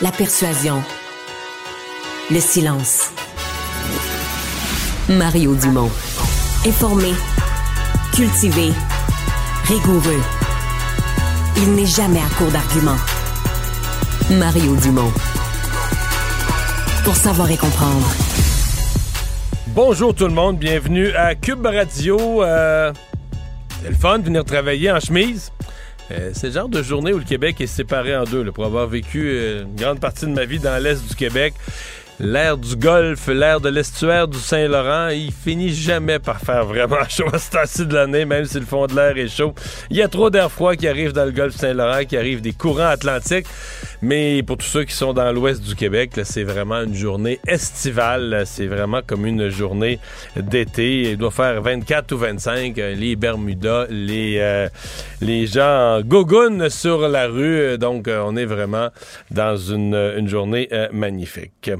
la persuasion, le silence. Mario Dumont. Informé, cultivé, rigoureux. Il n'est jamais à court d'arguments. Mario Dumont. Pour savoir et comprendre. Bonjour tout le monde, bienvenue à Cube Radio. Euh, c'est le fun de venir travailler en chemise. Euh, c'est le genre de journée où le Québec est séparé en deux. là, pour avoir vécu euh, une grande partie de ma vie dans l'est du Québec, l'air du Golfe, l'air de l'estuaire du Saint-Laurent, il finit jamais par faire vraiment chaud à ce temps-ci de l'année, même si le fond de l'air est chaud. Il y a trop d'air froid qui arrive dans le Golfe Saint-Laurent, qui arrive des courants atlantiques. Mais pour tous ceux qui sont dans l'ouest du Québec, c'est vraiment une journée estivale. C'est vraiment comme une journée d'été. Il doit faire 24 ou 25. euh, Les Bermudas, les, euh, les gens en gogoune sur la rue. Donc, euh, on est vraiment dans une, une journée euh, magnifique.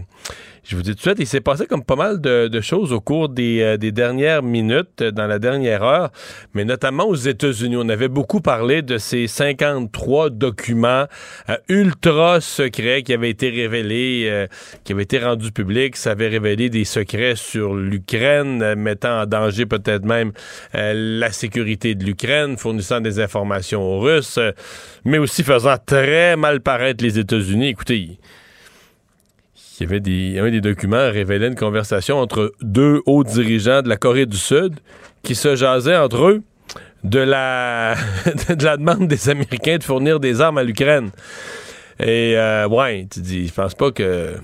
Je vous dis tout de suite, il s'est passé comme pas mal de, de choses au cours des, euh, des dernières minutes, euh, dans la dernière heure, mais notamment aux États-Unis. On avait beaucoup parlé de ces 53 documents euh, ultra secrets qui avaient été révélés, euh, qui avaient été rendus publics. Ça avait révélé des secrets sur l'Ukraine, euh, mettant en danger peut-être même euh, la sécurité de l'Ukraine, fournissant des informations aux Russes, mais aussi faisant très mal paraître les États-Unis. Écoutez, il- il y avait des, un des documents révélait une conversation entre deux hauts dirigeants de la Corée du Sud qui se jasaient entre eux de la, de la demande des Américains de fournir des armes à l'Ukraine. Et euh, ouais, tu dis, je pense pas que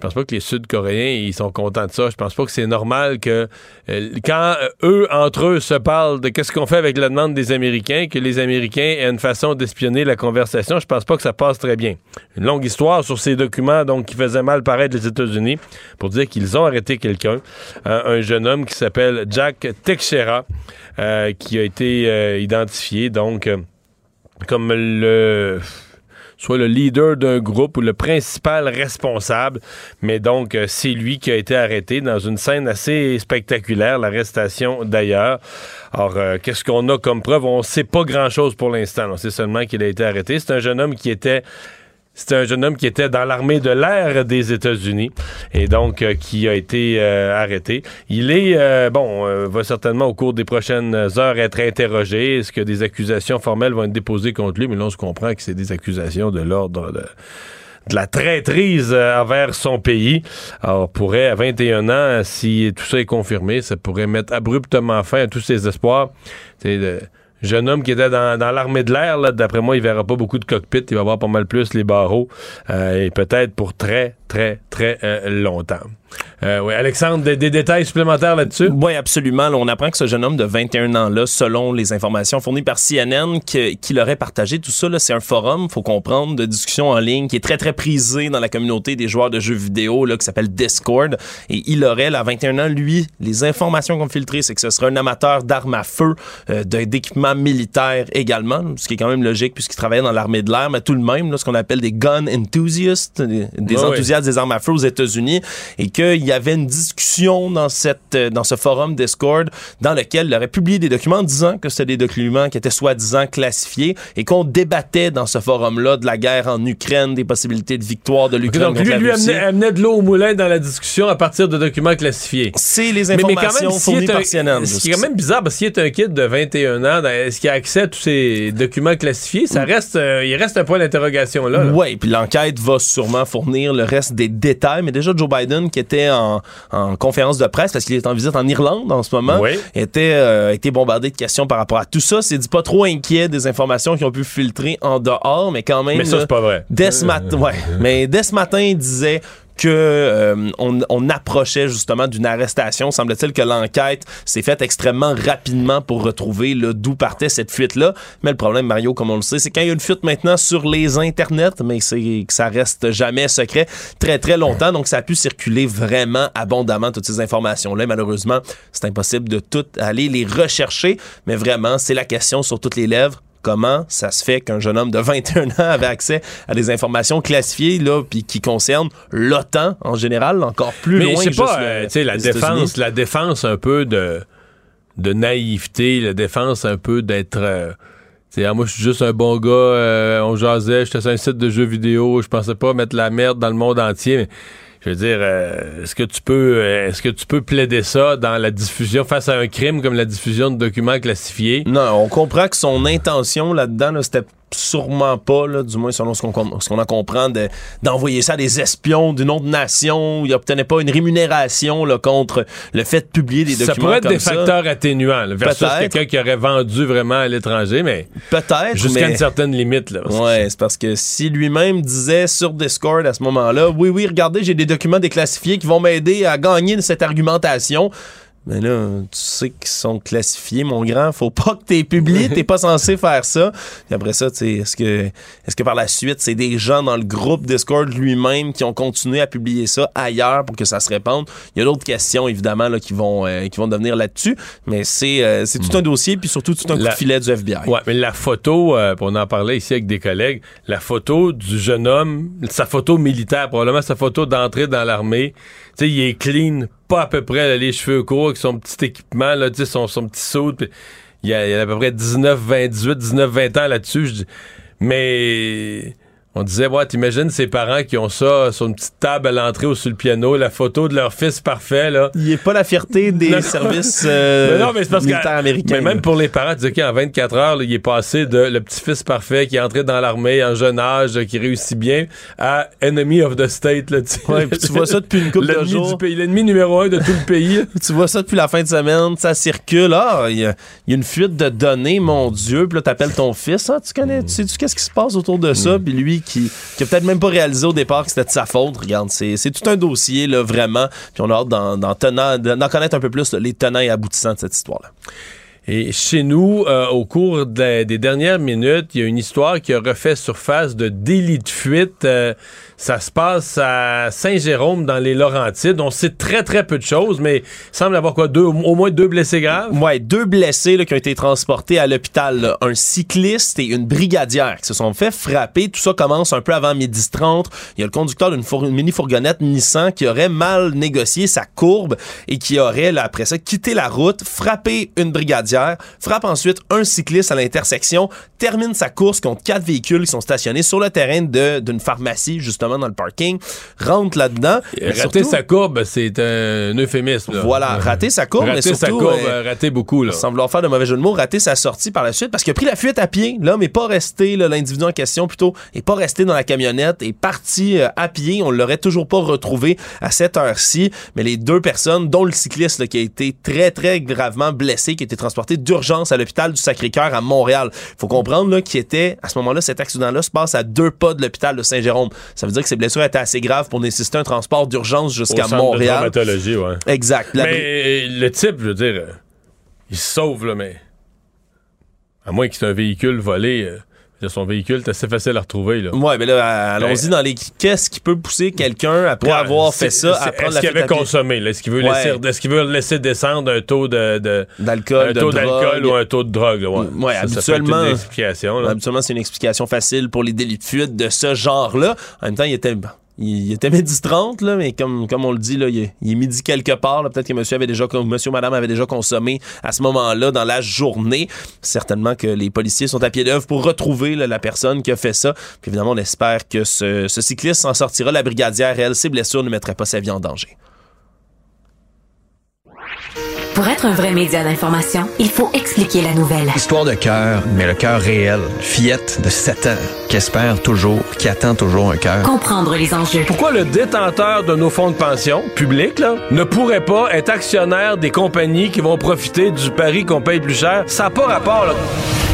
je pense pas que les Sud-Coréens ils sont contents de ça. Je pense pas que c'est normal que euh, quand euh, eux entre eux se parlent de qu'est-ce qu'on fait avec la demande des Américains, que les Américains aient une façon d'espionner la conversation. Je pense pas que ça passe très bien. Une longue histoire sur ces documents donc qui faisaient mal paraître les États-Unis pour dire qu'ils ont arrêté quelqu'un, un, un jeune homme qui s'appelle Jack Teixeira, euh, qui a été identifié donc comme le soit le leader d'un groupe ou le principal responsable, mais donc euh, c'est lui qui a été arrêté dans une scène assez spectaculaire, l'arrestation d'ailleurs. Alors, euh, qu'est-ce qu'on a comme preuve? On ne sait pas grand-chose pour l'instant. On sait seulement qu'il a été arrêté. C'est un jeune homme qui était c'était un jeune homme qui était dans l'armée de l'air des États-Unis et donc euh, qui a été euh, arrêté. Il est, euh, bon, va certainement au cours des prochaines heures être interrogé. Est-ce que des accusations formelles vont être déposées contre lui? Mais là, on se comprend que c'est des accusations de l'ordre de la traîtrise envers son pays. Alors, pourrait, à 21 ans, si tout ça est confirmé, ça pourrait mettre abruptement fin à tous ses espoirs. Jeune homme qui était dans, l'armée de l'air, d'après moi, il verra pas beaucoup de cockpit, il va voir pas mal plus les barreaux, euh, et peut-être pour très, très, très euh, longtemps. Euh, oui, Alexandre, des, des détails supplémentaires là-dessus? Oui, absolument. Là, on apprend que ce jeune homme de 21 ans-là, selon les informations fournies par CNN, qu'il aurait partagé tout ça, c'est un forum, faut comprendre, de discussion en ligne qui est très, très prisé dans la communauté des joueurs de jeux vidéo, là, qui s'appelle Discord. Et il aurait, là, à 21 ans, lui, les informations qu'on filtrées, c'est que ce serait un amateur d'armes à feu, euh, d'équipements militaires également, ce qui est quand même logique puisqu'il travaillait dans l'armée de l'air, mais tout de même, là, ce qu'on appelle des gun enthusiasts, des, ouais. enthousiastes place des armes à feu aux États-Unis et qu'il y avait une discussion dans cette dans ce forum Discord dans lequel il aurait publié des documents disant que c'était des documents qui étaient soi-disant classifiés et qu'on débattait dans ce forum-là de la guerre en Ukraine, des possibilités de victoire de l'Ukraine. Donc lui, lui amenait, amenait, de l'eau au moulin dans la discussion à partir de documents classifiés. C'est les informations mais, mais fournies par CNN. Ce qui est quand même bizarre parce qu'il est un kid de 21 ans, est-ce qu'il a accès à tous ces documents classifiés? Ça reste, euh, il reste un point d'interrogation là. Oui, puis l'enquête va sûrement fournir le reste des détails. Mais déjà, Joe Biden, qui était en, en conférence de presse, parce qu'il est en visite en Irlande en ce moment, oui. était euh, été bombardé de questions par rapport à tout ça. C'est dit pas trop inquiet des informations qui ont pu filtrer en dehors, mais quand même. Mais ça, c'est pas vrai. Dès ce matin, ouais. mais dès ce matin, il disait que euh, on, approchait justement d'une arrestation. Semble-t-il que l'enquête s'est faite extrêmement rapidement pour retrouver d'où partait cette fuite-là. Mais le problème, Mario, comme on le sait, c'est quand il y a une fuite maintenant sur les internets, mais c'est que ça reste jamais secret très très longtemps. Donc ça a pu circuler vraiment abondamment toutes ces informations-là. Malheureusement, c'est impossible de toutes aller les rechercher. Mais vraiment, c'est la question sur toutes les lèvres comment ça se fait qu'un jeune homme de 21 ans avait accès à des informations classifiées là puis qui concernent l'OTAN en général encore plus Mais loin que pas euh, tu sais la défense la défense un peu de de naïveté la défense un peu d'être euh, ah, moi, je suis juste un bon gars, euh, on jasait, j'étais sur un site de jeux vidéo, je pensais pas mettre la merde dans le monde entier, mais je veux dire, euh, est-ce que tu peux, euh, est-ce que tu peux plaider ça dans la diffusion face à un crime comme la diffusion de documents classifiés? Non, on comprend que son intention là-dedans, là, c'était sûrement pas, là, du moins selon ce qu'on en comprend, d'envoyer ça à des espions d'une autre nation. Il obtenait pas une rémunération là, contre le fait de publier des documents Ça pourrait être comme des ça. facteurs atténuants là, versus quelqu'un qui aurait vendu vraiment à l'étranger, mais peut-être jusqu'à mais... une certaine limite. Là, ouais, c'est parce que si lui-même disait sur Discord à ce moment-là, oui, oui, regardez, j'ai des documents déclassifiés qui vont m'aider à gagner cette argumentation. Mais là, tu sais qu'ils sont classifiés, mon grand. Faut pas que t'es publié, t'es pas censé faire ça. Et après ça, est-ce que, est-ce que par la suite, c'est des gens dans le groupe Discord lui-même qui ont continué à publier ça ailleurs pour que ça se répande? Il y a d'autres questions, évidemment, là, qui vont, euh, qui vont devenir là-dessus. Mais c'est, euh, c'est tout un dossier, puis surtout tout un coup de filet du FBI. Ouais, mais la photo, euh, on en parlait ici avec des collègues, la photo du jeune homme, sa photo militaire, probablement sa photo d'entrée dans l'armée, sais, il est clean, pas à peu près les cheveux courts, avec son petit équipement, son, petit saut, il a, a à peu près 19, 20, 18, 19, 20 ans là-dessus. Mais on disait, ouais, t'imagines ces parents qui ont ça sur une petite table à l'entrée ou sur le piano, la photo de leur fils parfait, là. Il est pas la fierté des Non. services euh, Mais non, mais c'est parce que- militaires américains. Mais même pour les parents, tu dis qu'en 24 heures, là, il est passé de le petit-fils parfait qui est entré dans l'armée en jeune âge, qui réussit bien, à enemy of the state. Là, tu sais. Ouais, puis tu vois ça depuis une couple de L'ennemi jours. du pays, l'ennemi numéro un de tout le pays. tu vois ça depuis la fin de semaine, ça circule. Ah, il y, a il y a une fuite de données, mon Dieu. Puis là, t'appelles ton fils. Ah, tu connais, tu sais-tu qu'est-ce qui se passe autour de ça? Puis lui, qui, qui peut-être même pas réalisé au départ que c'était de sa faute. Regarde, c'est c'est tout un dossier, là, vraiment. Puis on a hâte d'en- connaître un peu plus les tenants et aboutissants de cette histoire-là. Et chez nous, euh, au cours de- des dernières minutes, il y a une histoire qui a refait surface de délit de fuite. Euh, ça se passe à Saint-Jérôme, dans les Laurentides. On sait très, très peu de choses, mais il semble avoir quoi, deux, au moins deux blessés graves? Ouais, deux blessés là, qui ont été transportés à l'hôpital. Un cycliste et une brigadière qui se sont fait frapper. Tout ça commence un peu avant midi 30. Il y a le conducteur d'une four- mini-fourgonnette Nissan qui aurait mal négocié sa courbe et qui aurait, là, après ça, quitté la route, frappé une brigadière, frappe ensuite un cycliste à l'intersection, termine sa course contre quatre véhicules qui sont stationnés sur le terrain d'une pharmacie, justement, dans le parking, rentre là-dedans. Mais Rater surtout- sa courbe, c'est un euphémisme. là. Voilà, rater sa courbe, mais Rater sa surtout... courbe, euh, rater beaucoup. Là. sans vouloir faire de mauvais jeu de mots, rater sa sortie par la suite parce qu'il a pris la fuite à pied. L'homme est pas resté, l'individu en question plutôt, est pas resté dans la camionnette, est parti euh, à pied. On l'aurait toujours pas retrouvé à cette heure-ci. Mais les deux personnes, dont le cycliste là, qui a été très, très gravement blessé, qui a été transporté d'urgence à l'hôpital du Sacré-Cœur à Montréal. faut comprendre là, qu'il était, à ce moment-là, cet accident-là se passe à deux pas de l'hôpital de Saint-Jérôme. Ça veut dire que ses blessures étaient assez graves pour nécessiter un transport d'urgence jusqu'à de Montréal. traumatologie, ouais. Exact. La- Mais euh, le type, je veux dire, euh, il se sauve, là, mais. À moins que c'est un véhicule volé, euh, son véhicule, c'est assez facile à retrouver, là. Ouais, mais là, allons-y dans les. Qu'est-ce qui peut pousser quelqu'un après Ouais, avoir fait ça à prendre Est-ce la qu'il avait consommé? Est-ce qu'il veut, Ouais. laisser, est-ce qu'il veut laisser descendre un taux de. de d'alcool, taux d'alcool ou un taux de drogue, là, ouais. Ouais, Ça, habituellement- une explication, là. Habituellement, c'est une explication facile pour les délits de fuite de ce genre-là. En même temps, il était. Il, était midi 30, là, mais comme, comme on le dit, là, il, est, midi quelque part. Peut-être que monsieur avait déjà, monsieur ou madame avait déjà consommé à ce moment-là dans la journée. Certainement que les policiers sont à pied d'œuvre pour retrouver la personne qui a fait ça. Puis évidemment, on espère que ce, ce cycliste s'en sortira. La brigadière, elle, ses blessures ne mettraient pas sa vie en danger. Pour être un vrai média d'information, il faut expliquer la nouvelle. Histoire de cœur, mais le cœur réel. Fillette de 7 ans, qui espère toujours, qui attend toujours un cœur. Comprendre les enjeux. Pourquoi le détenteur de nos fonds de pension, publics, là, ne pourrait pas être actionnaire des compagnies qui vont profiter du pari qu'on paye plus cher? Ça n'a pas rapport, là.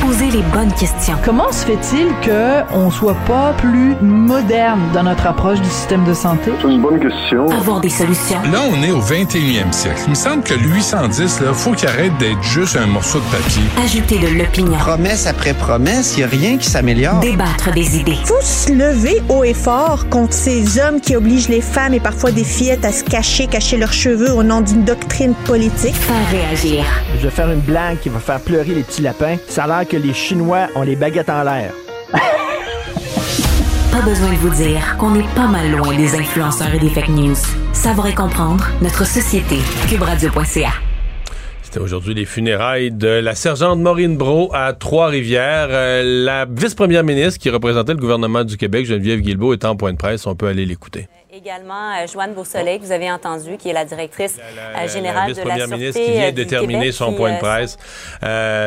Poser les bonnes questions. Comment se fait-il qu'on soit pas plus moderne dans notre approche du système de santé? C'est une bonne question. Avoir des solutions. Là, on est au 21e siècle. Il me semble que le 810, là, faut qu'il arrête d'être juste un morceau de papier. Ajouter de l'opinion. Promesse après promesse, il n'y a rien qui s'améliore. Débattre des idées. Faut se lever haut et fort contre ces hommes qui obligent les femmes et parfois des fillettes à se cacher, cacher leurs cheveux au nom d'une doctrine politique. Faire réagir. Je vais faire une blague qui va faire pleurer les petits lapins. Ça a l'air que les Chinois ont les baguettes en l'air. pas besoin de vous dire qu'on est pas mal loin des influenceurs et des fake news. Savoir et comprendre notre société. Cubradio.ca. C'était aujourd'hui les funérailles de la sergente Maureen Bro à Trois-Rivières. Euh, la vice-première ministre qui représentait le gouvernement du Québec, Geneviève Guilbeault, est en point de presse. On peut aller l'écouter. Également, euh, Joanne Beausoleil, que vous avez entendu, qui est la directrice euh, générale de la ministre qui vient de terminer son point de presse,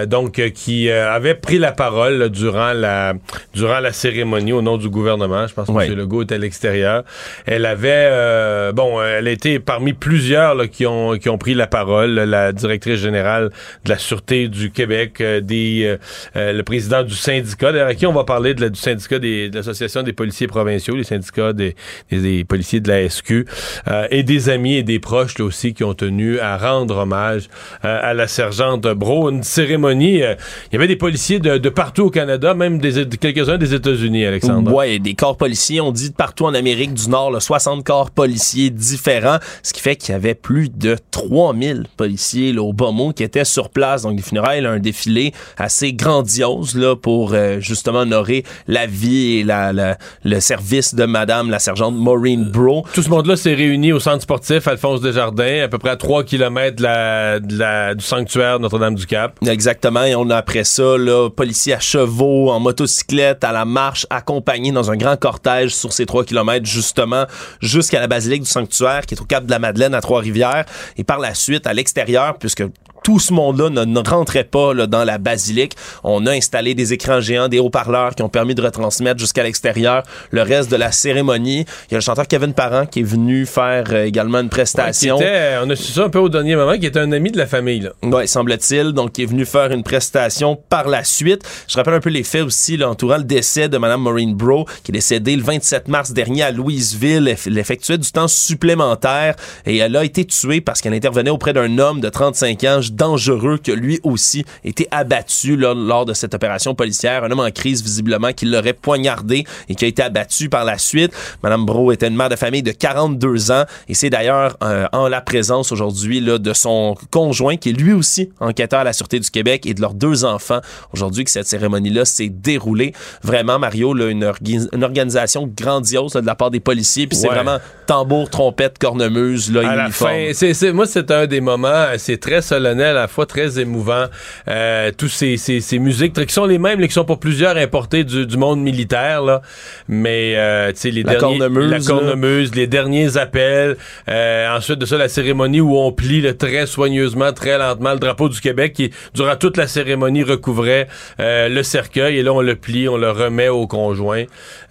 donc qui avait pris la parole durant la durant la cérémonie au nom du gouvernement. Je pense que M. Legault était à l'extérieur. Elle avait, bon, elle a été parmi plusieurs qui ont qui ont pris la parole. La directrice générale de la sûreté du Québec, des le président du syndicat, à qui on va parler de du syndicat des, de l'association des policiers provinciaux, les syndicats des, des policiers policiers de la SQ, euh, et des amis et des proches là, aussi qui ont tenu à rendre hommage euh, à la sergente Bro. Une cérémonie, euh, il y avait des policiers de, de, partout au Canada, même des, quelques-uns des États-Unis, Alexandre. Oui, des corps policiers, on dit de partout en Amérique du Nord, là, 60 corps policiers différents, ce qui fait qu'il y avait plus de 3000 policiers là, au mot qui étaient sur place. Donc, les funérailles, un défilé assez grandiose là, pour justement honorer la vie et la, la, le service de Madame la sergente Maureen Bro. Tout ce monde-là s'est réuni au centre sportif Alphonse Desjardins, à peu près à 3 km de la, du sanctuaire Notre-Dame-du-Cap. Exactement. Et on a après ça, là, policiers à chevaux, en motocyclette, à la marche, accompagnés dans un grand cortège sur ces 3 km, justement, jusqu'à la basilique du sanctuaire, qui est au Cap de la Madeleine, à Trois-Rivières. Et par la suite, à l'extérieur, puisque tout ce monde-là ne, rentrait pas dans la basilique. On a installé des écrans géants, des haut-parleurs qui ont permis de retransmettre jusqu'à l'extérieur le reste de la cérémonie. Il y a le chanteur Kevin Parent qui est venu faire euh, également une prestation. on a su ça un peu au dernier moment, qui était un ami de la famille. Oui, semble-t-il. Donc, il est venu faire une prestation par la suite. Je rappelle un peu les faits aussi, là, entourant le décès de Mme Maureen Bro, qui est décédée le 27 mars dernier à Louisville. Elle effectuait du temps supplémentaire et elle a été tuée parce qu'elle intervenait auprès d'un homme de 35 ans dangereux que lui aussi été abattu lors de cette opération policière. Un homme en crise, visiblement, qui l'aurait poignardé et qui a été abattu par la suite. Madame Bro était une mère de famille de 42 ans et c'est d'ailleurs euh, en la présence aujourd'hui de son conjoint qui est lui aussi enquêteur à la Sûreté du Québec et de leurs deux enfants aujourd'hui que cette cérémonie-là s'est déroulée. Vraiment, Mario, là, une, une, organisation grandiose de la part des policiers. Puis c'est vraiment tambour, trompette, cornemuse, là, à La fin, c'est, moi, c'est un des moments, c'est très solennel à la fois très émouvant. Euh, tous ces, ces, ces, musiques qui sont les mêmes, qui sont pour plusieurs importées du, du monde militaire, là. Mais, euh, tu sais, les la derniers... Cornemuse, la cornemuse, les derniers appels. Euh, ensuite de ça, la cérémonie où on plie là, très soigneusement, très lentement le drapeau du Québec qui, durant toute la cérémonie, recouvrait euh, le cercueil. Et là, on le plie, on le remet au conjoint.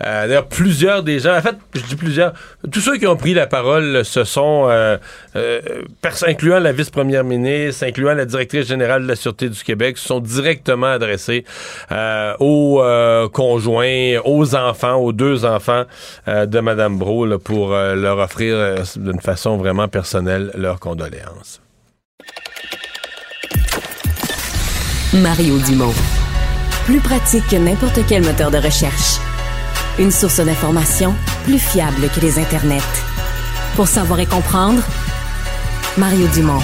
Euh, d'ailleurs, plusieurs des gens, en fait, je dis plusieurs, tous ceux qui ont pris la parole, ce sont, euh, incluant la vice-première ministre, incluant la directrice générale de la Sûreté du Québec, sont directement adressés euh, aux euh, conjoints, aux enfants, aux deux enfants euh, de Mme Bro pour leur offrir d'une façon vraiment personnelle leurs condoléances. Mario Dumont. Plus pratique que n'importe quel moteur de recherche. Une source d'information plus fiable que les internets. Pour savoir et comprendre, Mario Dumont.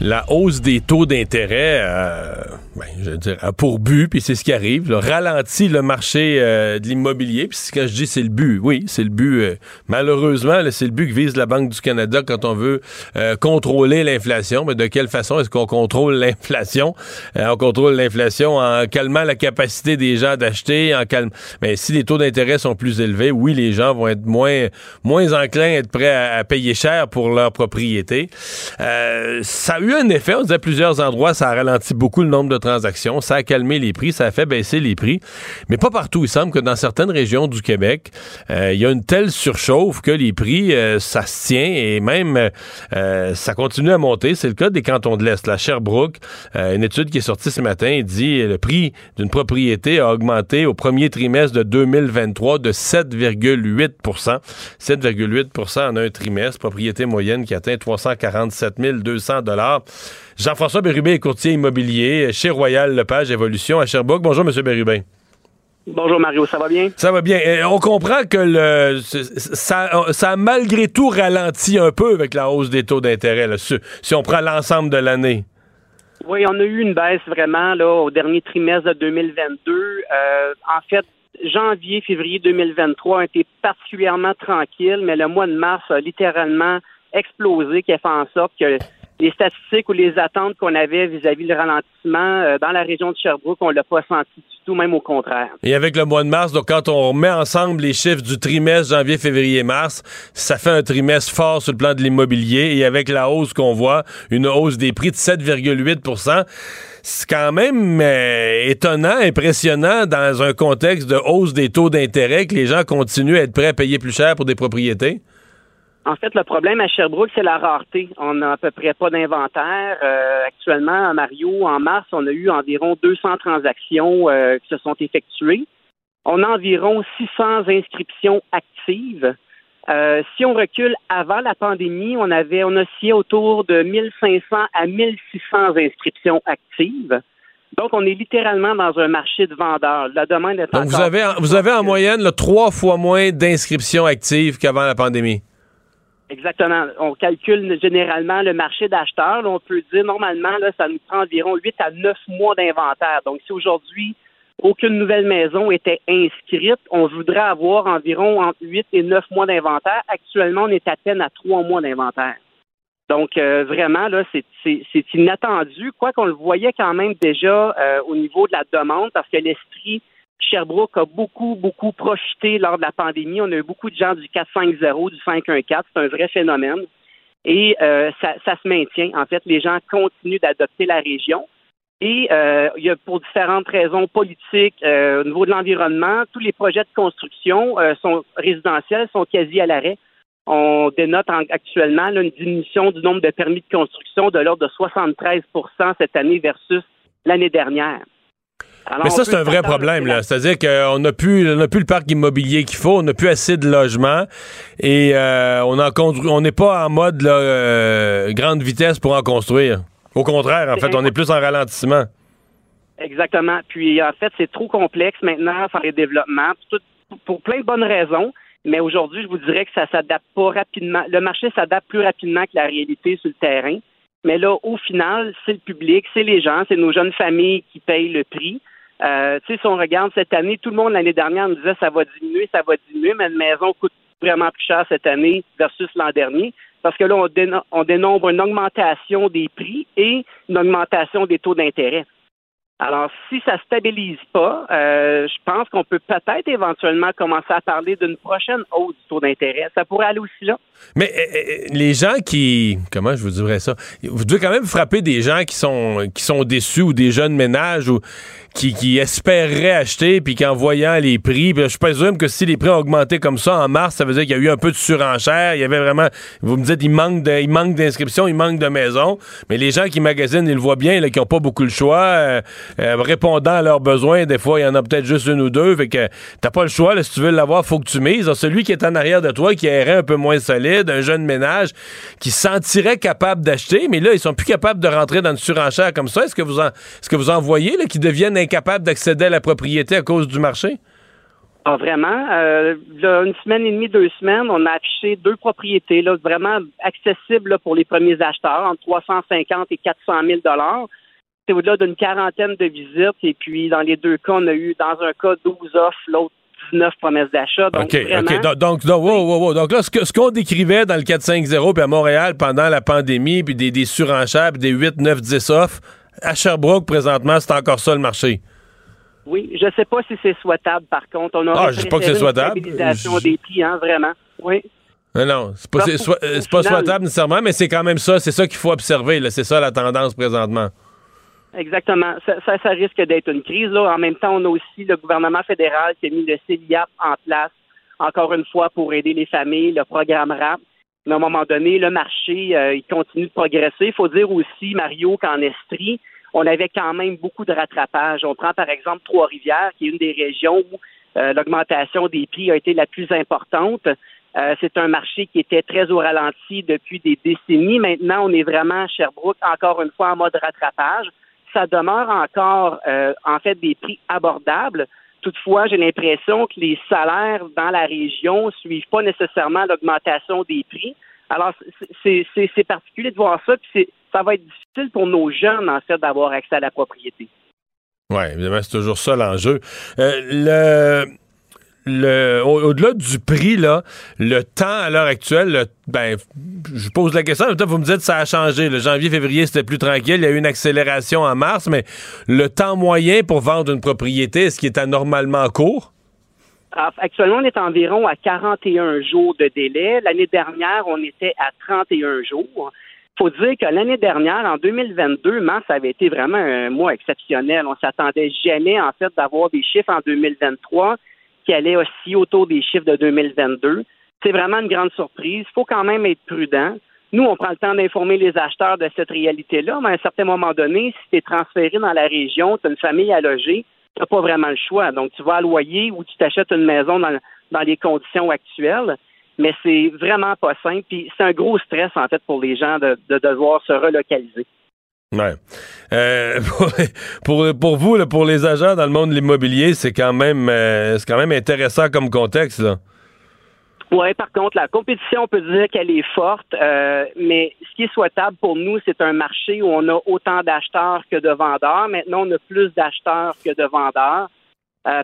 la hausse des taux d'intérêt, euh, ben, je veux dire, pour but, puis c'est ce qui arrive, là, ralentit le marché euh, de l'immobilier. Puis quand je dis c'est le but, oui, c'est le but. euh, malheureusement, c'est le but que vise la Banque du Canada quand on veut euh, contrôler l'inflation. Mais de quelle façon est-ce qu'on contrôle l'inflation? Euh, on contrôle l'inflation en calmant la capacité des gens d'acheter, en calme. Mais si les taux d'intérêt sont plus élevés, oui, les gens vont être moins, moins enclins à être prêts à, à payer cher pour leur propriété. Euh, ça a eu un effet, on disait à plusieurs endroits, ça a ralenti beaucoup le nombre de transactions, ça a calmé les prix, ça a fait baisser les prix, mais pas partout. Il semble que dans certaines régions du Québec, euh, il y a une telle surchauffe que les prix, euh, ça se tient et même euh, ça continue à monter. C'est le cas des cantons de l'Est. La Sherbrooke, une étude qui est sortie ce matin, dit le prix d'une propriété a augmenté au premier trimestre de 2023 de 7,8% 7,8% en un trimestre. Propriété moyenne qui atteint 347 200 Jean-François Bérubé est courtier immobilier chez Royal Lepage Évolution à Sherbrooke. Bonjour, M. Bérubin. Bonjour Mario, ça va bien? Ça va bien. Et on comprend que le, ça, ça a malgré tout ralenti un peu avec la hausse des taux d'intérêt, si on prend l'ensemble de l'année. Oui, on a eu une baisse vraiment là, au dernier trimestre de 2022. Euh, en fait, janvier, février 2023 ont été particulièrement tranquilles, mais le mois de mars a littéralement explosé, qui a fait en sorte que les statistiques ou les attentes qu'on avait vis-à-vis du ralentissement euh, dans la région de Sherbrooke, on l'a pas senti du tout, même au contraire. Et avec le mois de mars, donc quand on remet ensemble les chiffres du trimestre janvier, février, mars, ça fait un trimestre fort sur le plan de l'immobilier. Et avec la hausse qu'on voit, une hausse des prix de 7,8% c'est quand même euh, étonnant, impressionnant dans un contexte de hausse des taux d'intérêt que les gens continuent à être prêts à payer plus cher pour des propriétés. En fait, le problème à Sherbrooke, c'est la rareté. On n'a à peu près pas d'inventaire. Euh, actuellement, à Mario, en mars, on a eu environ 200 transactions euh, qui se sont effectuées. On a environ 600 inscriptions actives. Euh, si on recule avant la pandémie, on avait on oscillait autour de 1500 à 1600 inscriptions actives. Donc, on est littéralement dans un marché de vendeurs. La demande est Donc, vous encore avez, vous avez en moyenne là, trois fois moins d'inscriptions actives qu'avant la pandémie? Exactement. On calcule généralement le marché d'acheteurs. On peut dire normalement, là, ça nous prend environ 8 à 9 mois d'inventaire. Donc, si aujourd'hui, aucune nouvelle maison était inscrite, on voudrait avoir environ entre 8 et 9 mois d'inventaire. Actuellement, on est à peine à 3 mois d'inventaire. Donc, euh, vraiment, là, c'est inattendu. Quoi qu'on le voyait quand même déjà euh, au niveau de la demande, parce que l'esprit Sherbrooke a beaucoup, beaucoup profité lors de la pandémie. On a eu beaucoup de gens du 450, du 514. C'est un vrai phénomène. Et euh, ça, ça se maintient. En fait, les gens continuent d'adopter la région. Et euh, il y a pour différentes raisons politiques, euh, au niveau de l'environnement, tous les projets de construction euh, sont résidentiels sont quasi à l'arrêt. On dénote en- actuellement là, une diminution du nombre de permis de construction de l'ordre de 73% cette année versus l'année dernière. Alors, Mais ça, c'est un vrai problème. là. C'est-à-dire qu'on n'a plus, on n'a plus le parc immobilier qu'il faut, on n'a plus assez de logements et euh, on en constru- on n'est pas en mode là, euh, grande vitesse pour en construire. Au contraire, en fait, on est plus en ralentissement. Exactement. Puis en fait, c'est trop complexe maintenant faire les développements pour plein de bonnes raisons. Mais aujourd'hui, je vous dirais que ça s'adapte pas rapidement. Le marché s'adapte plus rapidement que la réalité sur le terrain. Mais là, au final, c'est le public, c'est les gens, c'est nos jeunes familles qui payent le prix. Euh, tu sais, si on regarde cette année, tout le monde l'année dernière nous disait ça va diminuer, ça va diminuer, mais une maison coûte vraiment plus cher cette année versus l'an dernier. Parce que là, on, on dénombre une augmentation des prix et une augmentation des taux d'intérêt. Alors, si ça stabilise pas, euh, je pense qu'on peut peut-être éventuellement commencer à parler d'une prochaine hausse du taux d'intérêt. Ça pourrait aller aussi là. Mais euh, euh, les gens qui. Comment je vous dirais ça? Vous devez quand même frapper des gens qui sont, qui sont déçus ou des jeunes ménages ou qui, qui espéreraient acheter puis qu'en voyant les prix, puis je présume que si les prix ont augmenté comme ça en mars, ça veut dire qu'il y a eu un peu de surenchère. Il y avait vraiment. Vous me dites, il manque de- il manque d'inscriptions, il manque de maisons. Mais les gens qui magasinent, ils le voient bien, là, qui n'ont pas beaucoup le choix, euh, répondant à leurs besoins, des fois, il y en a peut-être juste une ou deux. Fait que t'as pas le choix, si tu veux l'avoir, faut que tu mises. Celui qui est en arrière de toi, qui errait un peu moins solide, un jeune ménage, qui se sentirait capable d'acheter, mais là, ils sont plus capables de rentrer dans une surenchère comme ça. Est-ce que vous en, est-ce que vous en voyez, là, qui deviennent incapables d'accéder à la propriété à cause du marché? Ah, vraiment? Euh, une semaine et demie, deux semaines, on a affiché deux propriétés là, vraiment accessibles pour les premiers acheteurs, entre 350 et 400 000 dollars. C'est au-delà d'une quarantaine de visites. Et puis, dans les deux cas, on a eu, dans un cas, 12 offres, l'autre 19 promesses d'achat. Donc, OK, vraiment, OK. Donc, donc, donc, wow, wow, wow. donc là, ce que- ce qu'on décrivait dans le 4-5-0 puis à Montréal pendant la pandémie, puis des, des surenchères, puis des 8, 9, 10 offres, à Sherbrooke, présentement, c'est encore ça le marché? Oui, je sais pas si c'est souhaitable, par contre. On Ah, je dis pas que c'est souhaitable. Je- des prix, hein, vraiment. Oui. Non, non, c'est pas, c'est euh, c'est pas souhaitable nécessairement, mais c'est quand même ça. C'est ça qu'il faut observer. là. C'est ça la tendance présentement. Exactement. Ça, ça, risque d'être une crise. Là. En même temps, on a aussi le gouvernement fédéral qui a mis le CELIAP en place, encore une fois, pour aider les familles, le programme RAP. Mais à un moment donné, le marché, euh, il continue de progresser. Il faut dire aussi, Mario, qu'en Estrie, on avait quand même beaucoup de rattrapage. On prend par exemple Trois-Rivières, qui est une des régions où euh, l'augmentation des prix a été la plus importante. Euh, c'est un marché qui était très au ralenti depuis des décennies. Maintenant, on est vraiment à Sherbrooke, encore une fois, en mode rattrapage. Ça demeure encore, euh, en fait, des prix abordables. Toutefois, j'ai l'impression que les salaires dans la région suivent pas nécessairement l'augmentation des prix. Alors, c'est- particulier de voir ça, puis ça va être difficile pour nos jeunes, en fait, d'avoir accès à la propriété. Oui, évidemment, c'est toujours ça l'enjeu. Euh, le. Au-delà du prix, là, le temps à l'heure actuelle, le- ben, je pose la question, vous me dites ça a changé. Le janvier, février, c'était plus tranquille. Il y a eu une accélération en mars, mais le temps moyen pour vendre une propriété, est-ce qu'il est anormalement court? Alors, Actuellement, on est environ à 41 jours de délai. L'année dernière, on était à 31 jours. Il faut dire que l'année dernière, en 2022, mars avait été vraiment un mois exceptionnel. On s'attendait jamais, en fait, d'avoir des chiffres en 2023 qui allaient aussi autour des chiffres de 2022. C'est vraiment une grande surprise. Il faut quand même être prudent. Nous, on prend le temps d'informer les acheteurs de cette réalité-là, mais à un certain moment donné, si tu es transféré dans la région, tu as une famille à loger, tu n'as pas vraiment le choix. Donc, tu vas à loyer ou tu t'achètes une maison dans, dans les conditions actuelles, mais c'est vraiment pas simple. Puis c'est un gros stress, en fait, pour les gens de devoir se relocaliser. Ouais. Euh, pour, pour, vous, pour les agents dans le monde de l'immobilier, c'est quand même euh, c'est quand même intéressant comme contexte. Oui, par contre, la compétition, on peut dire qu'elle est forte, euh, mais ce qui est souhaitable pour nous, c'est un marché où on a autant d'acheteurs que de vendeurs. Maintenant, on a plus d'acheteurs que de vendeurs.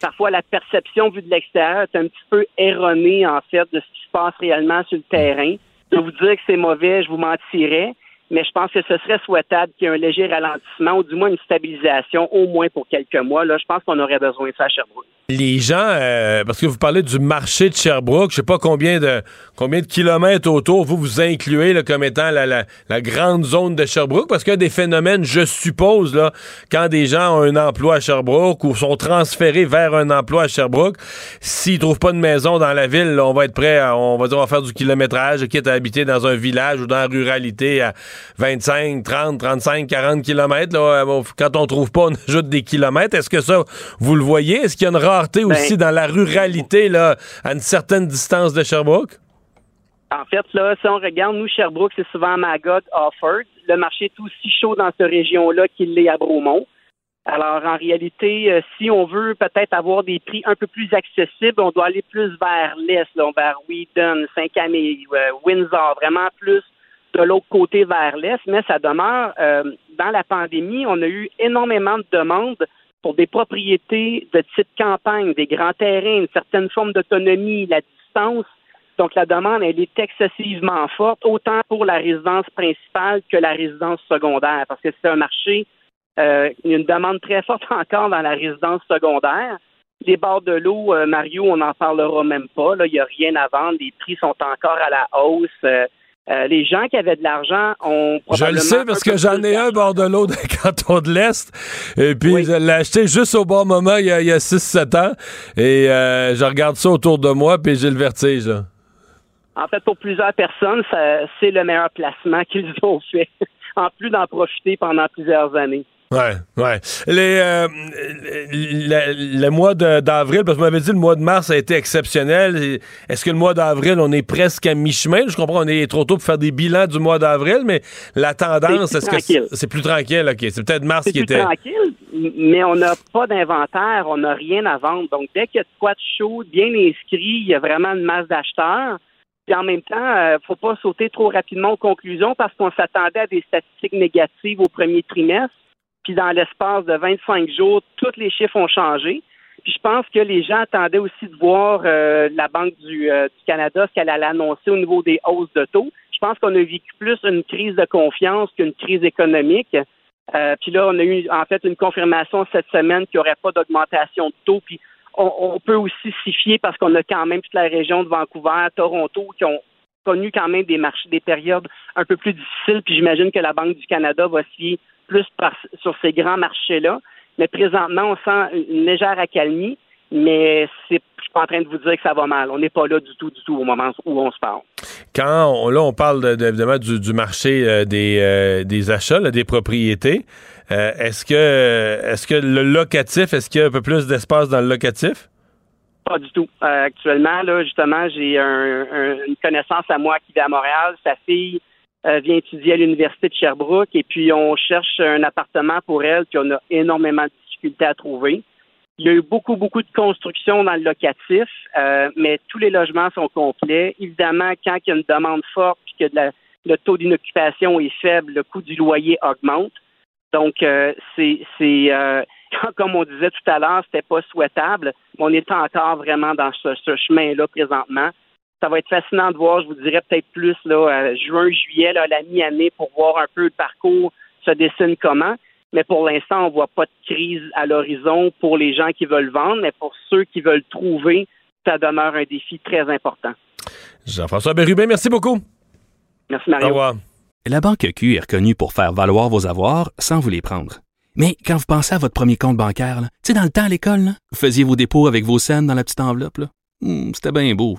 Parfois, la perception vue de l'extérieur est un petit peu erronée, en fait, de ce qui se passe réellement sur le terrain. De vous dire que c'est mauvais, je vous mentirais, mais je pense que ce serait souhaitable qu'il y ait un léger ralentissement ou du moins une stabilisation, au moins pour quelques mois. Là, je pense qu'on aurait besoin de ça à Sherbrooke. Les gens, euh, parce que vous parlez du marché de Sherbrooke, je sais pas combien de combien de kilomètres autour vous vous incluez là, comme étant la, la, la grande zone de Sherbrooke, parce qu'il y a des phénomènes, je suppose, là, quand des gens ont un emploi à Sherbrooke ou sont transférés vers un emploi à Sherbrooke, s'ils trouvent pas de maison dans la ville, là, on va être prêt, à, on va dire, on va faire du kilométrage, quitte à habiter dans un village ou dans la ruralité à 25, 30, 35, 40 kilomètres. Là, euh, quand on trouve pas, on ajoute des kilomètres. Est-ce que ça, vous le voyez? Est-ce qu'il y a une rareté aussi dans la ruralité, là, à une certaine distance de Sherbrooke? En fait, là, si on regarde, nous, Sherbrooke, c'est souvent Magog, Offord. Le marché est aussi chaud dans cette région-là qu'il l'est à Bromont. Alors, en réalité, euh, si on veut peut-être avoir des prix un peu plus accessibles, on doit aller plus vers l'est, vers Wheaton, Saint-Camille, euh, Windsor, vraiment plus de l'autre côté vers l'est. Mais ça demeure, euh, dans la pandémie, on a eu énormément de demandes pour des propriétés de type campagne, des grands terrains, une certaine forme d'autonomie, la distance. Donc, la demande, elle est excessivement forte, autant pour la résidence principale que la résidence secondaire, parce que c'est un marché, euh, une demande très forte encore dans la résidence secondaire. Les bords de l'eau, euh, Mario, on n'en parlera même pas. Là, il n'y a rien à vendre. Les prix sont encore à la hausse. Euh, euh, les gens qui avaient de l'argent ont Je probablement... le sais parce que j'en ai un bord de l'eau dans le canton de l'Est. Et puis, je l'ai acheté juste au bon moment il y a, il y a 6-7 ans. Et euh, je regarde ça autour de moi, puis j'ai le vertige. là. En fait, pour plusieurs personnes, c'est le meilleur placement qu'ils ont fait, en plus d'en profiter pendant plusieurs années. Ouais, ouais. Les, euh, le, le mois d'avril, parce que vous m'avez dit le mois de mars a été exceptionnel. Est-ce que le mois d'avril, on est presque à mi-chemin? Je comprends, on est trop tôt pour faire des bilans du mois d'avril, mais la tendance, est-ce que c'est plus tranquille? OK, c'est peut-être mars C'est qui plus était... tranquille, mais on n'a pas d'inventaire, on n'a rien à vendre. Donc, dès qu'il y a de quoi de chaud, bien inscrit, il y a vraiment une masse d'acheteurs. Puis en même temps, euh, faut pas sauter trop rapidement aux conclusions parce qu'on s'attendait à des statistiques négatives au premier trimestre. Puis dans l'espace de 25 jours, tous les chiffres ont changé. Puis je pense que les gens attendaient aussi de voir euh, la Banque du, euh, du Canada, ce qu'elle allait annoncer au niveau des hausses de taux. Je pense qu'on a vécu plus une crise de confiance qu'une crise économique. Euh, puis là, on a eu en fait une confirmation cette semaine qu'il n'y aurait pas d'augmentation de taux. Puis on, on peut aussi s'y fier parce qu'on a quand même toute la région de Vancouver, Toronto, qui ont connu quand même des marchés, des périodes un peu plus difficiles. Puis j'imagine que la Banque du Canada va fier plus par, sur ces grands marchés-là. Mais présentement, on sent une légère accalmie, mais c'est, suis pas en train de vous dire que ça va mal. On n'est pas là du tout, du tout au moment où on se parle. Quand on, là, on parle de, de, évidemment du, du marché euh, des, euh, des achats, là, des propriétés, euh, est-ce que est-ce que le locatif, est-ce qu'il y a un peu plus d'espace dans le locatif? Pas du tout. Actuellement, là, justement, j'ai un, un, une connaissance à moi qui vit à Montréal. Sa fille euh, vient étudier à l'Université de Sherbrooke et puis on cherche un appartement pour elle, puis on a énormément de difficultés à trouver. Il y a eu beaucoup, beaucoup de construction dans le locatif, euh, mais tous les logements sont complets. Évidemment, quand il y a une demande forte puis que le taux d'inoccupation est faible, le coût du loyer augmente. Donc, euh, c'est, c'est euh, comme on disait tout à l'heure, c'était pas souhaitable. Mais on est encore vraiment dans ce, ce chemin-là présentement. Ça va être fascinant de voir, je vous dirais peut-être plus là, juin, juillet, là, la mi-année, pour voir un peu le parcours se dessine comment. Mais pour l'instant, on voit pas de crise à l'horizon pour les gens qui veulent vendre, mais pour ceux qui veulent trouver, ça demeure un défi très important. Jean-François Bérubin, merci beaucoup. Merci Mario. Au revoir. La Banque Q est reconnue pour faire valoir vos avoirs sans vous les prendre. Mais quand vous pensez à votre premier compte bancaire, tu sais, dans le temps à l'école, vous faisiez vos dépôts avec vos scènes dans la petite enveloppe. Hmm, C'était bien beau.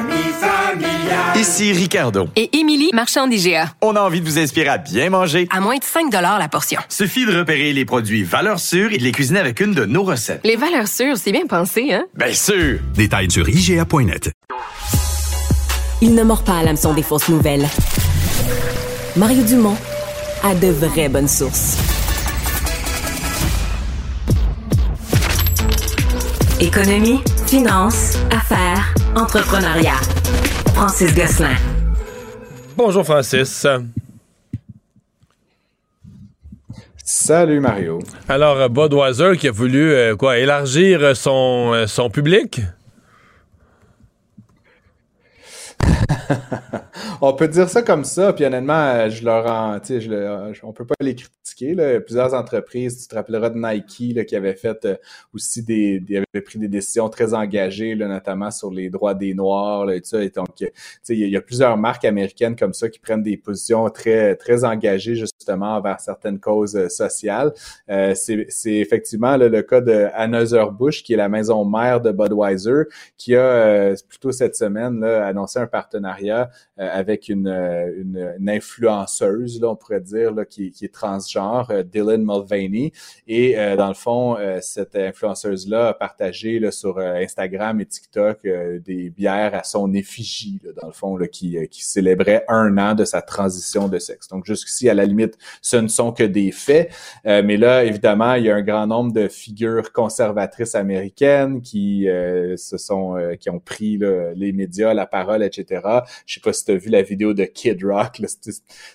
Ici Ricardo. Et Émilie, marchand d'IGA. On a envie de vous inspirer à bien manger. À moins de 5 la portion. Suffit de repérer les produits valeurs sûres et de les cuisiner avec une de nos recettes. Les valeurs sûres, c'est bien pensé, hein? Bien sûr! Détails sur IGA.net. Il ne mord pas à l'hameçon des fausses nouvelles. Mario Dumont a de vraies bonnes sources. Économie, finance, affaires, entrepreneuriat. Francis Gosselin. Bonjour Francis. Salut Mario. Alors, euh, Budweiser qui a voulu euh, quoi élargir son, euh, son public? on peut dire ça comme ça, puis honnêtement, je leur en, je le, on peut pas les critiquer. Plusieurs entreprises, tu te rappelleras de Nike qui avait fait euh, aussi des, avait pris des décisions très engagées, là, notamment sur les droits des Noirs, et tout ça. Et donc, sais, il y, a plusieurs marques américaines comme ça qui prennent des positions très, engagées justement envers certaines causes euh, sociales. Euh, c'est, effectivement le cas de Anheuser-Busch, qui est la maison mère de Budweiser, qui a euh, plutôt cette semaine annoncé un partenariat avec une, une, une, influenceuse, là, on pourrait dire, là, qui, qui est transgenre, euh, Dylan Mulvaney. Et euh, dans le fond, cette influenceuse-là a partagé là, sur Instagram et TikTok des bières à son effigie, là, dans le fond, là, qui, qui célébrait un an de sa transition de sexe. Donc jusqu'ici, à la limite, ce ne sont que des faits. mais là, évidemment, il y a un grand nombre de figures conservatrices américaines qui se sont, qui ont pris là, les médias, la parole, etc. Je sais pas si vu la vidéo de Kid Rock.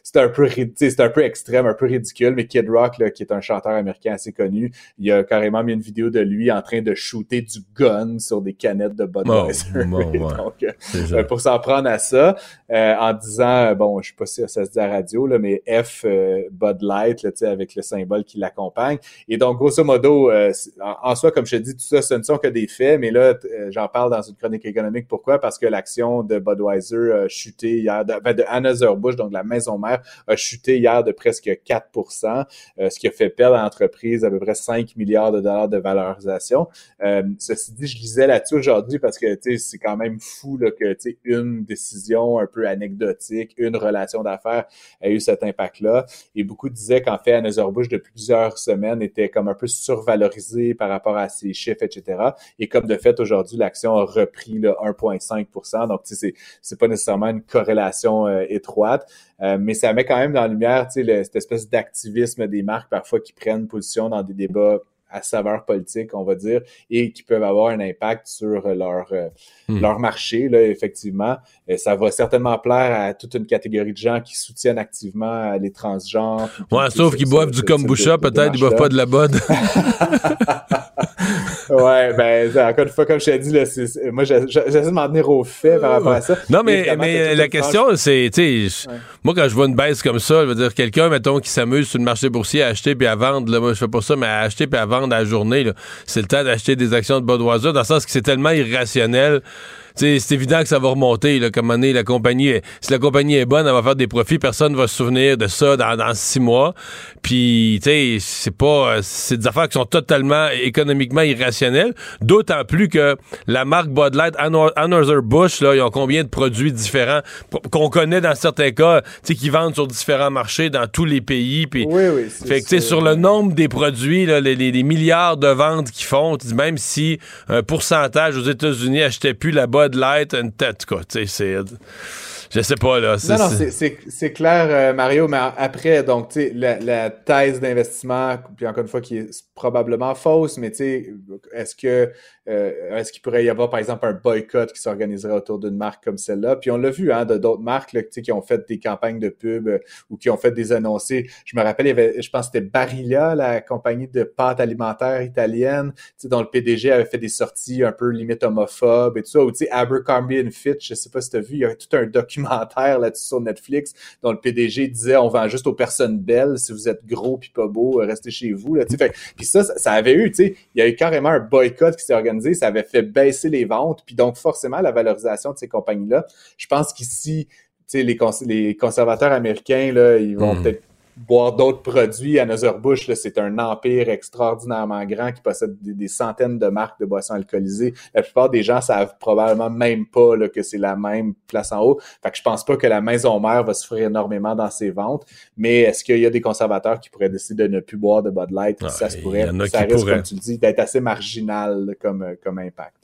C'est un peu c'est un peu extrême, un peu ridicule, mais Kid Rock, là, qui est un chanteur américain assez connu, il a carrément mis une vidéo de lui en train de shooter du gun sur des canettes de Budweiser. Oh, bon, ouais. Donc, euh, pour s'en prendre à ça, euh, en disant, bon, je sais pas si ça se dit à la radio, là, mais F euh, Bud Light, là, avec le symbole qui l'accompagne. Et donc, grosso modo, euh, en, en, soi, comme je te dis, tout ça, ce ne sont que des faits, mais là, j'en parle dans une chronique économique. Pourquoi? Parce que l'action de Budweiser a chuté hier de, ben, de Anheuser-Busch, donc la maison mère, a chuté hier de presque 4% euh, ce qui a fait perdre à l'entreprise à peu près 5 milliards de dollars de valorisation. Euh, ceci dit, je lisais là-dessus aujourd'hui parce que c'est quand même fou là, que une décision un peu anecdotique, une relation d'affaires a eu cet impact-là. Et beaucoup disaient qu'en fait, Anheuser-Busch, depuis plusieurs semaines, était comme un peu survalorisé par rapport à ses chiffres, etc. Et comme de fait, aujourd'hui, l'action a repris 1,5% Donc, c'est pas nécessairement une corrélation euh, étroite, euh, mais ça met quand même dans la lumière cette espèce d'activisme des marques parfois qui prennent position dans des débats à saveur politique, on va dire, et qui peuvent avoir un impact sur leur, euh, hmm. leur marché, là, effectivement. Et ça va certainement plaire à toute une catégorie de gens qui soutiennent activement les transgenres. Ouais, sauf qu'ils boivent du kombucha, peut-être, ils boivent pas de la bonne. ouais, ben, encore une fois, comme je t'ai dit, là, moi, j'essaie de m'en tenir au fait par rapport à ça. Non, mais, mais la question, c'est, tu sais, moi, quand je vois une baisse comme ça, je veux dire, quelqu'un, mettons, qui s'amuse sur le marché boursier à acheter puis à vendre, là, moi, je fais pas ça, mais à acheter puis à vendre à la journée, c'est le temps d'acheter des actions de Budweiser, dans le sens que c'est tellement irrationnel c'est évident que ça va remonter. Là, comme la compagnie, si la compagnie est bonne, elle va faire des profits. Personne ne va se souvenir de ça dans, dans six mois. Puis, tu sais, c'est pas, c'est des affaires qui sont totalement économiquement irrationnelles. D'autant plus que la marque Bud Light, Anheuser-Busch, là, ils ont combien de produits différents qu'on connaît dans certains cas, tu sais, qui vendent sur différents marchés dans tous les pays. Puis, oui, oui. Fait que, tu sais, sur le nombre des produits, là, les, les, milliards de ventes qu'ils font, même si un pourcentage aux États-Unis achetait plus la Bud Light, une tête, quoi. Tu sais, c'est. Je sais pas, là. Non, non, c'est clair, euh, Mario, mais après, donc, tu sais, la, la, thèse d'investissement, puis encore une fois, qui est probablement fausse, mais tu sais, est-ce que euh, est-ce qu'il pourrait y avoir, par exemple, un boycott qui s'organiserait autour d'une marque comme celle-là? Puis on l'a vu, hein, de d'autres marques là, qui ont fait des campagnes de pub euh, ou qui ont fait des annoncés. Je me rappelle, il y avait, je pense que c'était Barilla, la compagnie de pâtes alimentaires italienne, dont le PDG avait fait des sorties un peu limite homophobes et tout ça. Ou tu sais, Abercrombie Fitch, je sais pas si tu as vu, il y a tout un documentaire là-dessus sur Netflix dont le PDG disait on vend juste aux personnes belles. Si vous êtes gros puis pas beau, euh, restez chez vous. Là, fait, puis ça, ça avait eu, tu sais, il y a eu carrément un boycott qui s'est organisé ça avait fait baisser les ventes, puis donc forcément la valorisation de ces compagnies-là. Je pense qu'ici, les, les conservateurs américains, là, ils vont hmm. peut-être boire d'autres produits. Anheuser-Busch, c'est un empire extraordinairement grand qui possède des, centaines de marques de boissons alcoolisées. La plupart des gens savent probablement même pas là, que c'est la même place en haut. Fait que je pense pas que la maison mère va souffrir énormément dans ses ventes. Mais est-ce qu'il y a des conservateurs qui pourraient décider de ne plus boire de Bud Light? Ah, ça se pourrait. Ça risque, comme tu le dis, d'être assez marginal comme, comme impact.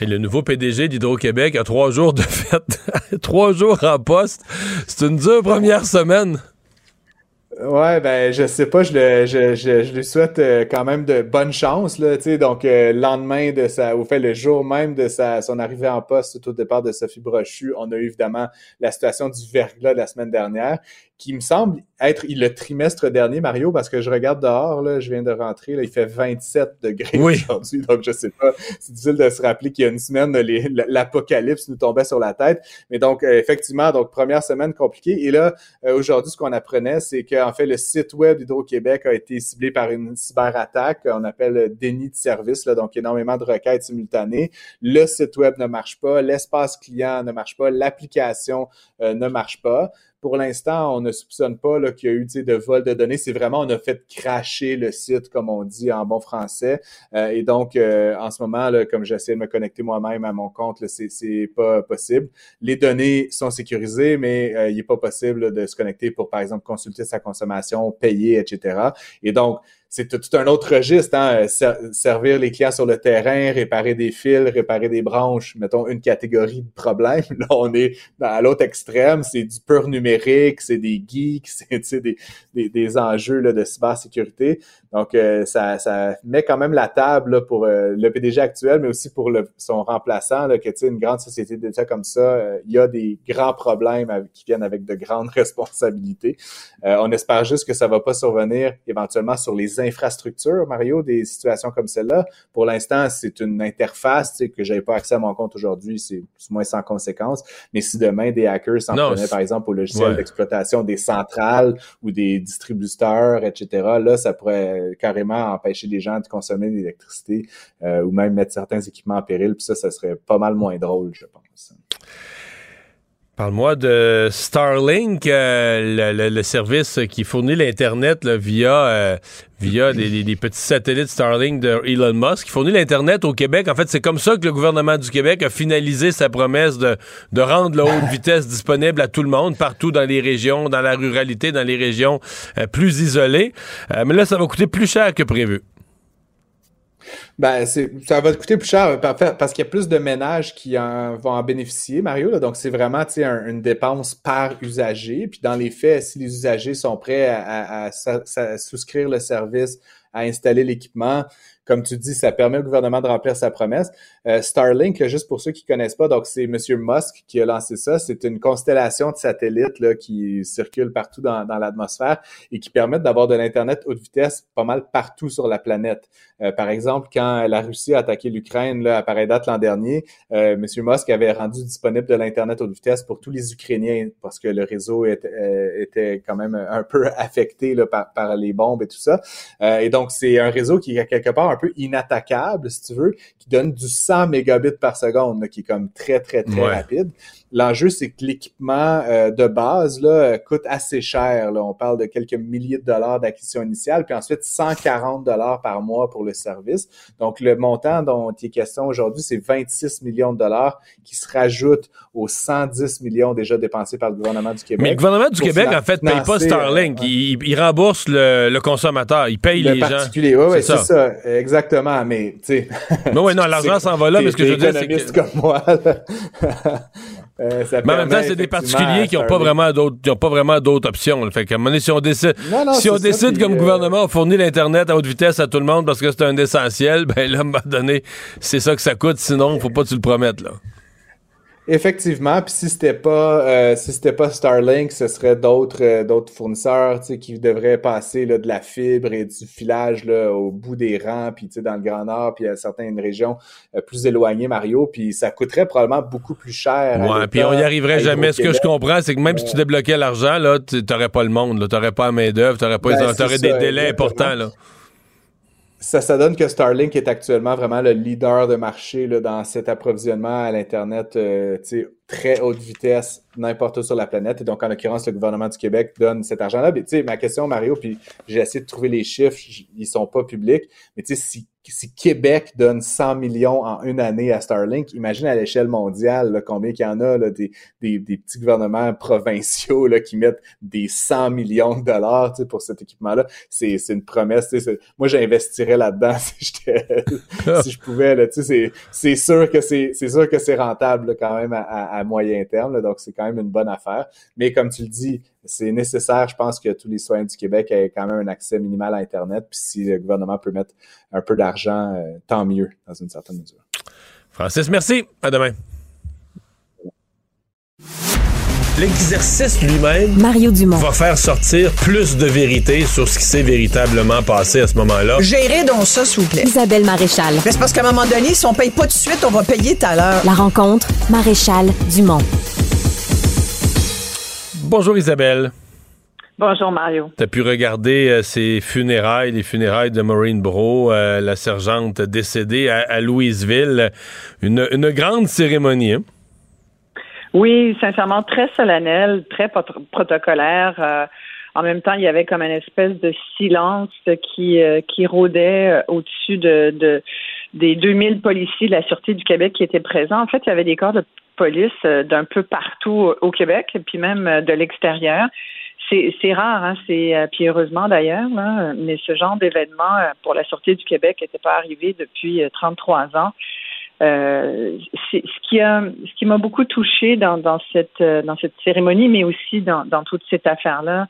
Et le nouveau PDG d'Hydro-Québec a trois jours de fête, trois jours en poste. C'est une dure première semaine. Ouais, ben je sais pas, je, le, je, je, je lui souhaite euh, quand même de bonnes chances, là, tu sais, donc euh, lendemain de sa, ou fait le jour même de sa, son arrivée en poste tout au départ de Sophie Brochu, on a eu évidemment la situation du verglas de la semaine dernière, qui me semble être le trimestre dernier, Mario, parce que je regarde dehors, là, je viens de rentrer, là, il fait 27 degrés aujourd'hui, donc je sais pas, c'est difficile de se rappeler qu'il y a une semaine, l'apocalypse nous tombait sur la tête, mais donc euh, effectivement, donc première semaine compliquée, et là, euh, aujourd'hui, ce qu'on apprenait, c'est qu'en fait, le site web d'Hydro-Québec a été ciblé par une cyberattaque, on appelle déni de service, là, donc énormément de requêtes simultanées, le site web ne marche pas, l'espace client ne marche pas, l'application euh, ne marche pas, pour l'instant, on ne soupçonne pas qu'il y a eu de vol de données. C'est vraiment, on a fait cracher le site, comme on dit en bon français. Euh, et donc, euh, en ce moment, là, comme j'essaie de me connecter moi-même à mon compte, c'est pas possible. Les données sont sécurisées, mais euh, il n'est pas possible de se connecter pour, par exemple, consulter sa consommation, payer, etc. Et donc, c'est tout, un autre registre, hein? servir les clients sur le terrain, réparer des fils, réparer des branches, mettons une catégorie de problèmes. Là, on est à l'autre extrême, c'est du pur numérique, c'est des geeks, c'est des, des, des, enjeux là, de cybersécurité. Donc, euh, ça, ça, met quand même la table pour euh, le PDG actuel, mais aussi pour le, son remplaçant, là, que une grande société d'État comme ça, euh, il y a des grands problèmes qui viennent avec de grandes responsabilités. on espère juste que ça va pas survenir éventuellement sur les infrastructures, Mario, des situations comme celle-là. Pour l'instant, c'est une interface que j'avais pas accès à mon compte aujourd'hui, c'est moins sans conséquence. Mais si demain des hackers s'en prenaient, par exemple, au logiciel d'exploitation des centrales ou des distributeurs, etc., là, ça pourrait carrément empêcher les gens de consommer de l'électricité euh, ou même mettre certains équipements en péril. Puis ça, ça serait pas mal moins drôle, je pense. Parle-moi de Starlink, euh, le, le- le service qui fournit l'Internet via, euh, via des, des petits satellites Starlink de Elon Musk, qui fournit l'Internet au Québec. En fait, c'est comme ça que le gouvernement du Québec a finalisé sa promesse de, de rendre la haute vitesse disponible à tout le monde, partout dans les régions, dans la ruralité, dans les régions euh, plus isolées. Euh, mais là, ça va coûter plus cher que prévu. Ben, ça va te coûter plus cher par- parce qu'il y a plus de ménages qui vont en bénéficier, Mario. donc, c'est vraiment un- une dépense par usager. Puis, dans les faits, si les usagers sont prêts à, souscrire le service, à installer l'équipement, comme tu dis, ça permet au gouvernement de remplir sa promesse. Euh, Starlink, juste pour ceux qui connaissent pas, donc c'est M. Musk qui a lancé ça. C'est une constellation de satellites qui circulent partout dans, l'atmosphère et qui permettent d'avoir de l'Internet haute vitesse pas mal partout sur la planète. Euh, par exemple, quand la Russie a attaqué l'Ukraine à pareille date l'an dernier, euh, M. Musk avait rendu disponible de l'Internet haute vitesse pour tous les Ukrainiens parce que le réseau était, euh, quand même un peu affecté par, par les bombes et tout ça. Et donc, c'est un réseau qui est quelque part un peu inattaquable, si tu veux, qui donne du 100 mégabits par seconde, là, qui est comme très, très, très Ouais. rapide. L'enjeu, c'est que l'équipement euh, de base là, euh, coûte assez cher. Là. On parle de quelques milliers de dollars d'acquisition initiale, puis ensuite 140 dollars par mois pour le service. Donc, le montant dont il est question aujourd'hui, c'est 26 millions de dollars qui se rajoutent aux 110 millions déjà dépensés par le gouvernement du Québec. Mais le gouvernement du Québec, en fait, paye pas financer, Starlink. euh, Il, il rembourse le, le consommateur. Il paye le les gens. ouais, ouais, c'est ça. exactement. Mais, tu sais. Non, ouais, non, l'argent s'en va là, mais ce que je veux dire, c'est que- comme moi. Euh, ça Mais en même temps, c'est des particuliers qui n'ont pas vraiment d'autres, qui ont pas vraiment d'autres options. là. Fait qu'à un moment donné, si on décide, Non, non, si on ça, décide comme euh, gouvernement, on fournit l'internet à haute vitesse à tout le monde parce que c'est un essentiel, ben là, à un moment donné, c'est ça que ça coûte. Sinon, faut pas que tu le promettes là. Effectivement, puis si c'était pas euh, si c'était pas Starlink, ce serait d'autres euh, d'autres fournisseurs, tu sais, qui devraient passer là, de la fibre et du filage là, au bout des rangs, puis tu sais dans le Grand Nord, puis à certaines régions euh, plus éloignées, Mario, puis ça coûterait probablement beaucoup plus cher. Ouais, puis on y arriverait jamais. Ce que je comprends, c'est que même si tu débloquais l'argent, là, tu n'aurais pas le monde, là. T'aurais pas la main-d'œuvre, t'aurais pas, Ben, t'aurais des ça, délais exactement. importants, là. Ça, ça donne que Starlink est actuellement vraiment le leader de marché là, dans cet approvisionnement à l'Internet euh, très haute vitesse n'importe où sur la planète. Et donc, en l'occurrence, le gouvernement du Québec donne cet argent-là. Mais tu sais, ma question, Mario, puis j'ai essayé de trouver les chiffres, ils sont pas publics, mais tu sais, si, si Québec donne 100 millions en une année à Starlink, imagine à l'échelle mondiale là, combien qu'il y en a, là, des, des, des petits gouvernements provinciaux là, qui mettent des 100 millions de dollars tu sais, pour cet équipement-là. C'est c'est une promesse. tu sais, Moi, j'investirais là-dedans si, j'étais- si je pouvais. Là, tu sais, c'est c'est sûr que c'est c'est sûr que c'est rentable là, quand même à, à- à moyen terme. là, donc, c'est quand même une bonne affaire. Mais comme tu le dis, c'est nécessaire, je pense, que tous les citoyens du Québec aient quand même un accès minimal à Internet. Puis si le gouvernement peut mettre un peu d'argent, euh, tant mieux, dans une certaine mesure. Francis, merci. À demain. L'exercice lui-même Mario Dumont. va faire sortir plus de vérité sur ce qui s'est véritablement passé à ce moment-là. Gérez donc ça, s'il vous plaît. Isabelle Maréchal. Mais c'est parce qu'à un moment donné, si on paye pas tout de suite, on va payer tout à l'heure. La rencontre, Maréchal Dumont. Bonjour Isabelle. Bonjour Mario. T'as pu regarder euh, ces funérailles, les funérailles de Maureen Bro, euh, la sergente décédée à, à Louisville. Une, une grande cérémonie. hein? Oui, sincèrement, très solennel, très protocolaire. Euh, en même temps, il y avait comme une espèce de silence qui, qui rôdait au-dessus de, de- des 2000 policiers de la Sûreté du Québec qui étaient présents. En fait, il y avait des corps de police euh, d'un peu partout au Québec, puis même euh, de l'extérieur. C'est rare, hein, c'est euh, puis heureusement d'ailleurs, là, mais ce genre d'événement pour la Sûreté du Québec n'était pas arrivé depuis euh, 33 ans. Ce qui m'a beaucoup touché dans, cette dans cette cérémonie, mais aussi dans, toute cette affaire-là,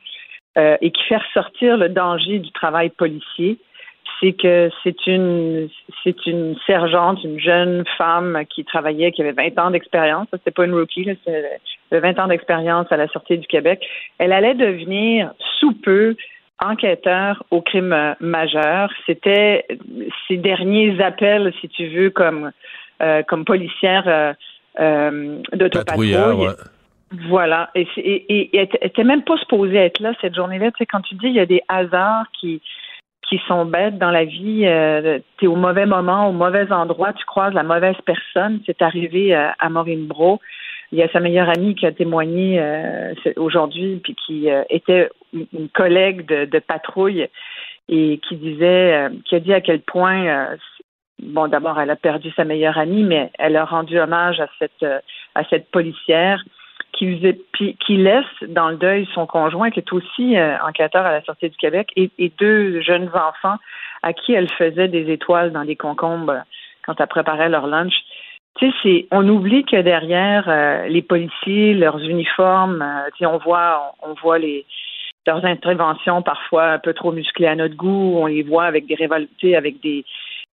euh, et qui fait ressortir le danger du travail policier, c'est que c'est une c'est une sergente, une jeune femme qui travaillait, qui avait 20 ans d'expérience. C'était pas une rookie, c'est elle avait 20 ans d'expérience à la Sûreté du Québec. Elle allait devenir sous peu enquêteur au crime euh, majeur. C'était ses derniers appels, si tu veux, comme euh, comme policière euh, euh, d'autopatrouille. ouais. Voilà. Et, et, et, et elle était même pas supposée être là cette journée-là. Tu sais, quand tu dis il y a des hasards qui qui sont bêtes dans la vie, euh, tu es au mauvais moment, au mauvais endroit, tu croises la mauvaise personne. C'est arrivé euh, à Maureen Bro. il y a sa meilleure amie qui a témoigné euh, aujourd'hui, puis qui euh, était une collègue de, de, patrouille et qui disait, euh, qui a dit à quel point, bon, d'abord, elle a perdu sa meilleure amie, mais elle a rendu hommage à cette à cette policière qui, qui laisse dans le deuil son conjoint, qui est aussi enquêteur à la Sûreté du Québec, et, deux jeunes enfants à qui elle faisait des étoiles dans les concombres quand elle préparait leur lunch. Tu sais, on oublie que derrière euh, les policiers, leurs uniformes, euh, on voit, on, voit les leurs interventions parfois un peu trop musclées à notre goût. On les voit avec des révoltés, avec des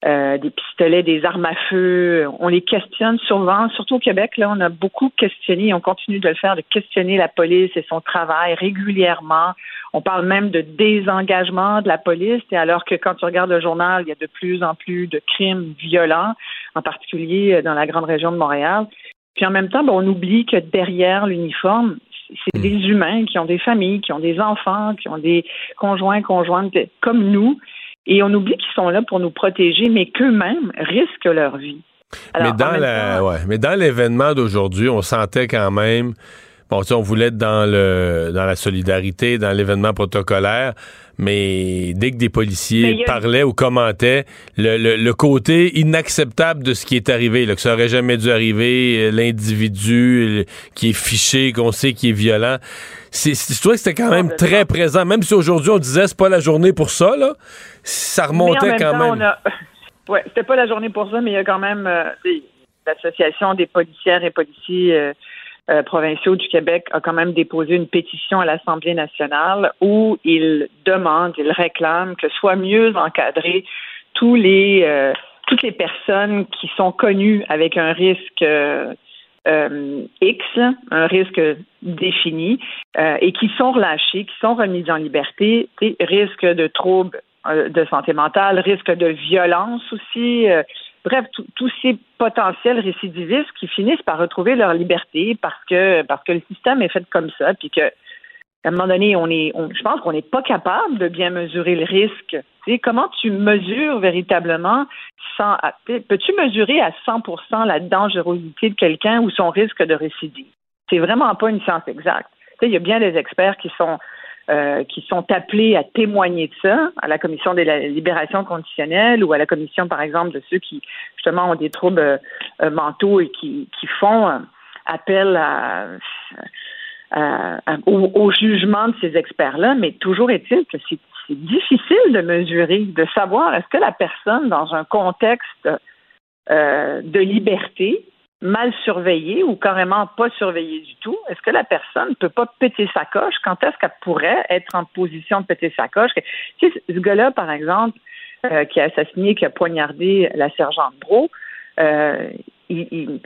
euh, des pistolets, des armes à feu. On les questionne souvent, surtout au Québec. Là, on a beaucoup questionné, on continue de le faire, de questionner la police et son travail régulièrement. On parle même de désengagement de la police, et alors que quand tu regardes le journal, il y a de plus en plus de crimes violents, en particulier dans la grande région de Montréal. Puis en même temps, ben, on oublie que derrière l'uniforme, c'est hmm. des humains qui ont des familles, qui ont des enfants, qui ont des conjoints, conjointes comme nous, et on oublie qu'ils sont là pour nous protéger, mais qu'eux-mêmes risquent leur vie. mais dans la, ouais, mais dans l'événement d'aujourd'hui, on sentait quand même, bon, on voulait être dans le, dans la solidarité, dans l'événement protocolaire, mais dès que des policiers parlaient ou commentaient, le, le, côté inacceptable de ce qui est arrivé, là, que ça aurait jamais dû arriver, euh, l'individu qui est fiché, qu'on sait qui est violent, c'est, je trouvais que c'était quand même très présent, même si aujourd'hui on disait c'est pas la journée pour ça, là, ça remontait quand même. Ouais, c'était pas la journée pour ça, mais il y a quand même euh, l'association des policières et policiers euh, euh, provinciaux du Québec a quand même déposé une pétition à l'Assemblée nationale où ils demandent, ils réclament que soit mieux encadré tous les euh, toutes les personnes qui sont connues avec un risque euh, X, un risque défini, et qui sont relâchées, qui sont remises en liberté, risque de troubles de santé mentale, risque de violence aussi, bref, tous ces potentiels récidivistes qui finissent par retrouver leur liberté parce que parce que le système est fait comme ça, puis que à un moment donné, on est, je pense qu'on n'est pas capable de bien mesurer le risque. Comment tu mesures véritablement sans, peux-tu mesurer à 100% la dangerosité de quelqu'un ou son risque de récidive? C'est vraiment pas une science exacte. il y a bien des experts qui sont euh, qui sont appelés à témoigner de ça à la commission de la libération conditionnelle ou à la commission, par exemple, de ceux qui justement ont des troubles euh, mentaux et qui, qui font euh, appel au, jugement de ces experts-là. Mais toujours est-il que c'est difficile de mesurer, de savoir est-ce que la personne, dans un contexte de liberté, mal surveillée ou carrément pas surveillée du tout, est-ce que la personne ne peut pas péter sa coche? Quand est-ce qu'elle pourrait être en position de péter sa coche? Tu ce gars-là, par exemple, euh, qui a assassiné, qui a poignardé la sergente Bro, euh, il,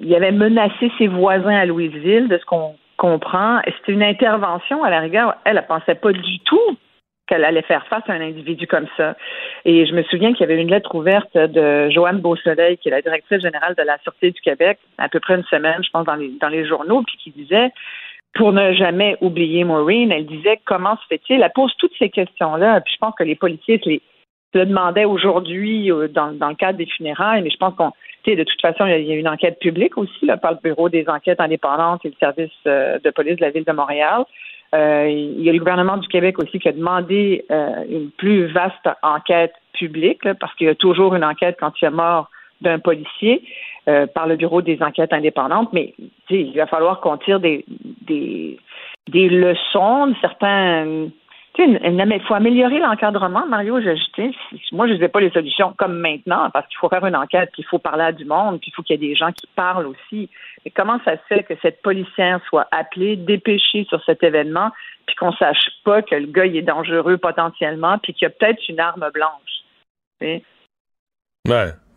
il, avait menacé ses voisins à Louisville, de ce qu'on comprend. C'était une intervention, à la rigueur, elle ne pensait pas du tout qu'elle allait faire face à un individu comme ça. Et je me souviens qu'il y avait une lettre ouverte de Joanne Beausoleil, qui est la directrice générale de la Sûreté du Québec, à peu près une semaine, je pense, dans les, dans les journaux, puis qui disait, pour ne jamais oublier Maureen, elle disait comment se fait-il? Elle pose toutes ces questions-là, puis je pense que les policiers les, le demandaient aujourd'hui euh, dans, le cadre des funérailles, mais je pense qu'on de toute façon, il y a une enquête publique aussi là, par le Bureau des enquêtes indépendantes et le service euh, de police de la Ville de Montréal. Euh, il y a le gouvernement du Québec aussi qui a demandé euh, une plus vaste enquête publique, parce qu'il y a toujours une enquête quand il y a mort d'un policier euh, par le Bureau des enquêtes indépendantes, mais il va falloir qu'on tire des, des, des leçons de certains il faut améliorer l'encadrement, Mario. Je, moi, je ne pas les solutions comme maintenant, parce qu'il faut faire une enquête, puis il faut parler à du monde, puis il faut qu'il y ait des gens qui parlent aussi. Mais comment ça se fait que cette policière soit appelée, dépêchée sur cet événement, puis qu'on sache pas que le gars est dangereux potentiellement, puis qu'il y a peut-être une arme blanche?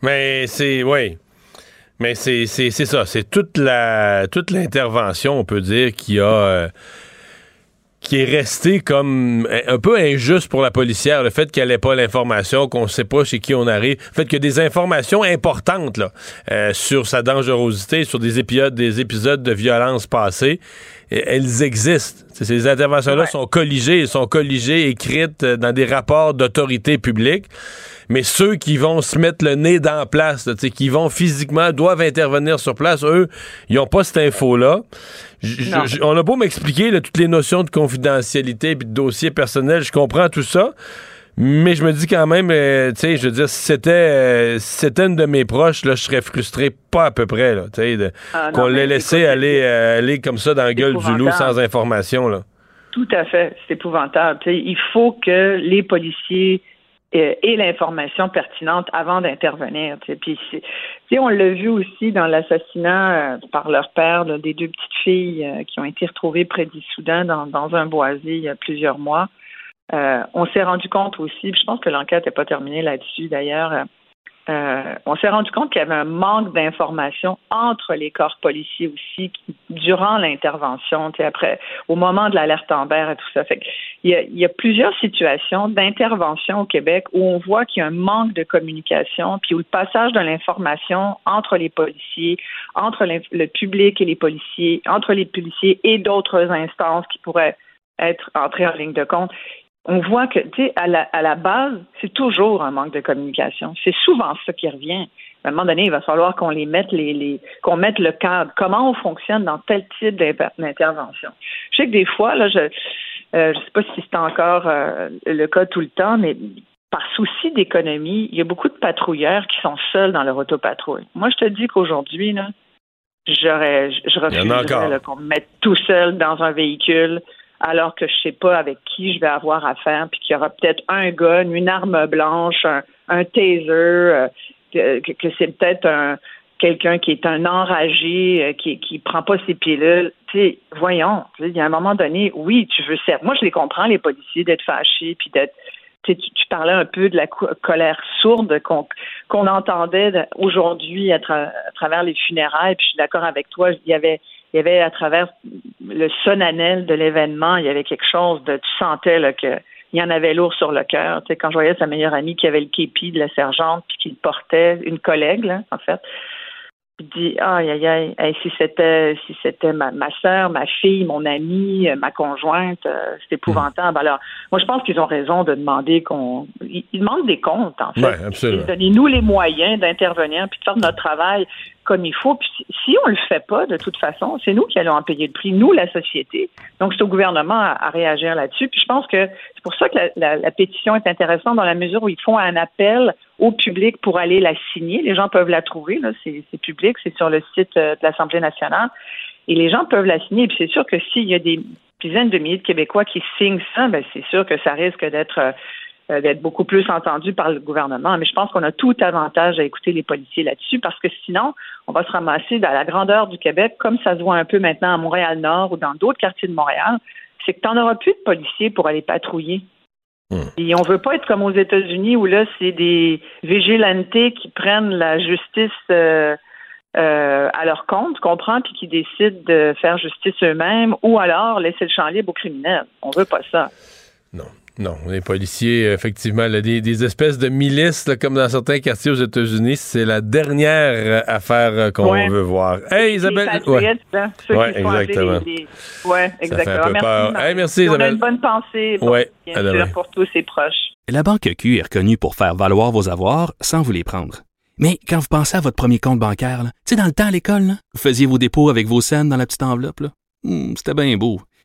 Mais c'est oui. Mais c'est ça, c'est toute la toute l'intervention, on peut dire, qui a euh, qui est resté comme un peu injuste pour la policière, le fait qu'elle n'ait pas l'information, qu'on ne sait pas chez qui on arrive, le fait qu'il y a des informations importantes là, euh, sur sa dangerosité, sur des épisodes, des épisodes de violence passés, elles existent. Ces interventions-là sont colligées, sont colligées, écrites euh, dans des rapports d'autorité publique. Mais ceux qui vont se mettre le nez dans la place, qui vont physiquement, doivent intervenir sur place, eux, ils n'ont pas cette info-là. On a beau m'expliquer toutes les notions de confidentialité et de dossier personnel, je comprends tout ça. Mais je me dis quand même, euh, tu sais, je veux dire, si c'était, euh, c'était une de mes proches, là, je serais frustré pas à peu près, là, tu sais, ah, qu'on l'ait laissé aller, euh, aller comme ça dans la gueule du loup sans information, là. Tout à fait, c'est épouvantable. il faut que les policiers aient l'information pertinente avant d'intervenir. Puis, on l'a vu aussi dans l'assassinat par leur père des deux petites filles qui ont été retrouvées près du Soudan dans, dans un boisé il y a plusieurs mois. Euh, on s'est rendu compte aussi, je pense que l'enquête n'est pas terminée là-dessus d'ailleurs, euh, on s'est rendu compte qu'il y avait un manque d'information entre les corps policiers aussi durant l'intervention, après, au moment de l'alerte Amber et tout ça. Fait il, y a, il y a plusieurs situations d'intervention au Québec où on voit qu'il y a un manque de communication, puis où le passage de l'information entre les policiers, entre le public et les policiers, entre les policiers et d'autres instances qui pourraient être entrées en ligne de compte on voit que, tu sais, à la, à la base, c'est toujours un manque de communication. C'est souvent ça qui revient. À un moment donné, il va falloir qu'on les mette les, les qu'on mette le cadre. Comment on fonctionne dans tel type d'intervention? Je sais que des fois, là, je euh, je sais pas si c'est encore euh, le cas tout le temps, mais par souci d'économie, il y a beaucoup de patrouilleurs qui sont seuls dans leur autopatrouille. Moi, je te dis qu'aujourd'hui, là, j'aurais, je refuserais qu'on me mette tout seul dans un véhicule alors que je sais pas avec qui je vais avoir affaire, puis qu'il y aura peut-être un gun, une arme blanche, un, taser, euh, que, c'est peut-être un quelqu'un qui est un enragé, euh, qui qui prend pas ses pilules. Tu sais, voyons, il y a un moment donné, oui, tu veux servir. Moi, je les comprends, les policiers, d'être fâchés, puis d'être tu, tu, parlais un peu de la colère sourde qu'on entendait aujourd'hui à, travers les funérailles. Puis je suis d'accord avec toi. Il y avait il y avait à travers le sonanel de l'événement, il y avait quelque chose de, tu sentais là, que il y en avait lourd sur le cœur. Tu sais, quand je voyais sa meilleure amie qui avait le képi de la sergente puis qui le portait, une collègue là, en fait, dit aïe aïe aïe si c'était si c'était ma, ma soeur, ma fille, mon amie, euh, ma conjointe, euh, c'est épouvantable. Hmm. Alors moi je pense qu'ils ont raison de demander qu'on ils, demandent des comptes en fait. Ouais, Donnez-nous les moyens d'intervenir puis de faire notre travail comme il faut. Puis si on le fait pas, de toute façon, c'est nous qui allons en payer le prix, nous, la société. Donc, c'est au gouvernement à, réagir là-dessus. Puis je pense que c'est pour ça que la, pétition est intéressante dans la mesure où ils font un appel au public pour aller la signer. Les gens peuvent la trouver, c'est, public, c'est sur le site euh, de l'Assemblée nationale. Et les gens peuvent la signer. Et puis c'est sûr que s'il y a des dizaines de milliers de Québécois qui signent ça, ben c'est sûr que ça risque d'être euh, euh, d'être beaucoup plus entendu par le gouvernement. Mais je pense qu'on a tout avantage à écouter les policiers là-dessus parce que sinon, on va se ramasser dans la grandeur du Québec, comme ça se voit un peu maintenant à Montréal-Nord ou dans d'autres quartiers de Montréal, c'est que tu n'en auras plus de policiers pour aller patrouiller. Hmm. Et on veut pas être comme aux États-Unis où là, c'est des vigilantes qui prennent la justice euh, euh, à leur compte, tu comprends, puis qui décident de faire justice eux-mêmes, ou alors laisser le champ libre aux criminels. On veut pas ça. Non. Non, les policiers, effectivement, des, espèces de milices, comme dans certains quartiers aux États-Unis, c'est la dernière affaire euh, qu'on veut voir. Hey, Isabelle! Ouais, ouais exactement. Ouais, exactement. Ça fait un peu peur. Merci, hey, merci, Isabelle. On a une bonne pensée bon, ouais, bien sûr, pour tous ses proches. La Banque Q est reconnue pour faire valoir vos avoirs sans vous les prendre. Mais quand vous pensez à votre premier compte bancaire, tu sais, dans le temps à l'école, vous faisiez vos dépôts avec vos scènes dans la petite enveloppe. Hmm, c'était bien beau.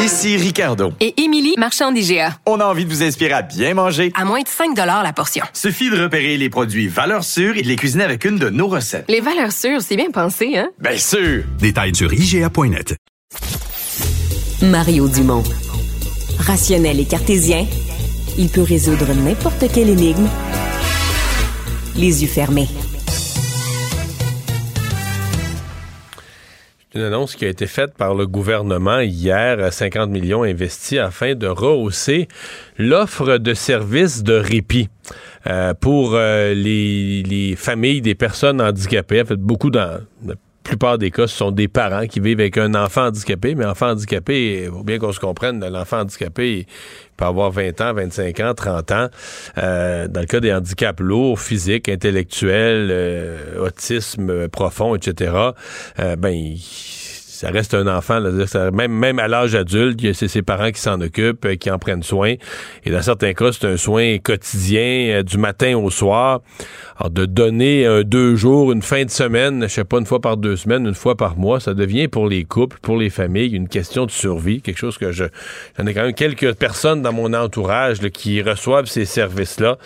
Ici Ricardo. Et Émilie, marchand d'IGA. On a envie de vous inspirer à bien manger. À moins de 5 la portion. Suffit de repérer les produits valeurs sûres et de les cuisiner avec une de nos recettes. Les valeurs sûres, c'est bien pensé, hein? Bien sûr! Détails sur IGA.net. Mario Dumont. Rationnel et cartésien, il peut résoudre n'importe quelle énigme les yeux fermés. Une annonce qui a été faite par le gouvernement hier, 50 millions investis afin de rehausser l'offre de services de répit euh, pour euh, les, les, familles des personnes handicapées. En fait, beaucoup dans plupart des cas, ce sont des parents qui vivent avec un enfant handicapé, mais enfant handicapé, il faut bien qu'on se comprenne, l'enfant handicapé il peut avoir 20 ans, 25 ans, 30 ans. Euh, dans le cas des handicaps lourds, physiques, intellectuels, euh, autisme profond, etc., euh, ben, ça reste un enfant. Là, même, même à l'âge adulte, c'est ses parents qui s'en occupent, euh, qui en prennent soin. Et dans certains cas, c'est un soin quotidien, euh, du matin au soir. Alors, de donner un deux jours, une fin de semaine, je sais pas, une fois par deux semaines, une fois par mois, ça devient pour les couples, pour les familles, une question de survie. Quelque chose que je... J'en ai quand même quelques personnes dans mon entourage qui reçoivent ces services-là.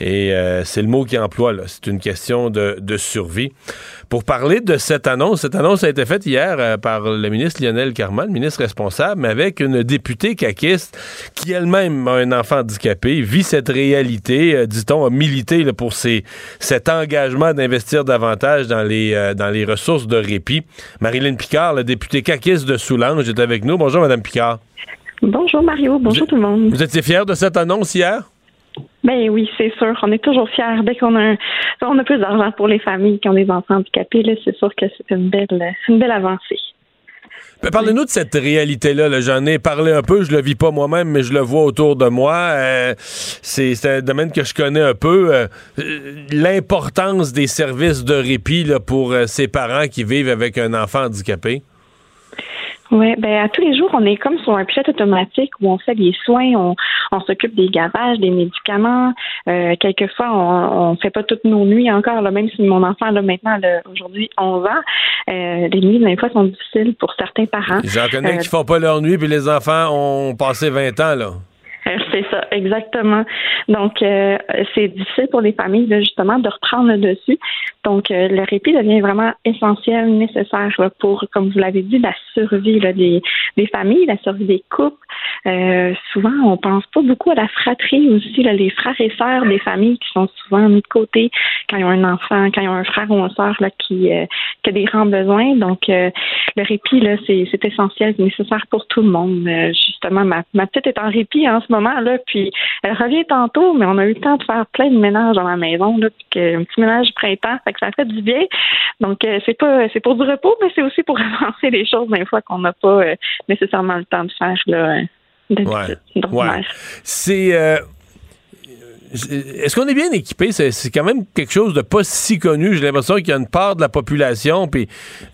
Et euh, c'est le mot qui emploie, C'est une question de, de survie pour parler de cette annonce. Cette annonce a été faite hier euh, par le ministre Lionel Carman, ministre responsable, mais avec une députée caquiste qui elle-même a un enfant handicapé, vit cette réalité, euh, dit-on, a milité pour cet engagement d'investir davantage dans les, euh, dans les ressources de répit. Marilyn Picard, la députée caquiste de Soulanges, est avec nous. Bonjour, Madame Picard. Bonjour Mario, bonjour tout le monde. Vous étiez fière de cette annonce hier? Ben oui, c'est sûr. On est toujours fiers dès qu'on a, on a plus d'argent pour les familles qui ont des enfants handicapés. c'est sûr que c'est une belle, une belle avancée. Ben, parlez-nous de cette réalité-là. J'en ai parlé un peu, je le vis pas moi-même, mais je le vois autour de moi. Euh, c'est, un domaine que je connais un peu. Euh, l'importance des services de répit pour euh, ces parents qui vivent avec un enfant handicapé. Oui, ben à tous les jours, on est comme sur un pilote automatique où on fait des soins, on, on s'occupe des gavages, des médicaments. Euh, quelquefois, on, on fait pas toutes nos nuits encore, là, même si mon enfant a maintenant aujourd'hui 11 ans. Euh, les nuits, des fois, sont difficiles pour certains parents. J'en connais euh, qui font pas leur nuit, puis les enfants ont passé 20 ans, là. C'est ça, exactement. Donc, euh, c'est difficile pour les familles, justement, de reprendre le dessus. Donc, euh, le répit devient vraiment essentiel, nécessaire pour, comme vous l'avez dit, la survie des, des familles, la survie des couples. Euh, souvent, on pense pas beaucoup à la fratrie aussi, là, les frères et sœurs des familles qui sont souvent mis de côté quand ils ont un enfant, quand ils ont un frère ou une sœur là, qui, qui a des grands besoins. Donc, le répit, là, c'est, c'est essentiel, nécessaire pour tout le monde. justement, ma, ma petite est en répit ce moment, là, puis elle revient tantôt, mais on a eu le temps de faire plein de ménages dans la maison, là, puis que, un petit ménage printemps, fait que ça fait du bien. Donc, euh, c'est pas c'est pour du repos, mais c'est aussi pour avancer les choses des fois qu'on n'a pas euh, nécessairement le temps de faire, là. ouais. C'est euh, est-ce qu'on est bien équipé? C'est quand même quelque chose de pas si connu. J'ai l'impression qu'il y a une part de la population, puis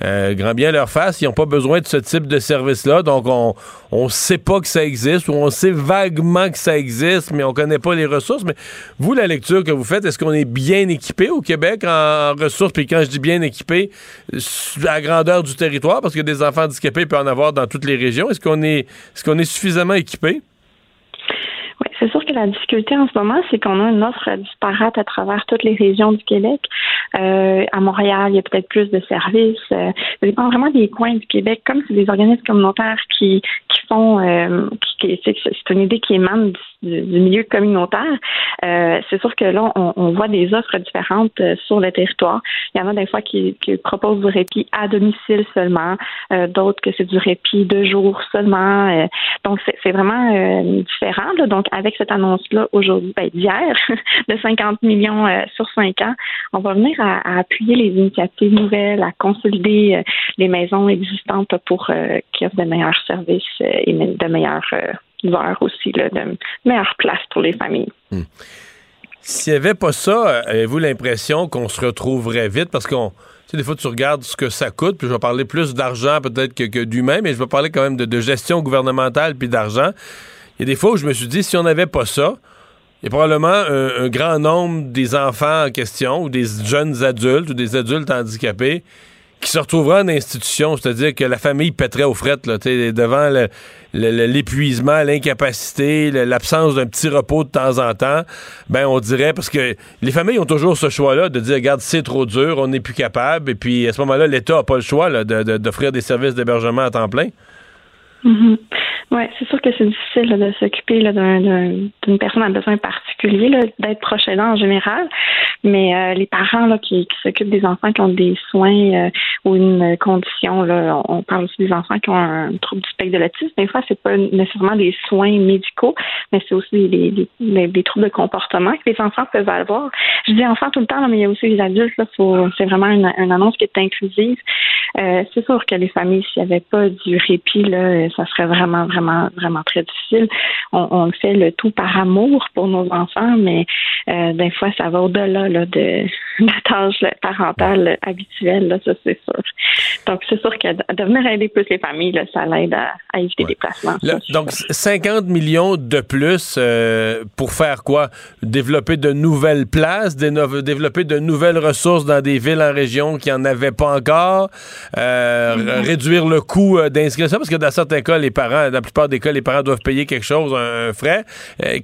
euh, grand bien leur face, ils n'ont pas besoin de ce type de service-là. Donc, on ne sait pas que ça existe, ou on sait vaguement que ça existe, mais on connaît pas les ressources. Mais vous, la lecture que vous faites, est-ce qu'on est bien équipé au Québec en, ressources? Puis quand je dis bien équipé, à la grandeur du territoire, parce que des enfants handicapés, peut en avoir dans toutes les régions. Est-ce qu'on est, est, qu'on est suffisamment équipé? C'est sûr que la difficulté en ce moment, c'est qu'on a une offre disparate à travers toutes les régions du Québec. Euh, à Montréal, il y a peut-être plus de services. Euh, ça dépend vraiment des coins du Québec. Comme c'est des organismes communautaires qui, qui font, euh, qui, c'est une idée qui émane du, milieu communautaire. Euh, c'est sûr que là, on, on, voit des offres différentes euh, sur le territoire. Il y en a des fois qui, qui proposent du répit à domicile seulement, euh, d'autres que c'est du répit deux jours seulement. donc, c'est vraiment différent. Là. Donc, avec cette annonce-là aujourd'hui, ben, d'hier, de 50 millions sur cinq ans, on va venir à, appuyer les initiatives nouvelles, à consolider les maisons existantes pour qui offrent de meilleurs services et de meilleures heures aussi, de meilleure place pour les familles. Hmm. S'il n'y avait pas ça, avez-vous l'impression qu'on se retrouverait vite? Parce qu'on. Tu sais, des fois, tu regardes ce que ça coûte, puis je vais parler plus d'argent peut-être que, d'humain, mais je vais parler quand même de, gestion gouvernementale puis d'argent. Il y des fois où je me suis dit, si on n'avait pas ça, il y a probablement un, grand nombre des enfants en question ou des jeunes adultes ou des adultes handicapés qui se retrouvera en institution, c'est-à-dire que la famille pèterait aux frettes là, devant l'épuisement, l'incapacité, l'absence d'un petit repos de temps en temps, ben on dirait, parce que les familles ont toujours ce choix-là de dire, regarde, c'est trop dur, on n'est plus capable, et puis à ce moment-là, l'État n'a pas le choix d'offrir des services d'hébergement à temps plein. Mm-hmm. Oui, c'est sûr que c'est difficile de s'occuper d'une personne à besoin particulier, d'être proche aidant en général. Mais euh, les parents qui, s'occupent des enfants qui ont des soins euh, ou une condition, on parle aussi des enfants qui ont un trouble du spectre de l'autisme. Des fois, c'est pas nécessairement des soins médicaux, mais c'est aussi des, troubles de comportement que les enfants peuvent avoir. Je dis enfants tout le temps, mais il y a aussi les adultes. c'est vraiment une, annonce qui est inclusive. Euh, c'est sûr que les familles, s'il n'y avait pas du répit, ça serait vraiment, vraiment, vraiment très difficile. On, on fait le tout par amour pour nos enfants, mais euh, des fois, ça va au-delà là, de la tâche parentale habituelle, là, ça c'est sûr. Donc, c'est sûr que de venir aider plus les familles, là, ça l'aide à, éviter des placements. donc, 50 millions de plus euh, pour faire quoi? Développer de nouvelles places, développer de nouvelles ressources dans des villes en région qui n'en avaient pas encore, euh, mm-hmm. réduire le coût d'inscription, parce que dans certains les parents, dans la plupart des cas, les parents doivent payer quelque chose, un, frais.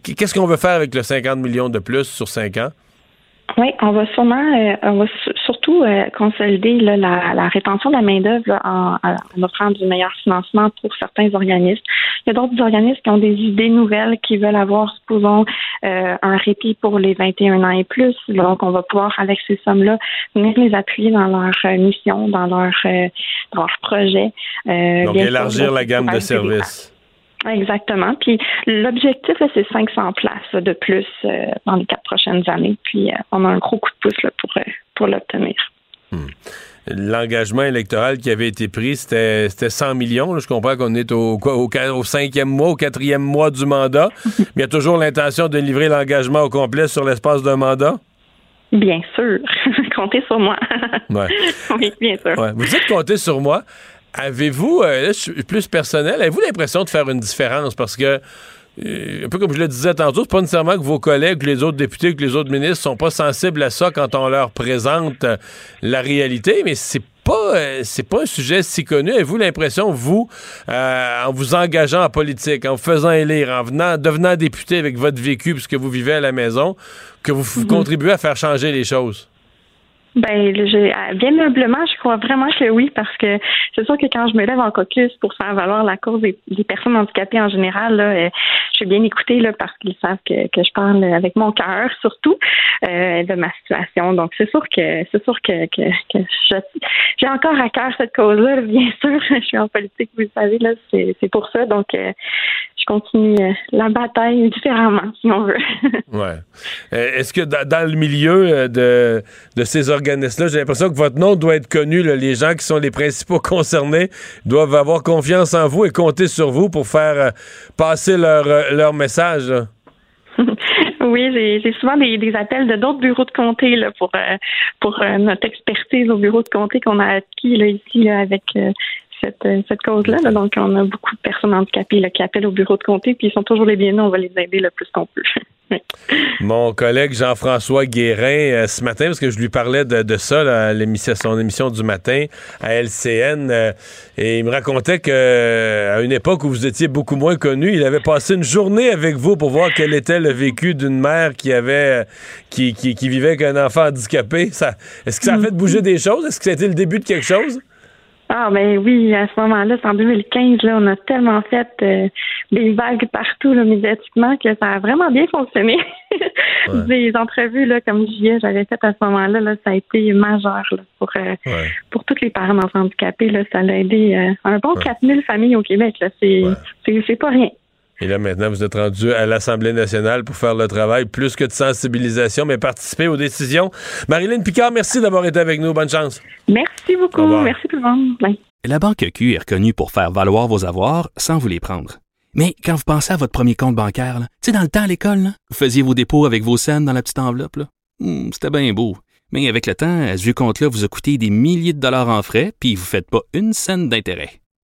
Qu'est-ce qu'on veut faire avec le 50 millions de plus sur 5 ans? Oui, on va sûrement, euh, on va surtout euh, consolider la, la, rétention de la main-d'œuvre en, en, offrant du meilleur financement pour certains organismes. Il y a d'autres organismes qui ont des idées nouvelles qui veulent avoir, supposons, euh, un répit pour les 21 ans et plus. Donc, on va pouvoir, avec ces sommes-là, venir les appuyer dans leur mission, dans leur, dans leur projet. Donc, élargir la gamme de services. Exactement. Puis l'objectif, c'est 500 places de plus euh, dans les quatre prochaines années. Puis euh, on a un gros coup de pouce là, pour, euh, pour l'obtenir. Hmm. L'engagement électoral qui avait été pris, c'était 100 millions. Je comprends qu'on est au, au, au, cinquième mois, au quatrième mois du mandat. mais il y a toujours l'intention de livrer l'engagement au complet sur l'espace d'un mandat? Bien sûr. Comptez sur moi. ouais. Oui, bien sûr. Ouais. Vous dites compter sur moi. Avez-vous, euh, plus personnel, avez-vous l'impression de faire une différence? Parce que, euh, un peu comme je le disais tantôt, c'est pas nécessairement que vos collègues, les autres députés, que les autres ministres sont pas sensibles à ça quand on leur présente euh, la réalité, mais c'est pas c'est pas un sujet si connu. Avez-vous l'impression, vous, en vous engageant en politique, en vous faisant élire, en venant, devenant député avec votre vécu puisque vous vivez à la maison, que vous mm-hmm. contribuez à faire changer les choses? Ben, je, bien humblement, je crois vraiment que oui, parce que c'est sûr que quand je me lève en caucus pour faire valoir la cause des, personnes handicapées en général, là, euh, je suis bien écoutée là, parce qu'ils savent que, que je parle avec mon cœur, surtout euh, de ma situation. Donc, c'est sûr que c'est sûr que, que, que j'ai encore à cœur cette cause-là. Bien sûr, je suis en politique, vous le savez, là, c'est, pour ça. Donc, euh, je continue euh, la bataille différemment, si on veut. ouais. Est-ce que dans, le milieu de, de ces organismes là j'ai l'impression que votre nom doit être connu. Les gens qui sont les principaux concernés doivent avoir confiance en vous et compter sur vous pour faire euh, passer leur, euh, leur message. Oui, j'ai souvent des, appels de d'autres bureaux de comté pour euh, pour notre expertise au bureau de comté qu'on a acquis là, ici avec cette, cette cause-là. Donc, on a beaucoup de personnes handicapées là, qui appellent au bureau de comté, puis ils sont toujours les bienvenus. On va les aider le plus qu'on peut. Mon collègue Jean-François Guérin, euh, ce matin, parce que je lui parlais de, ça, l'émission, son émission du matin à LCN, euh, et il me racontait qu'à une époque où vous étiez beaucoup moins connu, il avait passé une journée avec vous pour voir quel était le vécu d'une mère qui avait euh, qui, qui, vivait avec un enfant handicapé. est-ce que ça a fait bouger des choses? Est-ce que été le début de quelque chose? Ah ben oui, à ce moment-là, c'est en 2015, là, on a tellement fait euh, des vagues partout là, médiatiquement que ça a vraiment bien fonctionné. Des entrevues, là, comme je j'avais fait à ce moment-là, là, ça a été majeur là, pour, euh, pour tous les parents d'enfants handicapés. Là, ça a aidé euh, un bon 4000 familles au Québec. Là. C'est, c'est pas rien. Et là, maintenant, vous êtes rendu à l'Assemblée nationale pour faire le travail, plus que de sensibilisation, mais participer aux décisions. Marilyn Picard, merci d'avoir été avec nous. Bonne chance. Merci beaucoup. Merci tout le monde. La Banque Q est reconnue pour faire valoir vos avoirs sans vous les prendre. Mais quand vous pensez à votre premier compte bancaire, tu sais, dans le temps à l'école, vous faisiez vos dépôts avec vos scènes dans la petite enveloppe. Hmm, c'était bien beau. Mais avec le temps, ce vieux compte-là vous a coûté des milliers de dollars en frais, puis vous ne faites pas une scène d'intérêt.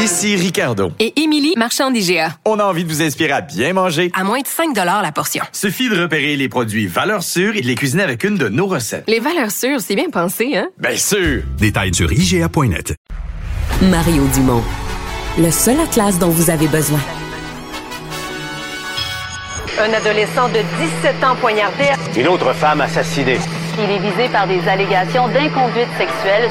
Ici Ricardo. Et Émilie, marchand d'IGA. On a envie de vous inspirer à bien manger. À moins de 5 la portion. Suffit de repérer les produits valeurs sûres et de les cuisiner avec une de nos recettes. Les valeurs sûres, c'est bien pensé, hein? Bien sûr! Détails sur IGA.net. Mario Dumont. Le seul atlas dont vous avez besoin. Un adolescent de 17 ans poignardé. Une autre femme assassinée. Il est visé par des allégations d'inconduite sexuelle.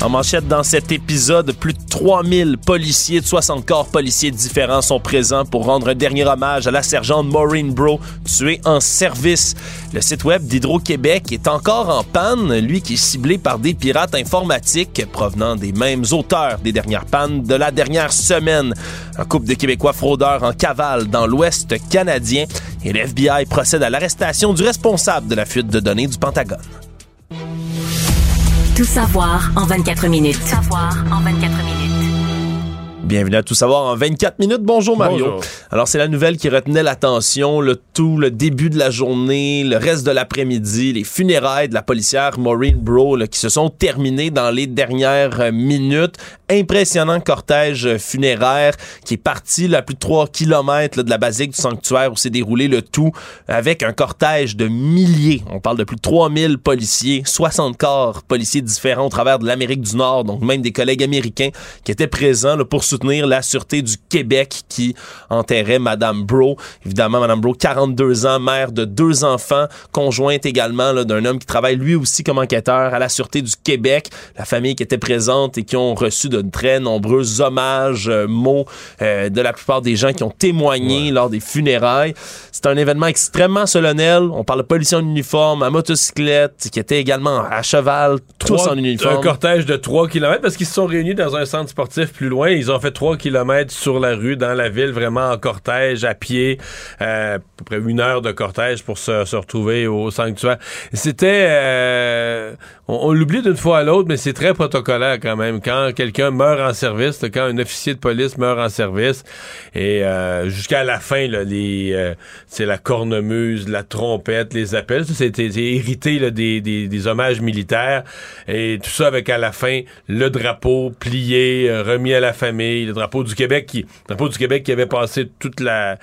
En manchette dans cet épisode, plus de 3000 policiers de 60 corps policiers différents sont présents pour rendre un dernier hommage à la sergente Maureen Bro, tuée en service. Le site web d'Hydro-Québec est encore en panne, lui qui est ciblé par des pirates informatiques provenant des mêmes auteurs des dernières pannes de la dernière semaine. Un couple de Québécois fraudeurs en cavale dans l'Ouest canadien et l'FBI procède à l'arrestation du responsable de la fuite de données du Pentagone. Tout savoir en 24 minutes. Tout savoir en 24 minutes. Bienvenue à Tout savoir en 24 minutes. Bonjour Mario. Bonjour. Alors c'est la nouvelle qui retenait l'attention, le tout, le début de la journée, le reste de l'après-midi, les funérailles de la policière Maureen Bro là, qui se sont terminées dans les dernières euh, minutes. Impressionnant cortège funéraire qui est parti là, à plus de 3 km de la basique du sanctuaire où s'est déroulé le tout avec un cortège de milliers. On parle de plus de 3000 policiers, 60 corps policiers différents au travers de l'Amérique du Nord, donc même des collègues américains qui étaient présents là, pour soutenir la Sûreté du Québec qui enterrait Madame Bro. Évidemment, Madame Bro, 42 ans, mère de deux enfants, conjointe également là, d'un homme qui travaille lui aussi comme enquêteur à la Sûreté du Québec. La famille qui était présente et qui ont reçu de très nombreux hommages, euh, mots euh, de la plupart des gens qui ont témoigné lors des funérailles. C'est un événement extrêmement solennel. On parle de policiers en uniforme, à motocyclette, qui étaient également à cheval, tous Trois- en uniforme. Un cortège de 3 km parce qu'ils se sont réunis dans un centre sportif plus loin. Ils ont fait 3 km sur la rue, dans la ville, vraiment en cortège, à pied. Euh, à peu près une heure de cortège pour se, se retrouver au sanctuaire. C'était... euh, on on l'oublie d'une fois à l'autre, mais c'est très protocolaire quand même. Quand quelqu'un meurt en service, quand un officier de police meurt en service, et euh, jusqu'à la fin, là, les, euh, c'est la cornemuse, la trompette, les appels, c'était hérité des, des, des hommages militaires, et tout ça avec à la fin le drapeau plié, euh, remis à la famille, le drapeau du Québec qui, le drapeau du Québec qui avait passé toute la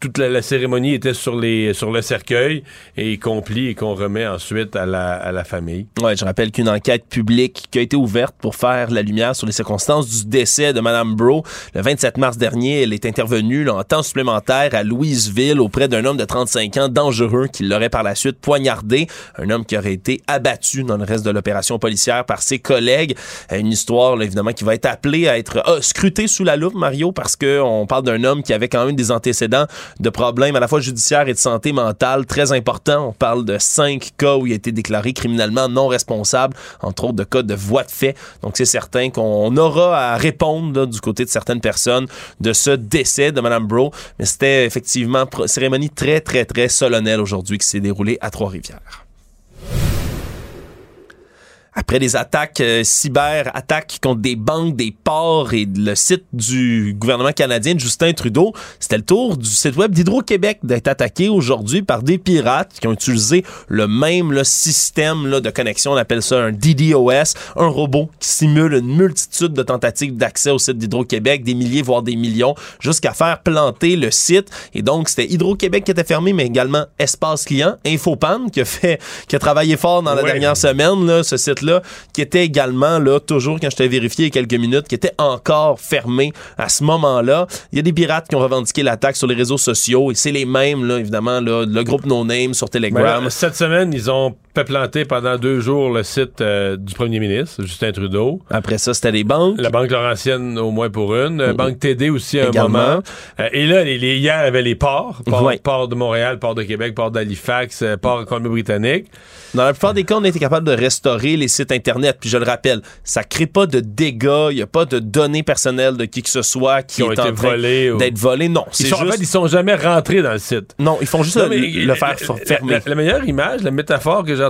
toute la, la cérémonie était sur les sur le cercueil et qu'on plie et qu'on remet ensuite à la, à la famille. Ouais, je rappelle qu'une enquête publique qui a été ouverte pour faire la lumière sur les circonstances du décès de Madame Bro le 27 mars dernier, elle est intervenue là, en temps supplémentaire à Louisville auprès d'un homme de 35 ans dangereux qui l'aurait par la suite poignardé, un homme qui aurait été abattu dans le reste de l'opération policière par ses collègues. Euh, Une histoire là, évidemment qui va être appelée à être ah, scrutée sous la loupe Mario parce que on parle d'un homme qui avait quand même des antécédents de problèmes à la fois judiciaires et de santé mentale très importants. On parle de cinq cas où il a été déclaré criminellement non responsable, entre autres de cas de voie de fait. Donc c'est certain qu'on aura à répondre là, du côté de certaines personnes de ce décès de Madame Bro. Mais c'était effectivement une cérémonie très très très solennelle aujourd'hui qui s'est déroulée à Trois-Rivières. Après des attaques euh, cyber, attaques contre des banques, des ports et le site du gouvernement canadien de Justin Trudeau, c'était le tour du site web d'Hydro-Québec d'être attaqué aujourd'hui par des pirates qui ont utilisé le même là, système là, de connexion, on appelle ça un DDoS, un robot qui simule une multitude de tentatives d'accès au site d'Hydro-Québec, des milliers voire des millions, jusqu'à faire planter le site. Et donc c'était Hydro-Québec qui était fermé, mais également Espace Client, Infopan qui a fait, qui a travaillé fort dans la Ouais. dernière semaine, là, ce site-là, qui était également, là, toujours quand je t'ai vérifié il y a quelques minutes, qui était encore fermé à ce moment-là. Il y a des pirates qui ont revendiqué l'attaque sur les réseaux sociaux et c'est les mêmes, là, évidemment, là, le groupe No Name sur Ben Telegram. là, cette semaine, ils ont fait planter pendant deux jours le site euh, du premier ministre, Justin Trudeau. Après ça, c'était les banques. La Banque Laurentienne, au moins pour une. Mhm. Banque TD aussi à un moment. Euh, et là, les, les- hier, il y avait les ports. Port, de Montréal, port de Québec, port d'Halifax, euh, port Colombie-Britannique. Dans la plupart des cas, on a été capable de restaurer les sites Internet. Puis je le rappelle, ça crée pas de dégâts, il n'y a pas de données personnelles de qui que ce soit qui, Qui ont est en été train volés ou- d'être volé. Non, Ils c'est sont, en juste... fait, ils sont jamais rentrés dans le site. Non, ils font juste Non, le, mais le faire la- fermer. La, la meilleure image, la métaphore que j'ai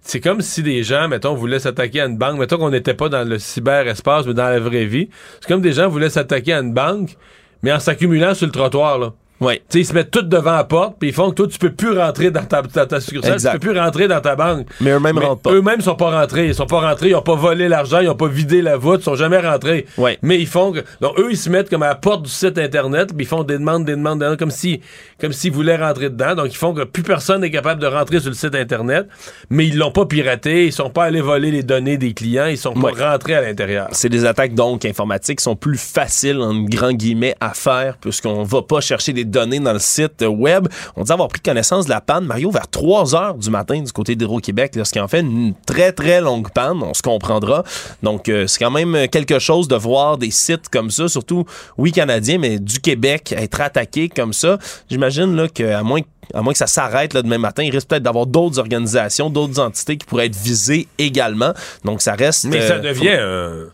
c'est comme si des gens, mettons, voulaient s'attaquer à une banque. Mettons qu'on n'était pas dans le cyberespace, mais dans la vraie vie. C'est comme des gens voulaient s'attaquer à une banque, mais en s'accumulant sur le trottoir, là. Ouais. Tu sais, ils se mettent tout devant la porte, puis ils font que toi, tu peux plus rentrer dans ta, ta, ta succursale, Exact. tu peux plus rentrer dans ta banque. Mais eux-mêmes rentrent pas. Eux-mêmes sont pas rentrés. Ils sont pas rentrés, ils ont pas volé l'argent, ils ont pas vidé la voûte, ils sont jamais rentrés. Ouais. Mais ils font que. Donc, eux, ils se mettent comme à la porte du site Internet, puis ils font des demandes, des demandes, des demandes, comme si, comme s'ils voulaient rentrer dedans. Donc, ils font que plus personne n'est capable de rentrer sur le site Internet, mais ils l'ont pas piraté, ils sont pas allés voler les données des clients, ils sont pas Ouais. rentrés à l'intérieur. C'est des attaques donc informatiques qui sont plus faciles en grand guillemets à faire puisqu'on va pas chercher des données dans le site web. On dit avoir pris connaissance de la panne Mario vers 3 heures du matin du côté d'Hydro-Québec, ce qui en fait une très très longue panne, on se comprendra. Donc euh, c'est quand même quelque chose de voir des sites comme ça, surtout oui canadiens mais du Québec être attaqué comme ça. J'imagine là qu'à moins à moins que ça s'arrête là, demain matin, il risque peut-être d'avoir d'autres organisations, d'autres entités qui pourraient être visées également. Donc ça reste Mais euh, ça devient un,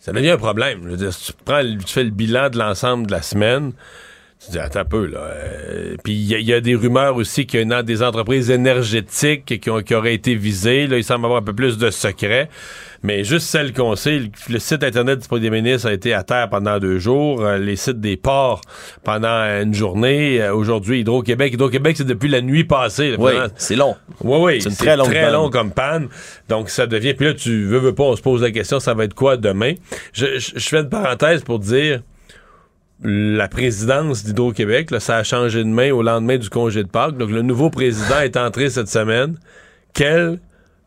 ça devient un problème. Je veux dire, si tu prends, tu fais le bilan de l'ensemble de la semaine, tu dis attends un peu là. euh, Puis il y, y a des rumeurs aussi qu'il y a une- des entreprises énergétiques qui, ont, qui auraient été visées. Là, il semble avoir un peu plus de secrets. Mais juste celle qu'on sait, le, le site internet du premier ministre a été à terre pendant deux jours. euh, les sites des ports pendant une journée. Euh, Aujourd'hui, Hydro-Québec. Hydro-Québec, c'est depuis la nuit passée. là, Oui, c'est long. Oui, oui. C'est une très longue panne. long comme panne. Donc, ça devient. Puis là, tu veux, veux pas, on se pose la question, ça va être quoi demain? Je, je- je fais une parenthèse pour dire la présidence d'Hydro-Québec, ça a changé de main au lendemain du congé de Pâques. Donc, le nouveau président est entré cette semaine. Quelle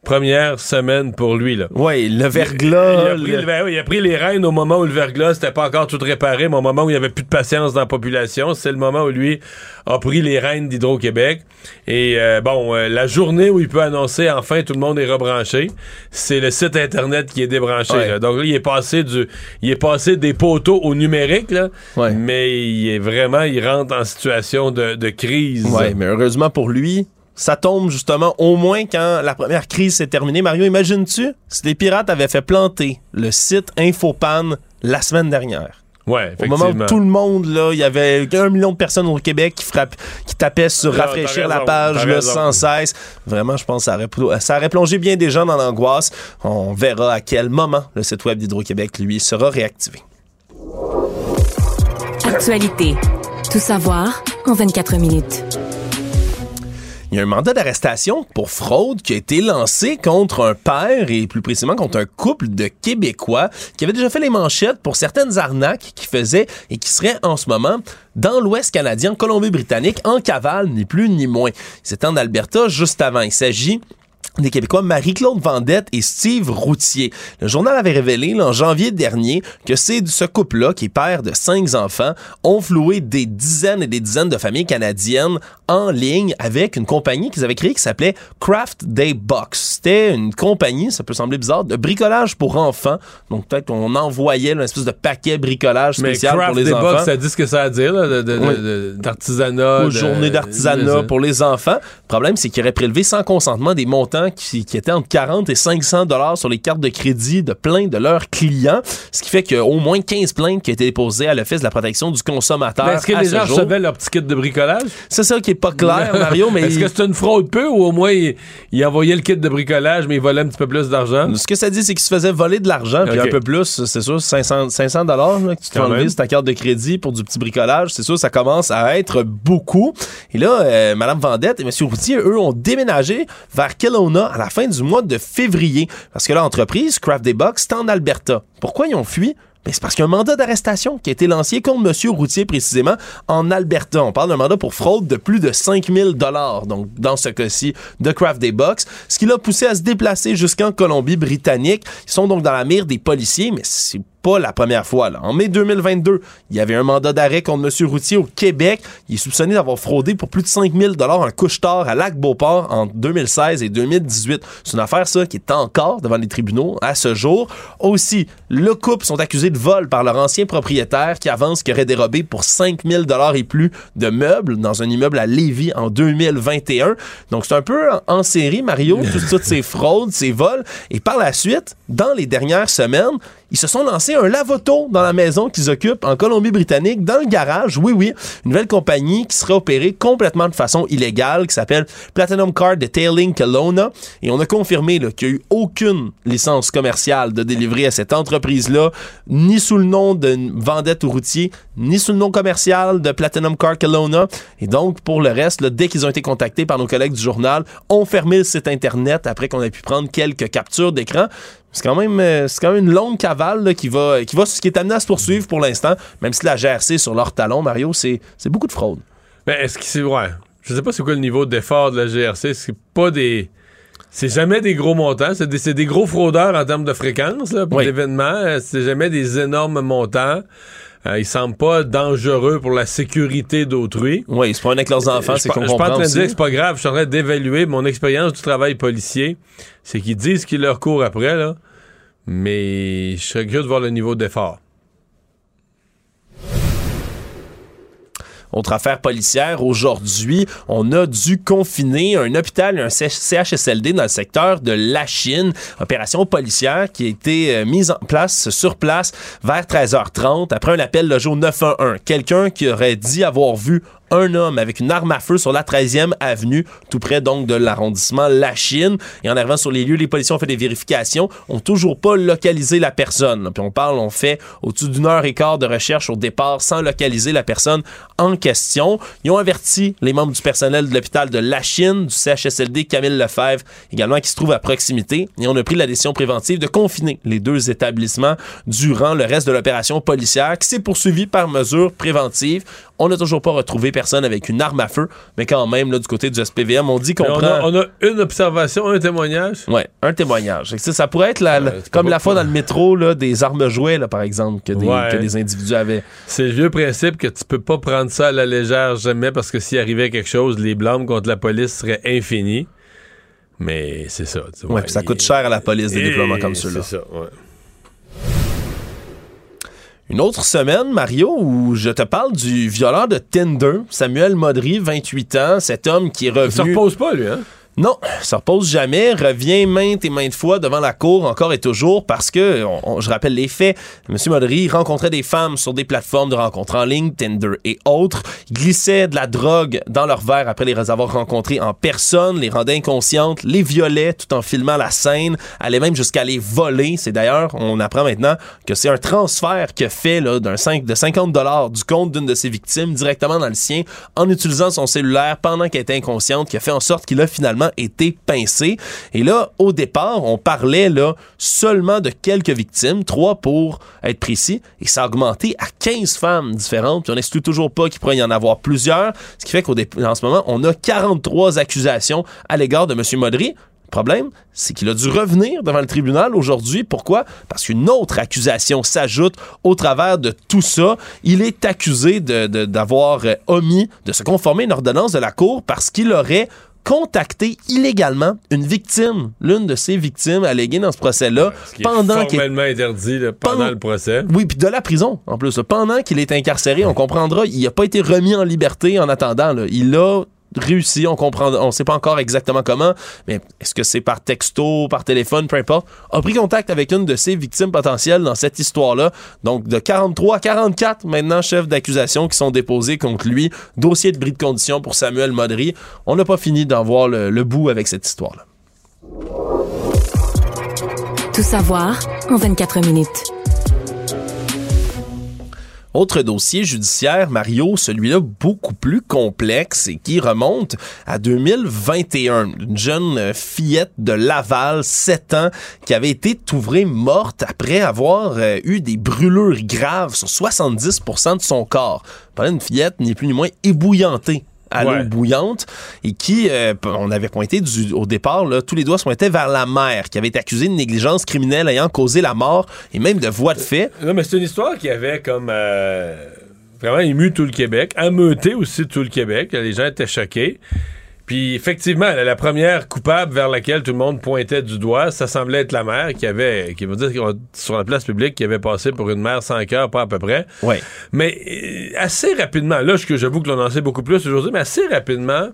première semaine pour lui, là. Oui, le Il verglas. a, pris, le- le- ben oui, il a pris les rênes au moment où le verglas n'était pas encore tout réparé, mais au moment où il n'y avait plus de patience dans la population. C'est le moment où lui a pris les rênes d'Hydro-Québec. Et euh, bon, euh, la journée où il peut annoncer enfin tout le monde est rebranché, c'est le site internet qui est débranché. Ouais. là. Donc là, il est passé du, il est passé des poteaux au numérique, là, Ouais. mais il est vraiment, il rentre en situation de, de crise. Ouais, mais heureusement pour lui, ça tombe justement au moins quand la première crise s'est terminée. Mario, imagines-tu si les pirates avaient fait planter le site Infopan la semaine dernière? Ouais, Au moment effectivement. où tout le monde, là, il y avait un million de personnes au Québec qui frappent, qui tapaient sur Non, rafraîchir la page là, sans cesse. Vraiment, je pense que ça aurait, ça aurait plongé bien des gens dans l'angoisse. On verra à quel moment le site web d'Hydro-Québec, lui, sera réactivé. Actualité. Tout savoir en 24 minutes. Il y a un mandat d'arrestation pour fraude qui a été lancé contre un père et plus précisément contre un couple de Québécois qui avait déjà fait les manchettes pour certaines arnaques qu'ils faisaient et qui seraient en ce moment dans l'Ouest canadien, en Colombie-Britannique, en cavale, ni plus ni moins. C'était en Alberta juste avant. Il s'agit des Québécois Marie-Claude Vendette et Steve Routier. Le journal avait révélé là, en janvier dernier que c'est ce couple-là, qui est père de cinq enfants, ont floué des dizaines et des dizaines de familles canadiennes en ligne avec une compagnie qu'ils avaient créée qui s'appelait Craft Day Box. C'était une compagnie, ça peut sembler bizarre, de bricolage pour enfants. Donc peut-être qu'on envoyait là, une espèce de paquet bricolage Mais spécial craft pour les enfants. box, ça dit ce que ça a à dire, là, de- de- Oui. de- d'artisanat. De- journées d'artisanat pour les enfants. Le problème, c'est qu'il aurait prélevé sans consentement des montants qui, qui étaient entre 40 et 500 dollars sur les cartes de crédit de plein de leurs clients, ce qui fait qu'il y a au moins 15 plaintes qui ont été déposées à l'Office de la protection du consommateur. Est-ce que les gens jour. recevaient leur petit kit de bricolage? C'est ça qui est pas clair, Mario, mais Est-ce que c'est une fraude peu ou au moins il, il envoyait le kit de bricolage, mais il volait un petit peu plus d'argent? Ce que ça dit, c'est qu'il se faisait voler de l'argent, puis un peu plus, c'est sûr, 500 500 dollars que tu te fais Quand enlever même. sur ta carte de crédit pour du petit bricolage. C'est sûr, ça commence à être beaucoup. Et là, euh, Madame Vendette et Monsieur Routier, eux, ont déménagé vers Kelowna à la fin du mois de février. Parce que l'entreprise, Craft Day Box, c'est en Alberta. Pourquoi ils ont fui? Ben, c'est parce qu'il y a un mandat d'arrestation qui a été lancé contre Monsieur Routier précisément en Alberta. On parle d'un mandat pour fraude de plus de 5000 dollars. Donc, dans ce cas-ci, de Craft Day Box. Ce qui l'a poussé à se déplacer jusqu'en Colombie-Britannique. Ils sont donc dans la mire des policiers, mais c'est pas la première fois. Là. En mai 2022, il y avait un mandat d'arrêt contre M. Routier au Québec. Il est soupçonné d'avoir fraudé pour plus de 5000 dollars en couche-tard à Lac-Beauport en 2016 et 2018. C'est une affaire, ça, qui est encore devant les tribunaux à ce jour. Aussi, le couple sont accusés de vol par leur ancien propriétaire qui avance qu'il aurait dérobé pour 5000 dollars et plus de meubles dans un immeuble à Lévis en 2021. Donc, c'est un peu en, série, Mario, tout- toutes ces fraudes, ces vols. Et par la suite, dans les dernières semaines, ils se sont lancés un lavoto dans la maison qu'ils occupent en Colombie-Britannique, dans le garage. Oui, oui, une nouvelle compagnie qui serait opérée complètement de façon illégale, qui s'appelle Platinum Card Detailing Kelowna. Et on a confirmé qu'il n'y a eu aucune licence commerciale de délivrer à cette entreprise-là, ni sous le nom de Vendette ou Routier, ni sous le nom commercial de Platinum Card Kelowna. Et donc, pour le reste, là, dès qu'ils ont été contactés par nos collègues du journal, ont fermé le site Internet après qu'on ait pu prendre quelques captures d'écran. C'est quand même euh, c'est quand même une longue cavale là, qui va qui va qui est amenée à se poursuivre pour l'instant, même si la GRC sur leur talon, Mario, c'est c'est beaucoup de fraude. Mais est-ce que c'est. Ouais. Je sais pas c'est quoi le niveau d'effort de la GRC. C'est pas des. C'est jamais des gros montants. C'est des, des gros fraudeurs en termes de fréquence, là, puis Oui. d'événements. Euh, C'est jamais des énormes montants. Euh, ils semblent pas dangereux pour la sécurité d'autrui. Oui, ils se prennent avec leurs enfants, c'est qu'on je suis pas en train de dire que c'est pas grave. Je suis en train d'évaluer mon expérience du travail policier. C'est qu'ils disent qu'ils leur courent après, là. Mais je serais curieux de voir le niveau d'effort. Autre affaire policière, aujourd'hui, on a dû confiner un hôpital et un CHSLD dans le secteur de la Chine. Opération policière qui a été euh, mise en place sur place vers 13h30 après un appel logé au 911. Quelqu'un qui aurait dit avoir vu un homme avec une arme à feu sur la 13e avenue, tout près donc de l'arrondissement La Chine. Et en arrivant sur les lieux, les policiers ont fait des vérifications, ont toujours pas localisé la personne. Puis on parle, on fait au-dessus d'une heure et quart de recherche au départ sans localiser la personne en question. Ils ont averti les membres du personnel de l'hôpital de La Chine, du CHSLD Camille Lefebvre, également qui se trouve à proximité. Et on a pris la décision préventive de confiner les deux établissements durant le reste de l'opération policière qui s'est poursuivie par mesure préventive. On n'a toujours pas retrouvé personne avec une arme à feu, mais quand même, là, du côté du SPVM, on dit qu'on prend... a, on a une observation, un témoignage. Ouais, un témoignage. Ça, ça pourrait être la- la- comme la fois dans le métro là, des armes jouets, là, par exemple, que des, Ouais. que des individus avaient. C'est le vieux principe que tu peux pas prendre ça à la légère jamais parce que s'il arrivait quelque chose, les blâmes contre la police seraient infinis. Mais c'est ça. tu vois, Ouais, puis ça coûte cher à la police des déploiements comme ceux-là. C'est ça, ouais. Une autre semaine, Mario, où je te parle du violeur de Tinder, Samuel Modry, 28 ans, cet homme qui est revenu... Il se repose pas, lui, hein? Non, se repose jamais, revient maintes et maintes fois devant la cour encore et toujours parce que, je rappelle les faits, M. Modry rencontrait des femmes sur des plateformes de rencontres en ligne, Tinder et autres, glissait de la drogue dans leur verre après les avoir rencontrées en personne, les rendait inconscientes, les violait tout en filmant la scène, allait même jusqu'à les voler. C'est d'ailleurs, on apprend maintenant que c'est un transfert que fait là, d'un 5, de 50 dollars du compte d'une de ses victimes directement dans le sien en utilisant son cellulaire pendant qu'elle était inconsciente, qui a fait en sorte qu'il a finalement été pincé. Et là, au départ, on parlait là seulement de quelques victimes, trois pour être précis, et ça a augmenté à 15 femmes différentes. Puis on n'exclut toujours pas qu'il pourrait y en avoir plusieurs, ce qui fait qu'en ce moment, on a 43 accusations à l'égard de M. Modry. Le problème, c'est qu'il a dû revenir devant le tribunal aujourd'hui. Pourquoi? Parce qu'une autre accusation s'ajoute au travers de tout ça. Il est accusé d'avoir euh, omis de se conformer à une ordonnance de la Cour parce qu'il aurait contacté illégalement une victime, l'une de ses victimes alléguées dans ce procès-là, Ce est pendant qu'il formellement interdit là, pendant Pendant- le procès. oui, puis de la prison, en plus. là. Pendant qu'il est incarcéré, on comprendra, il n'a pas été remis en liberté en attendant. là. Il a réussi, on comprend, on sait pas encore exactement comment, mais est-ce que c'est par texto, par téléphone, peu importe, a pris contact avec une de ses victimes potentielles dans cette histoire-là. Donc, de 43 à 44, maintenant, chefs d'accusation qui sont déposés contre lui. Dossier de bris de condition pour Samuel Modry. On n'a pas fini d'en voir le, le bout avec cette histoire-là. Tout savoir en 24 minutes. Autre dossier judiciaire, Mario, celui-là beaucoup plus complexe et qui remonte à 2021. Une jeune euh, fillette de Laval, 7 ans, qui avait été trouvée morte après avoir euh, eu des brûlures graves sur 70% de son corps. Parlait d'une fillette ni plus ni moins ébouillantée à Ouais. l'eau bouillante et qui, euh, on avait pointé du- au départ, là, tous les doigts se pointaient vers la mère qui avait été accusée de négligence criminelle ayant causé la mort et même de voie de fait. Non, mais c'est une histoire qui avait comme euh, vraiment ému tout le Québec, ameuté aussi tout le Québec. Les gens étaient choqués. Puis effectivement, la, première coupable vers laquelle tout le monde pointait du doigt, ça semblait être la mère qui avait, qui veut dire qu'on- sur la place publique, qui avait passé pour une mère sans cœur, pas à peu près. Ouais. Mais euh, assez rapidement, là, je- j'avoue que l'on en sait beaucoup plus aujourd'hui, mais assez rapidement,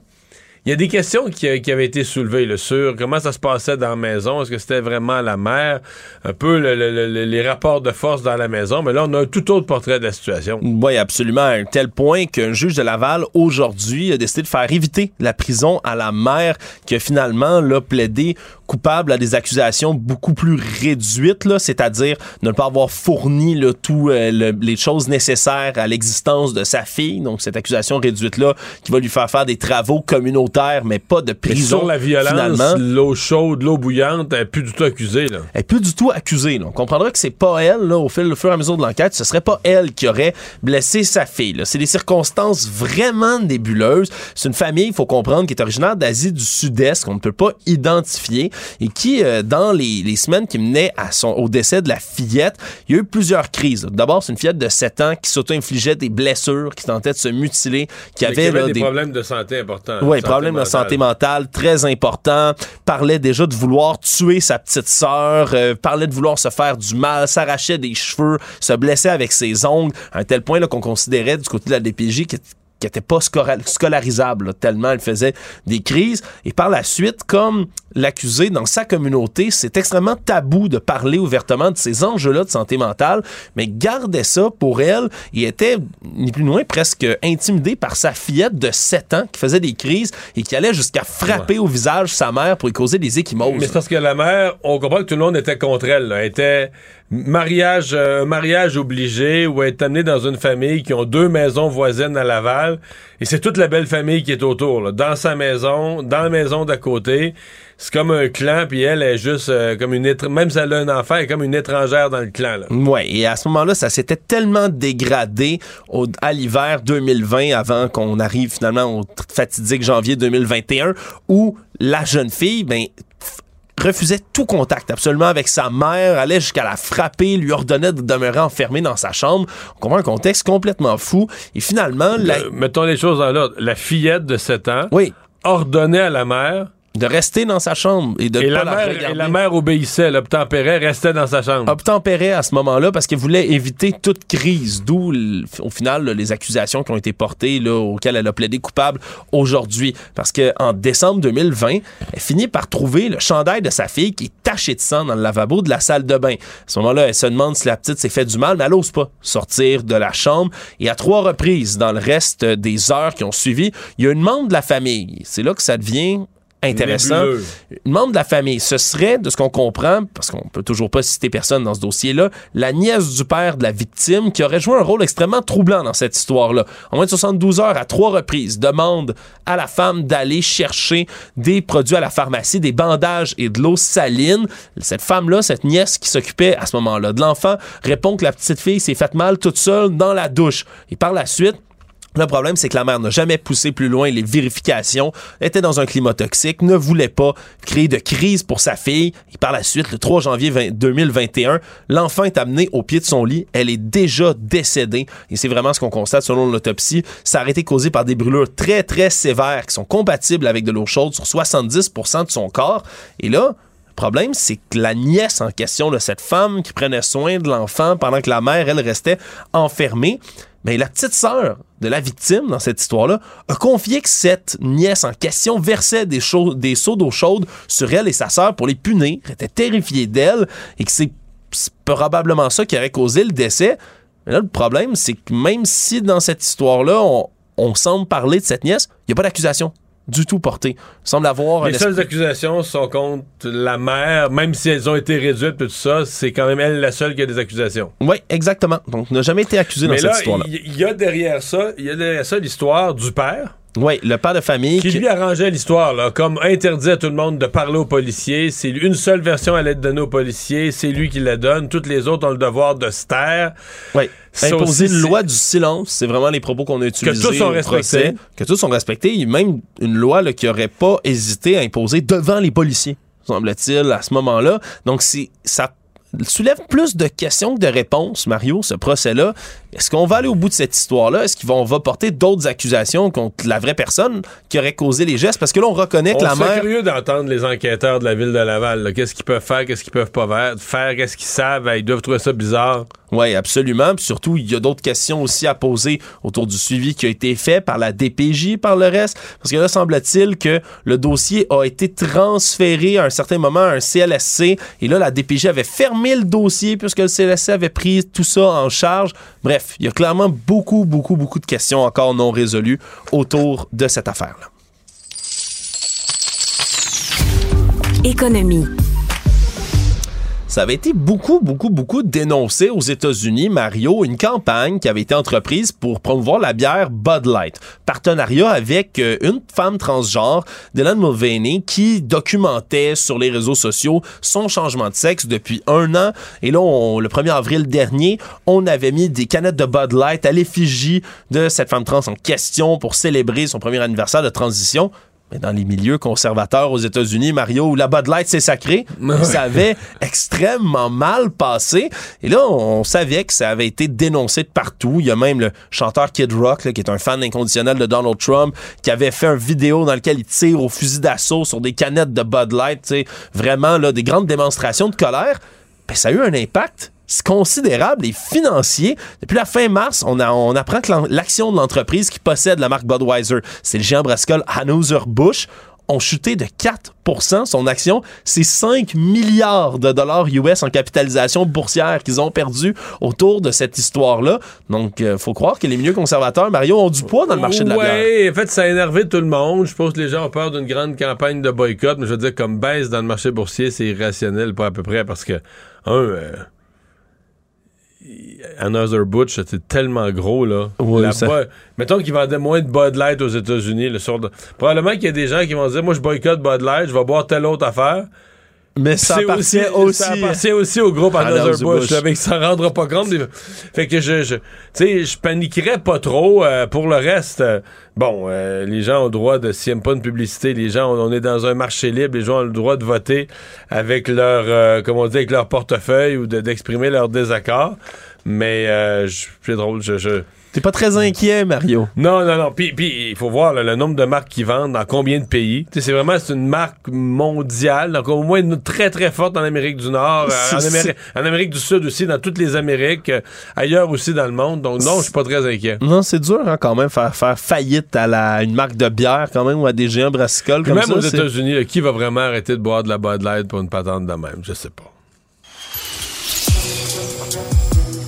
il y a des questions qui, avaient été soulevées là, sur comment ça se passait dans la maison? Est-ce que c'était vraiment la mère? Un peu le- le- le- les rapports de force dans la maison. Mais là, on a un tout autre portrait de la situation. Oui, absolument, à un tel point qu'un juge de Laval, aujourd'hui, a décidé de faire éviter la prison à la mère qui a finalement là, plaidé coupable à des accusations beaucoup plus réduites, là, c'est-à-dire ne pas avoir fourni là, tout euh, le- les choses nécessaires à l'existence de sa fille. Donc, cette accusation réduite-là qui va lui faire faire des travaux communautaires, mais pas de Mais prison. sur la violence, l'eau chaude, l'eau bouillante, elle n'est plus du tout accusée. Là. Elle est plus du tout accusée. là. On comprendra que c'est pas elle, là, au, fil, au fur et à mesure de l'enquête, ce serait pas elle qui aurait blessé sa fille. C'est des circonstances vraiment nébuleuses. C'est une famille, il faut comprendre, qui est originaire d'Asie du Sud-Est, qu'on ne peut pas identifier, et qui, euh, dans les, les semaines qui menaient à son, au décès de la fillette, il y a eu plusieurs crises. D'abord, c'est une fillette de 7 ans qui s'auto-infligeait des blessures, qui tentait de se mutiler, qui avait, qu'il y là, des, des problèmes de santé importants. oui, Santé problème de santé mentale très important. Parlait déjà de vouloir tuer sa petite sœur. euh, parlait de vouloir se faire du mal, s'arrachait des cheveux, se blessait avec ses ongles, à un tel point là, qu'on considérait du côté de la DPJ que qui était pas scolarisable, là, tellement elle faisait des crises. Et par la suite, comme l'accusé dans sa communauté, c'est extrêmement tabou de parler ouvertement de ces enjeux-là de santé mentale, mais gardait ça pour elle et était, ni plus ni moins, presque intimidé par sa fillette de 7 ans qui faisait des crises et qui allait jusqu'à frapper au visage sa mère pour lui causer des échymoses. Mais c'est parce que la mère, on comprend que tout le monde était contre elle. là. Elle était mariage, euh, mariage obligé ou être amenée dans une famille qui ont deux maisons voisines à Laval. Et c'est toute la belle famille qui est autour. là. Dans sa maison, dans la maison d'à côté. C'est comme un clan, puis elle est juste euh, comme une... étr- Même si elle a un enfant, elle est comme une étrangère dans le clan. Là. Ouais, et à ce moment-là, ça s'était tellement dégradé au- à l'hiver 2020 avant qu'on arrive finalement au fatidique janvier 2021 où la jeune fille, ben, refusait tout contact absolument avec sa mère, allait jusqu'à la frapper, lui ordonnait de demeurer enfermée dans sa chambre. On comprend un contexte complètement fou. Et finalement, la- mettons les choses dans l'ordre. La fillette de 7 ans oui, ordonnait à la mère de rester dans sa chambre et de et pas la, la, mère, regarder. et la mère obéissait, elle obtempérait, restait dans sa chambre. obtempérait à ce moment-là parce qu'elle voulait éviter toute crise, d'où au final là, les accusations qui ont été portées là, auxquelles elle a plaidé coupable aujourd'hui. Parce que en décembre 2020, elle finit par trouver le chandail de sa fille qui est taché de sang dans le lavabo de la salle de bain. À ce moment-là, elle se demande si la petite s'est fait du mal, mais elle n'ose pas sortir de la chambre. Et à trois reprises, dans le reste des heures qui ont suivi, il y a une membre de la famille. C'est là que ça devient intéressant. Une membre de la famille, ce serait, de ce qu'on comprend, parce qu'on peut toujours pas citer personne dans ce dossier-là, la nièce du père de la victime qui aurait joué un rôle extrêmement troublant dans cette histoire-là. En moins de 72 heures, à trois reprises, demande à la femme d'aller chercher des produits à la pharmacie, des bandages et de l'eau saline. Cette femme-là, cette nièce qui s'occupait à ce moment-là de l'enfant, répond que la petite fille s'est faite mal toute seule dans la douche. Et par la suite, le problème, c'est que la mère n'a jamais poussé plus loin les vérifications, était dans un climat toxique, ne voulait pas créer de crise pour sa fille. Et par la suite, le 3 janvier 20 2021, l'enfant est amené au pied de son lit. Elle est déjà décédée. Et c'est vraiment ce qu'on constate selon l'autopsie. Ça a été causé par des brûlures très, très sévères qui sont compatibles avec de l'eau chaude sur 70% de son corps. Et là, le problème, c'est que la nièce en question, là, cette femme qui prenait soin de l'enfant pendant que la mère, elle, restait enfermée, mais la petite sœur de la victime dans cette histoire-là a confié que cette nièce en question versait des, des seaux d'eau chaude sur elle et sa sœur pour les punir, était terrifiée d'elle et que c'est probablement ça qui aurait causé le décès. Mais là, le problème, c'est que même si dans cette histoire-là, on, on semble parler de cette nièce, il n'y a pas d'accusation du tout portée. Il semble avoir Les seules accusations sont contre la mère, même si elles ont été réduites et tout ça, c'est quand même elle la seule qui a des accusations. Oui, exactement. Donc, n'a jamais été accusé dans Mais cette là, histoire-là. il y, y a derrière ça, il y a derrière ça l'histoire du père Oui, le père de famille. Qui lui arrangeait l'histoire, là, comme interdit à tout le monde de parler aux policiers. C'est une seule version à l'aide donnée aux policiers, c'est lui qui la donne. Toutes les autres ont le devoir de se taire. Oui. Imposer une loi du silence, c'est vraiment les propos qu'on a utilisés. tous sont respectés. procès. Que tous sont respectés. Il y a même une loi là, qui aurait pas hésité à imposer devant les policiers, semble-t-il, à ce moment-là. Donc, c'est ça soulève plus de questions que de réponses, Mario, ce procès-là. Est-ce qu'on va aller au bout de cette histoire-là? Est-ce qu'on va porter d'autres accusations contre la vraie personne qui aurait causé les gestes? Parce que là, on reconnaît que On la mère... curieux d'entendre les enquêteurs de la ville de Laval. Qu'est-ce qu'ils peuvent faire, qu'est-ce qu'ils peuvent pas faire, faire qu'est-ce qu'ils savent? Ils doivent trouver ça bizarre. Oui, absolument. Puis surtout, il y a d'autres questions aussi à poser autour du suivi qui a été fait par la DPJ par le reste. Parce que là, semble-t-il que le dossier a été transféré à un certain moment à un CLSC. Et là, la DPJ avait fermé le dossier puisque le CLSC avait pris tout ça en charge. Bref, il y a clairement beaucoup, beaucoup, beaucoup de questions encore non résolues autour de cette affaire-là. Économie. Ça avait été beaucoup, beaucoup, beaucoup dénoncé aux États-Unis, Mario, une campagne qui avait été entreprise pour promouvoir la bière Bud Light. Partenariat avec euh, une femme transgenre, Dylan Mulvaney, qui documentait sur les réseaux sociaux son changement de sexe depuis un an. Et là, le 1er avril dernier, on avait mis des canettes de Bud Light à l'effigie de cette femme trans en question pour célébrer son premier anniversaire de transition. Mais dans les milieux conservateurs aux États-Unis, Mario, où la Bud Light, c'est sacré, ça avait extrêmement mal passé. Et là, on savait que ça avait été dénoncé de partout. Il y a même le chanteur Kid Rock, là, qui est un fan inconditionnel de Donald Trump, qui avait fait une vidéo dans laquelle il tire au fusil d'assaut sur des canettes de Bud Light. tu sais. Vraiment, là, des grandes démonstrations de colère. Ben, ça a eu un impact considérable et financier. Depuis la fin mars, on, a- on apprend que l'action de l'entreprise qui possède la marque Budweiser, c'est le géant brassicole Anheuser-Busch, ont chuté de 4% son action. C'est 5 milliards de dollars US en capitalisation boursière qu'ils ont perdu autour de cette histoire-là. Donc, il faut croire que les milieux conservateurs, Mario, ont du poids dans le marché de la bière. Oui, en fait, ça a énervé tout le monde. Je pense que les gens ont peur d'une grande campagne de boycott, mais je veux dire, comme baisse dans le marché boursier, c'est irrationnel, pas à peu près, parce que, un, euh, Anheuser-Busch, c'est tellement gros, là. Oui, ça- Mettons qu'ils vendaient moins de Bud Light aux États-Unis. le soir de- Probablement qu'il y a des gens qui vont dire, moi, je boycotte Bud Light, je vais boire telle autre affaire. Mais ça appartient aussi- Ça appartient aussi au groupe Anheuser-Busch. Anheuser-Busch, mais ça rendra pas compte. Fait que je, je je paniquerais pas trop. euh, pour le reste, euh, bon, euh, les gens ont le droit de, s'ils aiment pas une publicité, les gens, on, on est dans un marché libre, les gens ont le droit de voter avec leur, euh, comme on dit, avec leur portefeuille ou de- d'exprimer leur désaccord. Mais euh, c'est drôle, je, je... T'es pas très inquiet, Mario. Non, non, non. Puis, puis il faut voir là, le nombre de marques qui vendent dans combien de pays. Tu sais, c'est vraiment c'est une marque mondiale, donc au moins une très très forte en Amérique du Nord, euh, en, Amérique, en Amérique du Sud aussi, dans toutes les Amériques, euh, ailleurs aussi dans le monde. Donc non, je suis pas très inquiet. Non, c'est dur hein, quand même faire, faire faillite à la, une marque de bière quand même ou à des géants brassicoles Puis comme même ça. aux États-Unis, qui va vraiment arrêter de boire de la Bud Light pour une patente de même? Je sais pas.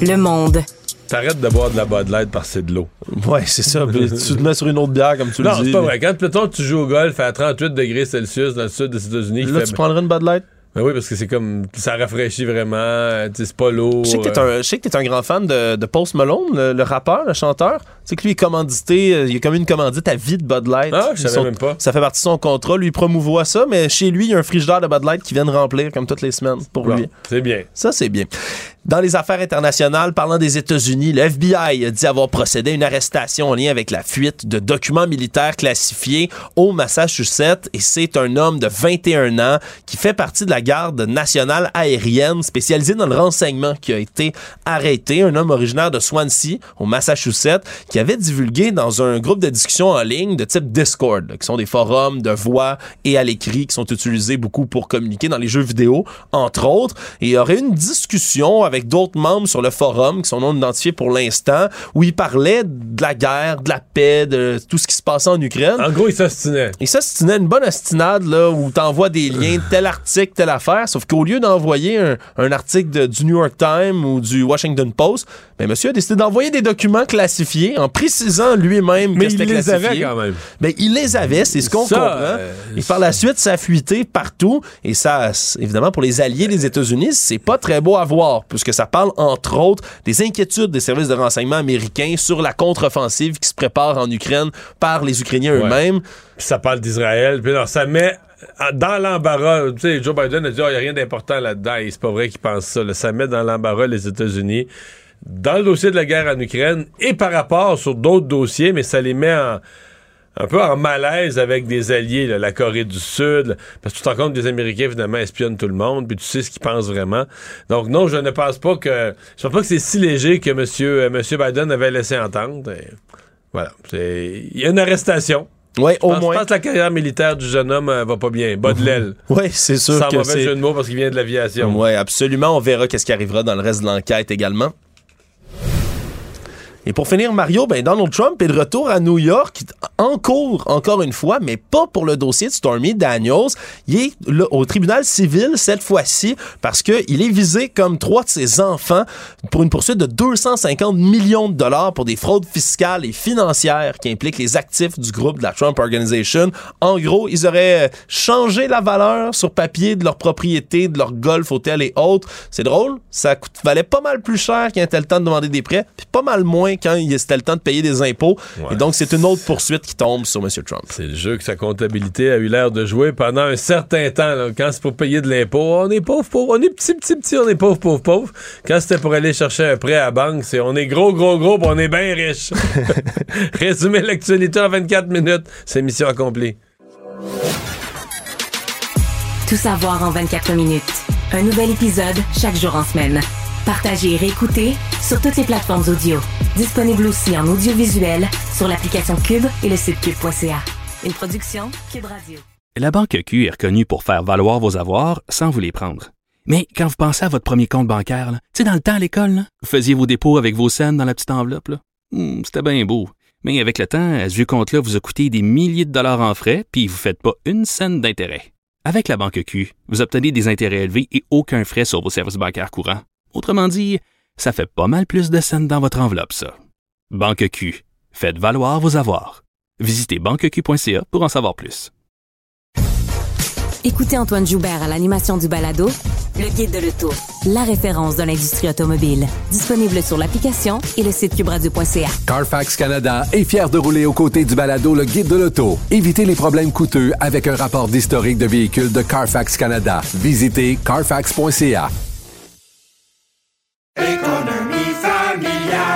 Le monde. T'arrêtes de boire de la Bud Light parce que c'est de l'eau. Ouais, c'est ça. Puis tu te mets sur une autre bière comme tu non, le dis. c'est pas vrai. Quand mettons, tu joues au golf à 38 degrés Celsius dans le sud des États-Unis, Là, fait- tu prendrais une Bud Light? Ben oui, parce que c'est comme. Ça rafraîchit vraiment. euh, C'est pas lourd. Je sais que t'es euh. un, je sais que t'es un grand fan de, de Post Malone, le, le rappeur, le chanteur. Tu sais que lui est commandité, euh, il a comme une commandite à vie de Bud Light. Ah, je savais Son- même pas. Ça fait partie de son contrat. Lui, il promouvoit ça, mais chez lui, il y a un frigidaire de Bud Light qui vient de remplir comme toutes les semaines pour Bon, lui. C'est bien. Ça, c'est bien. Dans les affaires internationales, parlant des États-Unis, le FBI a dit avoir procédé à une arrestation en lien avec la fuite de documents militaires classifiés au Massachusetts. Et c'est un homme de 21 ans qui fait partie de la garde nationale aérienne spécialisée dans le renseignement qui a été arrêté. Un homme originaire de Swansea, au Massachusetts, qui avait divulgué dans un groupe de discussion en ligne de type Discord, qui sont des forums de voix et à l'écrit qui sont utilisés beaucoup pour communiquer dans les jeux vidéo, entre autres. Et il y aurait une discussion avec d'autres membres sur le forum, qui sont non identifiés pour l'instant, où il parlait de la guerre, de la paix, de tout ce qui se passait en Ukraine. En gros, il s'ostinait. Et ça, c'était une bonne ostinade, là, où t'envoies des liens, tel article, telle affaire, sauf qu'au lieu d'envoyer un, un article de- du New York Times ou du Washington Post, ben, monsieur a décidé d'envoyer des documents classifiés en précisant lui-même que Mais c'était il les avait classifié. quand même. Ben, il les avait, c'est ce qu'on comprend. euh, Et par la suite, ça a fuité partout. Et ça, évidemment, pour les alliés des États-Unis, c'est pas très beau à voir, puisque que ça parle entre autres des inquiétudes des services de renseignement américains sur la contre-offensive qui se prépare en Ukraine par les Ukrainiens eux-mêmes. ça parle d'Israël. Puis alors, ça met dans l'embarras. Tu sais, Joe Biden a dit, il n'y a rien d'important là-dedans. Et c'est pas vrai qu'il pense ça. Ça met dans l'embarras les États-Unis dans le dossier de la guerre en Ukraine et par rapport sur d'autres dossiers, mais ça les met en un peu en malaise avec des alliés, là, la Corée du Sud, parce que tu te rends compte que les Américains, évidemment, espionnent tout le monde, puis tu sais ce qu'ils pensent vraiment. Donc non, je ne pense pas que... Je pense pas que c'est si léger que M. Monsieur, monsieur Biden avait laissé entendre. Et voilà. Il y a une arrestation. Oui, au pense, moins. Je pense que la carrière militaire du jeune homme euh, va pas bien. Bas de l'aile. Oui, c'est sûr Sans que mauvais jeu de mots parce qu'il vient de l'aviation. Oui, absolument. On verra qu'est-ce qui arrivera dans le reste de l'enquête également. Et pour finir, Mario, ben Donald Trump est de retour à New York en cours, encore une fois, mais pas pour le dossier de Stormy Daniels. Il est au tribunal civil cette fois-ci parce qu'il est visé comme trois de ses enfants pour une poursuite de 250 millions de dollars pour des fraudes fiscales et financières qui impliquent les actifs du groupe de la Trump Organization. En gros, ils auraient changé la valeur sur papier de leur propriété, de leur golf, hôtel et autres. C'est drôle, ça valait pas mal plus cher était le temps de demander des prêts, puis pas mal moins quand c'était le temps de payer des impôts. Et donc, c'est une autre poursuite qui tombe sur M. Trump. C'est le jeu que sa comptabilité a eu l'air de jouer pendant un certain temps. là. Quand c'est pour payer de l'impôt, on est pauvre, pauvre. On est petit, petit, petit, on est pauvre, pauvre, pauvre. Quand c'était pour aller chercher un prêt à la banque, c'est on est gros, gros, gros, puis on est bien riche. Résumer l'actualité en 24 minutes, c'est mission accomplie. Tout savoir en 24 minutes. Un nouvel épisode chaque jour en semaine. Partagez et réécoutez sur toutes les plateformes audio. Disponible aussi en audiovisuel sur l'application Cube et le site cube.ca. Une production Cube Radio. La Banque Q est reconnue pour faire valoir vos avoirs sans vous les prendre. Mais quand vous pensez à votre premier compte bancaire, tu sais, dans le temps à l'école, vous faisiez vos dépôts avec vos scènes dans la petite enveloppe. Hmm, C'était bien beau. Mais avec le temps, à ce vieux compte-là vous a coûté des milliers de dollars en frais, puis vous ne faites pas une scène d'intérêt. Avec la Banque Q, vous obtenez des intérêts élevés et aucun frais sur vos services bancaires courants. Autrement dit, ça fait pas mal plus de scènes dans votre enveloppe, ça. Banque Q. Faites valoir vos avoirs. Visitez banqueq.ca pour en savoir plus. Écoutez Antoine Joubert à l'animation du balado Le Guide de l'Auto, la référence de l'industrie automobile. Disponible sur l'application et le site cubradio.ca. Carfax Canada est fier de rouler aux côtés du balado Le Guide de l'auto. Évitez les problèmes coûteux avec un rapport d'historique de véhicules de Carfax Canada. Visitez carfax.ca.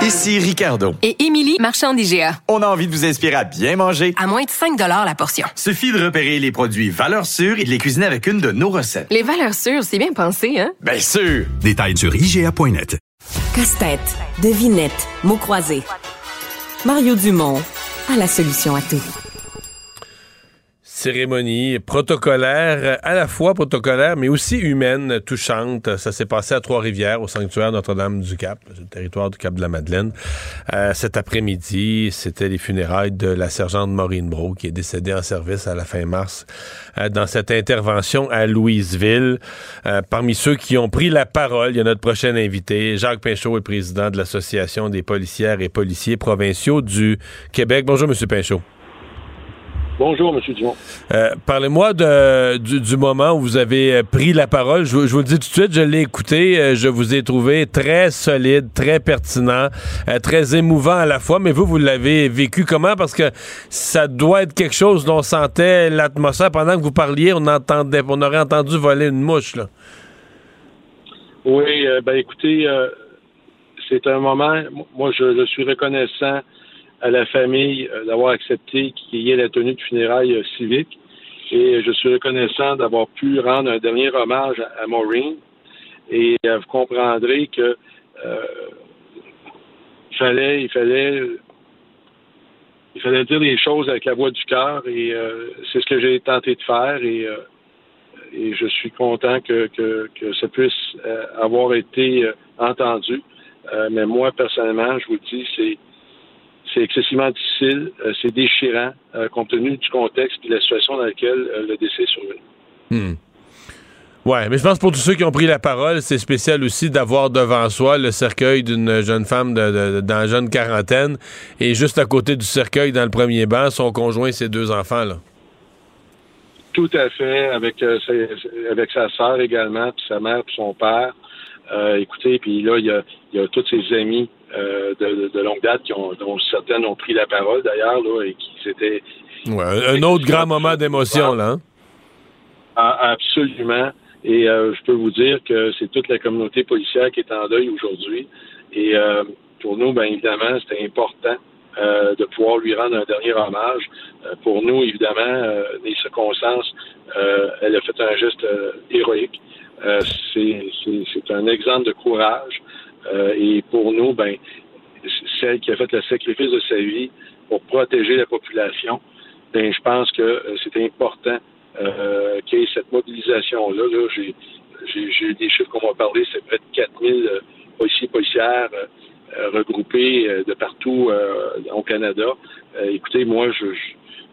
Ici Ricardo. Et Émilie, marchand d'IGA. On a envie de vous inspirer à bien manger. À moins de 5 la portion. Suffit de repérer les produits valeurs sûres et de les cuisiner avec une de nos recettes. Les valeurs sûres, c'est bien pensé, hein? Bien sûr! Détails sur IGA.net. Casse-tête, devinette, mots croisés. Mario Dumont a la solution à tout. Cérémonie protocolaire, à la fois protocolaire, mais aussi humaine, touchante. Ça s'est passé à Trois-Rivières, au sanctuaire Notre-Dame-du-Cap, le territoire du Cap de la Madeleine. Euh, cet après-midi, c'était les funérailles de la sergente Maureen Bro, qui est décédée en service à la fin mars euh, dans cette intervention à Louisville. Euh, parmi ceux qui ont pris la parole, il y a notre prochain invité, Jacques Pinchot, est président de l'Association des policières et policiers provinciaux du Québec. Bonjour, Monsieur Pinchot. Bonjour, M. Dumont. Euh, Parlez-moi du, du moment où vous avez euh, pris la parole. Je, vous- je vous le dis tout de suite, je l'ai écouté. euh, je vous ai trouvé très solide, très pertinent, très émouvant à la fois. Mais vous, vous l'avez vécu comment? Parce que ça doit être quelque chose dont on sentait l'atmosphère. Pendant que vous parliez, on entendait, on aurait entendu voler une mouche. Là. Oui, euh, ben écoutez, euh, c'est un moment, moi je, je suis reconnaissant à la famille euh, d'avoir accepté qu'il y ait la tenue de funérailles euh, civiques. Et je suis reconnaissant d'avoir pu rendre un dernier hommage à, Maureen. Et euh, vous comprendrez que euh, il fallait, il fallait il fallait dire les choses avec la voix du cœur. Et euh, c'est ce que j'ai tenté de faire. Et euh, je suis content que, que, ça puisse euh, avoir été euh, entendu. Euh, mais moi, personnellement, je vous dis, c'est c'est excessivement difficile, euh, c'est déchirant, euh, compte tenu du contexte et de la situation dans laquelle euh, le décès est survenu. Hmm. Ouais, mais je pense pour tous ceux qui ont pris la parole, c'est spécial aussi d'avoir devant soi le cercueil d'une jeune femme de, de- dans la jeune quarantaine et juste à côté du cercueil, dans le premier banc, son conjoint et ses deux enfants. Là. Tout à fait, avec, euh, sa, avec sa sœur également, puis sa mère, puis son père. Euh, écoutez, puis là, il y a, il y a tous ses amis euh, de, de longue date qui ont, dont certaines ont pris la parole d'ailleurs, et qui s'étaient. Ouais, un autre grand moment d'émotion, là. hein? Ah, Absolument. Et euh, je peux vous dire que c'est toute la communauté policière qui est en deuil aujourd'hui. Et euh, pour nous, bien évidemment, c'était important euh, de pouvoir lui rendre un dernier hommage. Pour nous, évidemment, les circonstances, elle a fait un geste héroïque. C'est un exemple de courage. Euh, et pour nous, ben, celle qui a fait le sacrifice de sa vie pour protéger la population, ben, je pense que euh, c'est important euh, qu'il y ait cette mobilisation-là. Là, j'ai, j'ai, des chiffres qu'on m'a parlé, c'est près de 4000 euh, policiers policières euh, regroupés de partout au Canada. Écoutez, moi, je, je,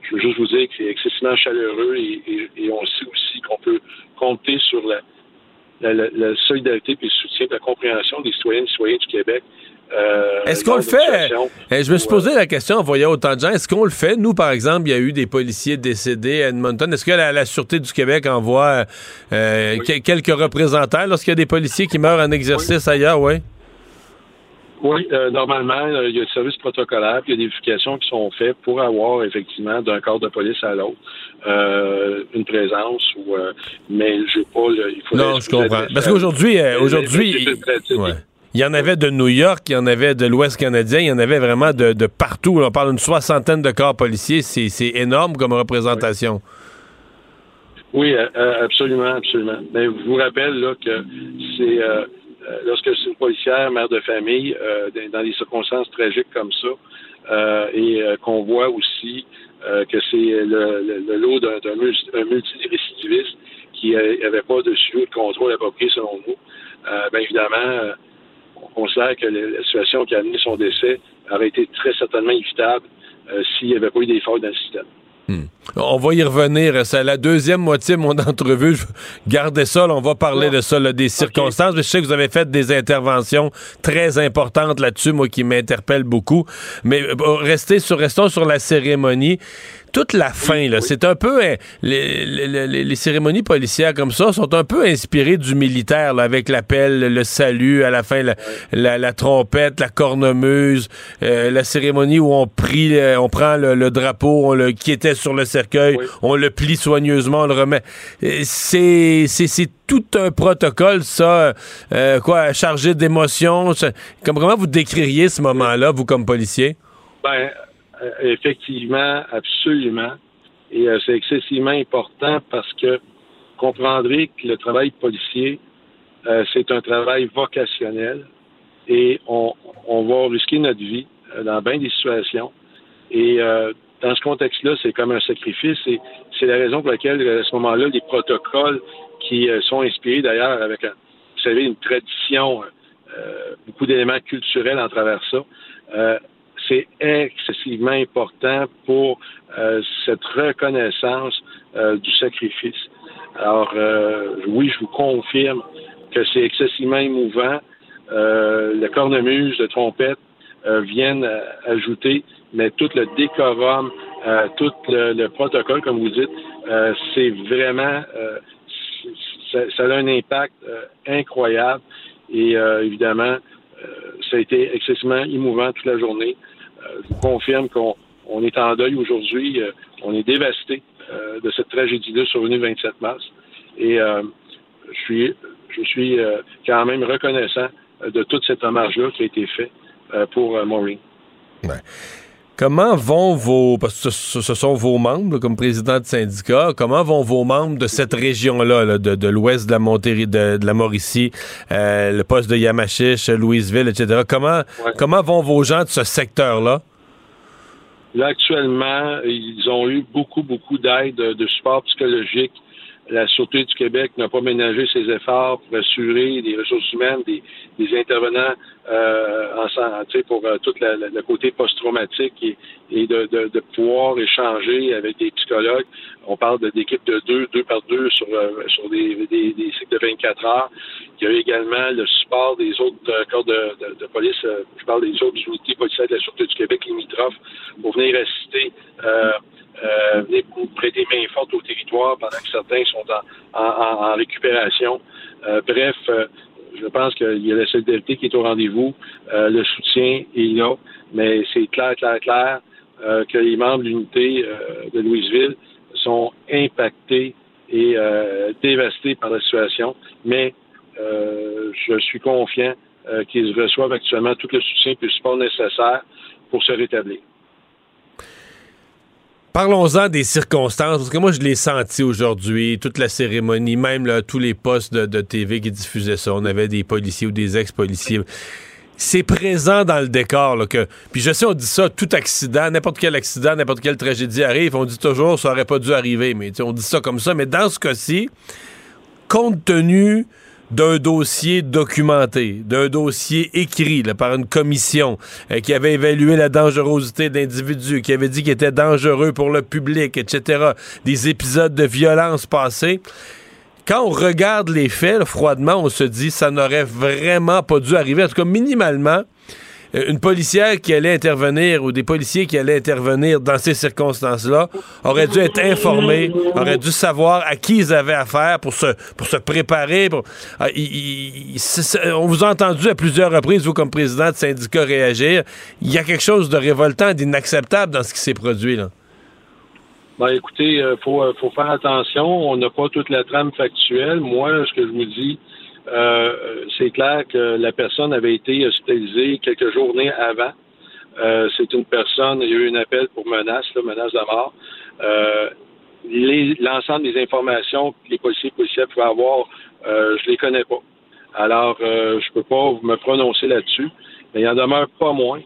je veux juste vous dire que c'est excessivement chaleureux et, et- et on sait aussi qu'on peut compter sur la, la, la- la solidarité et le soutien et la compréhension des citoyennes et citoyens du Québec. Euh, Est-ce qu'on le fait? Eh, je me suis où, euh, posé la question en voyant autant de gens. Est-ce qu'on le fait? Nous, par exemple, il y a eu des policiers décédés à Edmonton. Est-ce que la, la Sûreté du Québec envoie euh, que- quelques représentants? Lorsqu'il y a des policiers qui meurent en exercice ailleurs? Oui. Oui, euh, normalement, euh, il y a le service protocolaire, puis il y a des vérifications qui sont faites pour avoir effectivement d'un corps de police à l'autre euh, une présence ou euh, mais j'ai pas le il faudrait- Non, je comprends. Parce qu'aujourd'hui, aujourd'hui, il- y en avait de New York, il y en avait de l'Ouest canadien, il y en avait vraiment de, de partout. On parle d'une soixantaine de corps policiers. C'est énorme comme représentation. Oui, euh, absolument, absolument. Mais je vous rappelle là, que c'est lorsque c'est une policière, mère de famille, euh, dans des circonstances tragiques comme ça, euh, et euh, qu'on voit aussi euh, que c'est le, lot d'un d'un multi- un multirécidiviste qui n'avait pas de suivi de contrôle approprié selon nous. Euh, bien évidemment, euh, on considère que la situation qui a amené son décès aurait été très certainement évitable euh, s'il n'y avait pas eu des failles dans le système. On va y revenir. C'est la deuxième moitié de mon entrevue. Je- Gardez ça. là, on va parler de ça, là, des circonstances. Mais je sais que vous avez fait des interventions très importantes là-dessus, moi, qui m'interpellent beaucoup. Mais euh, restez sur, restons sur la cérémonie. Toute la fin, là, c'est un peu... hein, les, les- les- les cérémonies policières comme ça sont un peu inspirées du militaire, là, avec l'appel, le salut, à la fin, la, la- la trompette, la cornemuse, euh, la cérémonie où on prie, euh, on prend le, le drapeau on le, qui était sur le cercueil, on le plie soigneusement, on le remet. Euh, C'est, c'est, c'est tout un protocole, ça, euh, quoi, chargé d'émotions. Comme, comment vous décririez ce moment-là, vous, comme policier? Ben, effectivement, absolument. Et euh, c'est excessivement important parce que comprendrez que le travail policier, euh, c'est un travail vocationnel et on, on va risquer notre vie euh, dans bien des situations. Et euh, dans ce contexte-là, c'est comme un sacrifice et c'est la raison pour laquelle, à ce moment-là, les protocoles qui euh, sont inspirés d'ailleurs avec, vous savez, une tradition, euh, beaucoup d'éléments culturels en travers ça, euh, c'est excessivement important pour euh, cette reconnaissance euh, du sacrifice. Alors, euh, oui, je vous confirme que c'est excessivement émouvant. Le cornemuse, le trompette viennent ajouter, mais tout le décorum, tout le, le protocole, comme vous dites, c'est vraiment, ça, ça a un impact incroyable. Et évidemment, ça a été excessivement émouvant toute la journée. Euh, je vous confirme qu'on on est en deuil aujourd'hui. euh, on est dévasté euh, de cette tragédie-là survenue le 27 mars. Et euh, je suis, je suis euh, quand même reconnaissant euh, de tout cet hommage-là qui a été fait euh, pour euh, Maureen. Comment vont vos, parce que ce, ce sont vos membres comme président de syndicat, comment vont vos membres de cette région-là, là, de, de l'ouest de la Montérie, de, de la Mauricie, euh, le poste de Yamachiche, Louisville, etc. Comment, comment vont vos gens de ce secteur-là? Là, actuellement, ils ont eu beaucoup, beaucoup d'aide, de, de support psychologique. La Sûreté du Québec n'a pas ménagé ses efforts pour assurer des ressources humaines, des, intervenants euh, en, pour euh, tout le côté post-traumatique et, de, pouvoir échanger avec des psychologues. On parle d'équipes de deux, deux par deux sur, euh, des, cycles de 24 heures. Il y a également le support des autres euh, corps de, police, je parle des autres unités policières de la Sûreté du Québec limitrophes, pour venir assister, euh, prêter main forte au territoire pendant que certains sont en, en- en- récupération. Euh, bref, euh, je pense qu'il y a la solidarité qui est au rendez-vous, euh, le soutien est là, mais c'est clair, clair, clair euh, que les membres de l'unité euh, de Louisville sont impactés et dévastés par la situation, mais je suis confiant qu'ils reçoivent actuellement tout le soutien et le support nécessaire pour se rétablir. Parlons-en des circonstances, parce que moi, je l'ai senti aujourd'hui, toute la cérémonie, même tous les postes de, TV qui diffusaient ça. On avait des policiers ou des ex-policiers. C'est présent dans le décor. Là, que... Puis je sais, on dit ça, tout accident, n'importe quel accident, n'importe quelle tragédie arrive, on dit toujours, ça aurait pas dû arriver. Mais on dit ça comme ça. Mais dans ce cas-ci, compte tenu d'un dossier documenté, d'un dossier écrit par une commission euh, qui avait évalué la dangerosité d'individus, qui avait dit qu'il était dangereux pour le public, etc., des épisodes de violence passés. Quand on regarde les faits, froidement, on se dit ça n'aurait vraiment pas dû arriver. En tout cas, minimalement, une policière qui allait intervenir ou des policiers qui allaient intervenir dans ces circonstances-là auraient dû être informés, auraient dû savoir à qui ils avaient affaire pour se, préparer. Ah, on vous a entendu à plusieurs reprises, vous comme président de syndicat, réagir. Il y a quelque chose de révoltant, d'inacceptable dans ce qui s'est produit. Là. Ben, écoutez, il euh, faut, euh, faut faire attention. On n'a pas toute la trame factuelle. Moi, ce que je vous dis, euh, c'est clair que la personne avait été hospitalisée quelques journées avant. Euh, c'est une personne, il y a eu un appel pour menace, menace de mort. Euh, l'ensemble des informations que les policiers et policiers pouvaient avoir, je les connais pas. Alors, je peux pas me prononcer là-dessus, mais il en demeure pas moins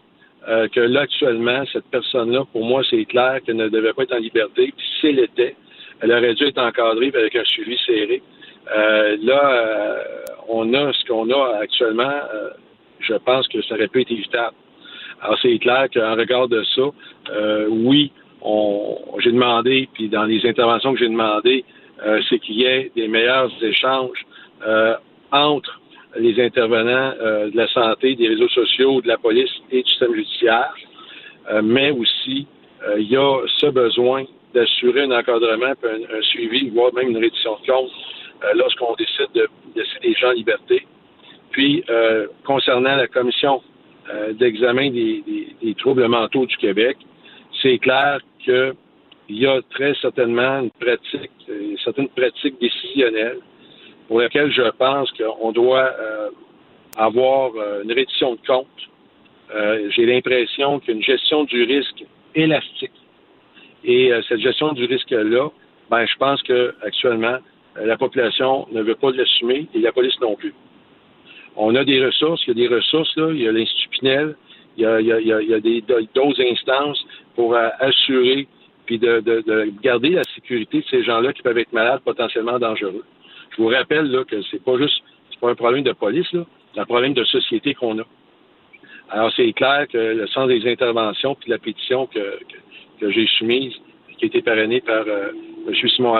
que là, actuellement, cette personne-là, pour moi, c'est clair qu'elle ne devait pas être en liberté. Puis si elle était, elle aurait dû être encadrée avec un suivi serré. Euh, là, euh, on a ce qu'on a actuellement. Euh, je pense que ça aurait pu être évitable. Alors, c'est clair qu'en regard de ça, oui, j'ai demandé, puis dans les interventions que j'ai demandées, c'est qu'il y ait des meilleurs échanges entre les intervenants de la santé, des réseaux sociaux, de la police et du système judiciaire. mais aussi, il y a ce besoin d'assurer un encadrement, un, un, suivi, voire même une reddition de compte euh, lorsqu'on décide de laisser des gens en liberté. Puis, euh, concernant la commission euh, d'examen des, troubles mentaux du Québec, c'est clair qu'il y a très certainement une pratique, une certaine pratique décisionnelle pour laquelle je pense qu'on doit avoir une reddition de compte. J'ai l'impression qu'une gestion du risque élastique et cette gestion du risque-là, ben, je pense qu'actuellement, euh, la population ne veut pas l'assumer et la police non plus. On a des ressources, il y a des ressources, là, il y a l'Institut Pinel, il y a, a, a d'autres instances pour euh, assurer puis de, de, de, garder la sécurité de ces gens-là qui peuvent être malades, potentiellement dangereux. Je vous rappelle là, que c'est pas juste c'est pas un problème de police, c'est un problème de société qu'on a. Alors c'est clair que le sens des interventions puis la pétition que, que, j'ai soumise, qui a été parrainée par euh, M. Simon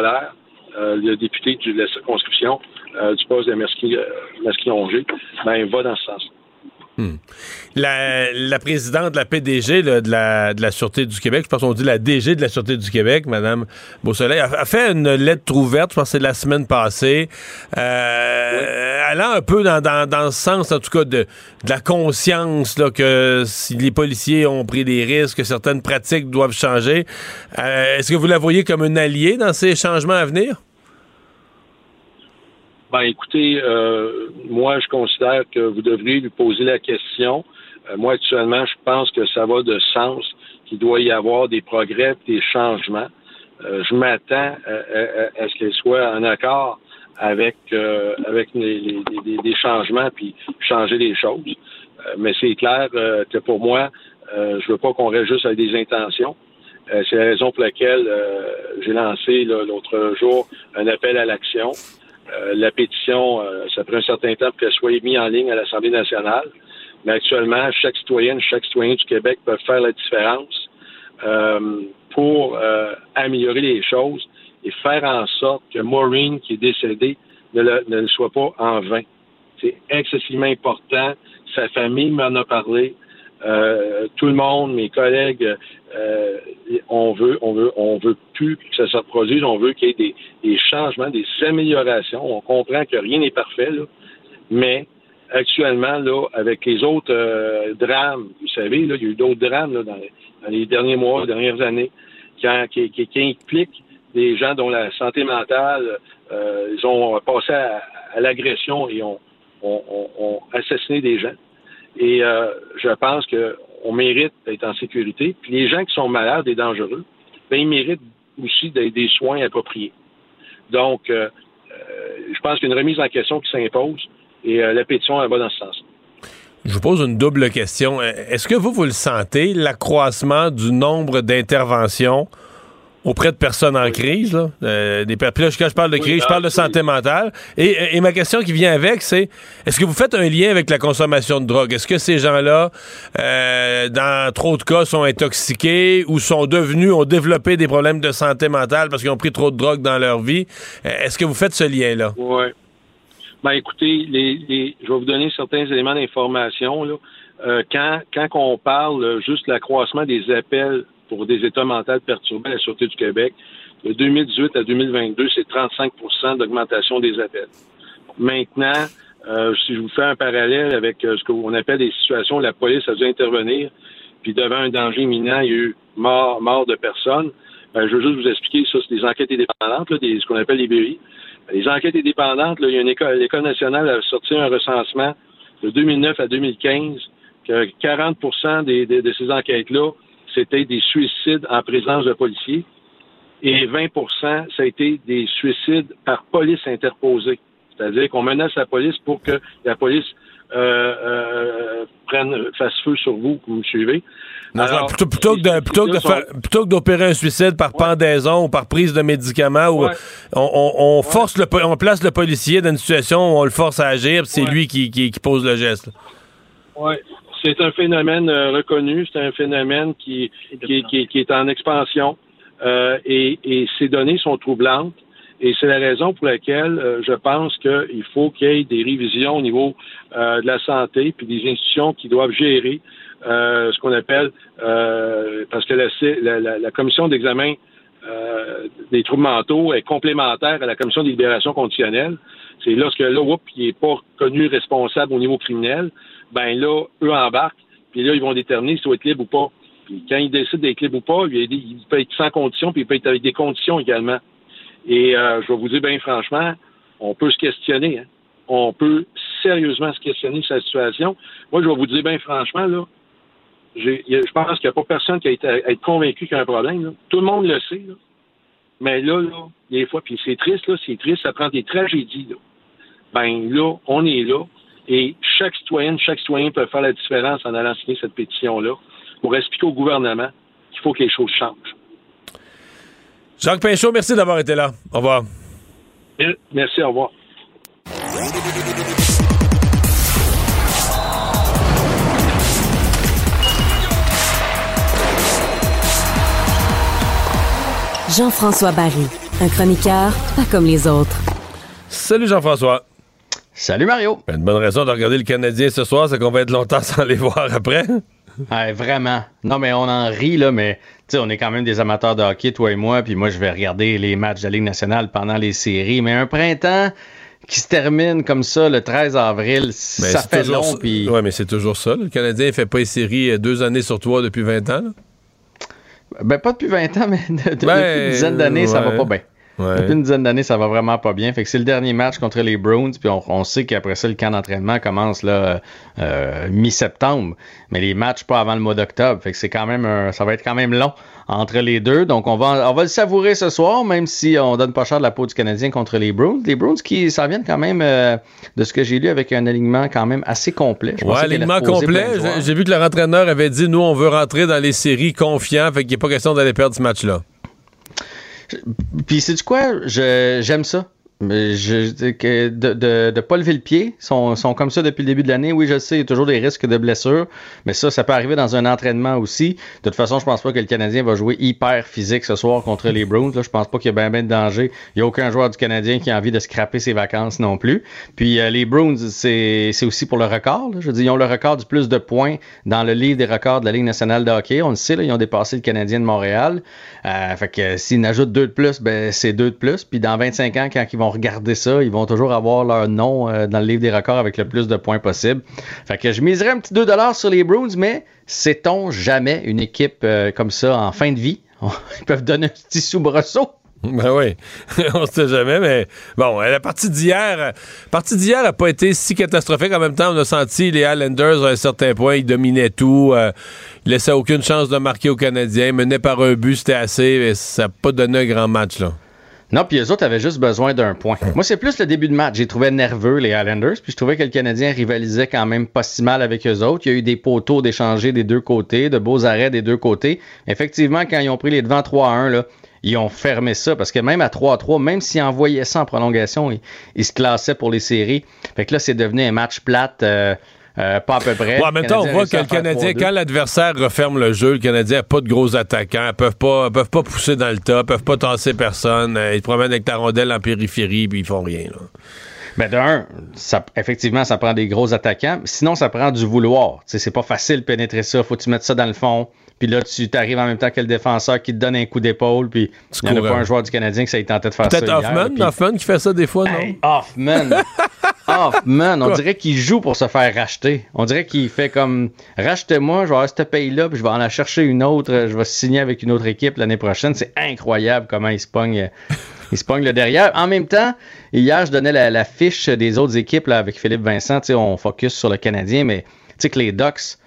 euh, le député de la circonscription euh, du poste de Masquillon-Angers, ben, va dans ce sens. Hmm. La, présidente de la PDG de, la, de la Sûreté du Québec, je pense qu'on dit la DG de la Sûreté du Québec, Mme Beausoleil, a, fait une lettre ouverte, je pense que c'est la semaine passée, euh, allant un peu dans, dans, le sens, en tout cas, de, de la conscience là, que si les policiers ont pris des risques, que certaines pratiques doivent changer. Euh, est-ce que vous la voyez comme un allié dans ces changements à venir? Ben, écoutez, euh, moi, je considère que vous devriez lui poser la question. Euh, moi, actuellement, je pense que ça va de sens, qu'il doit y avoir des progrès, des changements. Euh, je m'attends à, ce qu'elle soit en accord avec avec les, changements puis changer les choses. mais c'est clair que pour moi, je veux pas qu'on reste juste avec des intentions. c'est la raison pour laquelle j'ai lancé l'autre jour un appel à l'action. Euh, la pétition, euh, ça prend un certain temps pour qu'elle soit mise en ligne à l'Assemblée nationale. Mais actuellement, chaque citoyenne, chaque citoyen du Québec peut faire la différence euh, pour améliorer les choses et faire en sorte que Maureen, qui est décédée, ne le, soit pas en vain. C'est excessivement important. Sa famille m'en a parlé. Tout le monde, mes collègues, euh, on veut, on veut, on veut plus que ça se reproduise. On veut qu'il y ait des, changements, des améliorations. On comprend que rien n'est parfait, là, mais actuellement, là, avec les autres euh, drames, vous savez, là, il y a eu d'autres drames là, dans, les, dans les derniers mois, les dernières années, qui, qui- qui impliquent des gens dont la santé mentale, euh, ils ont passé à, à l'agression et ont, ont- ont- ont assassiné des gens. Et euh, je pense qu'on mérite d'être en sécurité. Puis les gens qui sont malades et dangereux, ben, ils méritent aussi des, soins appropriés. Donc, euh, euh, je pense qu'il y a une remise en question qui s'impose et euh, la pétition va dans ce sens. Je vous pose une double question. Est-ce que vous, vous le sentez, l'accroissement du nombre d'interventions auprès de personnes en crise? Là? Euh, des, puis là, quand je parle de crise, je parle de santé mentale. Et, et ma question qui vient avec, c'est est-ce que vous faites un lien avec la consommation de drogue? Est-ce que ces gens-là, euh, dans trop de cas, sont intoxiqués ou sont devenus, ont développé des problèmes de santé mentale parce qu'ils ont pris trop de drogue dans leur vie? Euh, Est-ce que vous faites ce lien-là? Oui. Ben écoutez, les, les- je vais vous donner certains éléments d'information. Euh, quand, quand on parle euh, juste de l'accroissement des appels pour des états mentaux perturbés à la Sûreté du Québec, de 2018 à 2022, c'est 35% d'augmentation des appels. Maintenant, euh, si je vous fais un parallèle avec euh, ce qu'on appelle des situations où la police a dû intervenir, puis devant un danger imminent, il y a eu mort, de personnes, ben, je veux juste vous expliquer, ça, c'est des enquêtes indépendantes, ce qu'on appelle les BRI. Les enquêtes indépendantes, il y a l'École nationale a sorti un recensement de 2009 à 2015 que 40 des, des- de ces enquêtes-là, c'était des suicides en présence de policiers et 20% ça a été des suicides par police interposée. C'est-à-dire qu'on menace la police pour que la police euh, euh, prenne, fasse feu sur vous, vous me suivez. Alors, plutôt, plutôt que de- plutôt que de sont- faire- plutôt que d'opérer un suicide par pendaison ou par prise de médicaments, Ouais. on, on- on force le, on place le policier dans une situation où on le force à agir, c'est lui qui, qui- qui pose le geste. Oui, c'est un phénomène euh, reconnu, c'est un phénomène qui, qui, qui- qui est en expansion euh, et, et ces données sont troublantes. Et c'est la raison pour laquelle euh, je pense qu'il faut qu'il y ait des révisions au niveau euh, de la santé, puis des institutions qui doivent gérer euh, ce qu'on appelle, euh, parce que la, la- la- commission d'examen des troubles mentaux est complémentaire à la commission des libérations conditionnelles. C'est lorsque là, oups, il n'est pas reconnu responsable au niveau criminel, ben là, eux embarquent, puis là, ils vont déterminer s'il doit être libre ou pas. Puis quand ils décident d'être libre ou pas, il, peut être sans condition, puis il peut être avec des conditions également. Et euh, je vais vous dire bien franchement, on peut se questionner. hein. On peut sérieusement se questionner sur la situation. Moi, je vais vous dire bien franchement, là, je pense qu'il n'y a pas personne qui a été à être convaincu qu'il y a un problème. Tout le monde le sait. là. Mais là, là, des fois, puis c'est triste, là, c'est triste, ça prend des tragédies. Là. Ben là, on est là. Et chaque citoyenne, chaque citoyen peut faire la différence en allant signer cette pétition-là pour expliquer au gouvernement qu'il faut que les choses changent. Jacques Pinchot, merci d'avoir été là. Au revoir. Merci, au revoir. Jean-François Barry, un chroniqueur pas comme les autres. Salut Jean-François. Salut Mario. Une bonne raison de regarder le Canadien ce soir, c'est qu'on va être longtemps sans les voir après. Ouais, vraiment. Non, mais on en rit, là, mais tu sais, on est quand même des amateurs de hockey, toi et moi, puis moi, je vais regarder les matchs de la Ligue nationale pendant les séries. Mais un printemps qui se termine comme ça le 13 avril, Mais ça fait long, ça. puis... Ouais, mais c'est toujours ça. Le Canadien ne fait pas les séries euh, deux années sur trois depuis 20 ans. là. Ben, pas depuis 20 ans, mais de- de- Ben, depuis une dizaine d'années, ça va pas bien. Ouais. Depuis une dizaine d'années, ça va vraiment pas bien. Fait que c'est le dernier match contre les Browns, puis on, on sait qu'après ça, le camp d'entraînement commence là euh, mi-septembre. Mais les matchs pas avant le mois d'octobre. Fait que c'est quand même un- ça va être quand même long entre les deux. Donc on va on va le savourer ce soir, même si on donne pas cher de la peau du Canadien contre les Browns. Les Browns qui s'en viennent quand même euh, de ce que j'ai lu avec un alignement quand même assez complet. Je Ouais, alignement complet. J'ai- vu que leur entraîneur avait dit nous, on veut rentrer dans les séries confiants, fait qu'il n'est pas question d'aller perdre ce match-là. Puis c'est du quoi? J'aime ça. De, de, de pas lever le pied, sont, sont comme ça depuis le début de l'année. Oui, je sais, il y a toujours des risques de blessures, mais ça, ça peut arriver dans un entraînement aussi. De toute façon, je pense pas que le Canadien va jouer hyper physique ce soir contre les Browns. Là. Je pense pas qu'il y a bien ben de danger. Il y a aucun joueur du Canadien qui a envie de scraper ses vacances non plus. Puis euh, les Browns, c'est, aussi pour le record. Je veux dire, ils ont le record du plus de points dans le livre des records de la Ligue nationale de hockey. On le sait, là, ils ont dépassé le Canadien de Montréal. Euh, fait que euh, s'ils en ajoutent deux de plus, ben c'est deux de plus. Puis dans 25 ans, quand ils vont regarder ça. Ils vont toujours avoir leur nom euh, dans le livre des records avec le plus de points possible. Fait que je miserais un petit 2 sur les Bruins, mais sait-on jamais une équipe euh, comme ça en fin de vie? Ils peuvent donner un petit soubresaut. Ben oui, on sait jamais, mais bon, la partie d'hier, partie d'hier n'a pas été si catastrophique. En même temps, on a senti les Highlanders à un certain point, ils dominaient tout, euh, ils laissaient aucune chance de marquer aux Canadiens, menaient par un but, c'était assez, mais ça n'a pas donné un grand match là. Non, puis les autres avaient juste besoin d'un point. Moi, c'est plus le début de match. J'ai trouvé nerveux les Highlanders, puis je trouvais que le Canadien rivalisait quand même pas si mal avec eux autres. Il y a eu des poteaux d'échanger des deux côtés, de beaux arrêts des deux côtés. Effectivement, quand ils ont pris les devants 3-1, là, ils ont fermé ça parce que même à 3-3, même s'ils envoyaient ça en prolongation, ils, se classaient pour les séries. Fait que là, c'est devenu un match plate. Euh, euh, pas à peu près. Ouais, maintenant, on voit que le Canadien, quand l'adversaire referme le jeu, le Canadien n'a pas de gros attaquants, ils peuvent pas, peuvent pas pousser dans le top, peuvent pas tasser personne, euh, ils te promènent avec ta rondelle en périphérie, puis ils font rien. Là. Ben d'un, effectivement, ça prend des gros attaquants. Sinon, ça prend du vouloir. C'est pas facile de pénétrer ça. Faut que tu mettes ça dans le fond. Puis là, tu t'arrives en même temps que le défenseur qui te donne un coup d'épaule. Puis il n'y en a pas un joueur du Canadien qui s'est tenté de faire ça. Peut-être Hoffman, Hoffman qui fait ça des fois, non? Hoffman. Hoffman, on dirait qu'il joue pour se faire racheter. On dirait qu'il fait comme rachetez-moi, je vais avoir cette paye-là, puis je vais en aller chercher une autre, je vais signer avec une autre équipe l'année prochaine. C'est incroyable comment il se pogne. Il se pogne le derrière. En même temps, hier, je donnais la, fiche des autres équipes là, avec Philippe Vincent. On focus sur le Canadien, mais tu sais que les Ducks,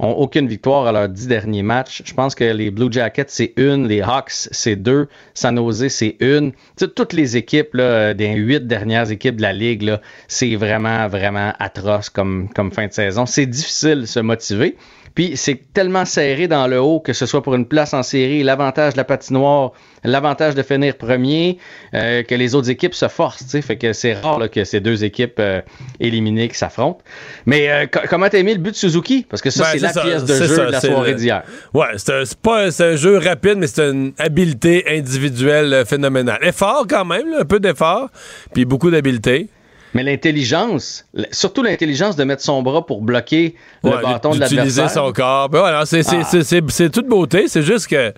ont aucune victoire à leurs dix derniers matchs. Je pense que les Blue Jackets, c'est une, les Hawks, c'est deux, San Jose, c'est une. toutes les équipes des huit dernières équipes de la Ligue, c'est vraiment, vraiment atroce comme, comme fin de saison. C'est difficile de se motiver. Puis c'est tellement serré dans le haut, que ce soit pour une place en série, l'avantage de la patinoire, l'avantage de finir premier, euh, que les autres équipes se forcent. sais. Fait que c'est rare que ces deux équipes euh, éliminées qui s'affrontent. Mais euh, comment t'as aimé le but de Suzuki? Parce que ça, ben, c'est la pièce de jeu de la soirée d'hier. Ouais, c'est pas un jeu rapide, mais c'est une habileté individuelle phénoménale. Effort quand même, un peu d'effort, puis beaucoup d'habileté. Mais l'intelligence, surtout l'intelligence de mettre son bras pour bloquer le bâton de l'adversaire. D'utiliser son corps. Ben voilà, c'est toute beauté. C'est juste que.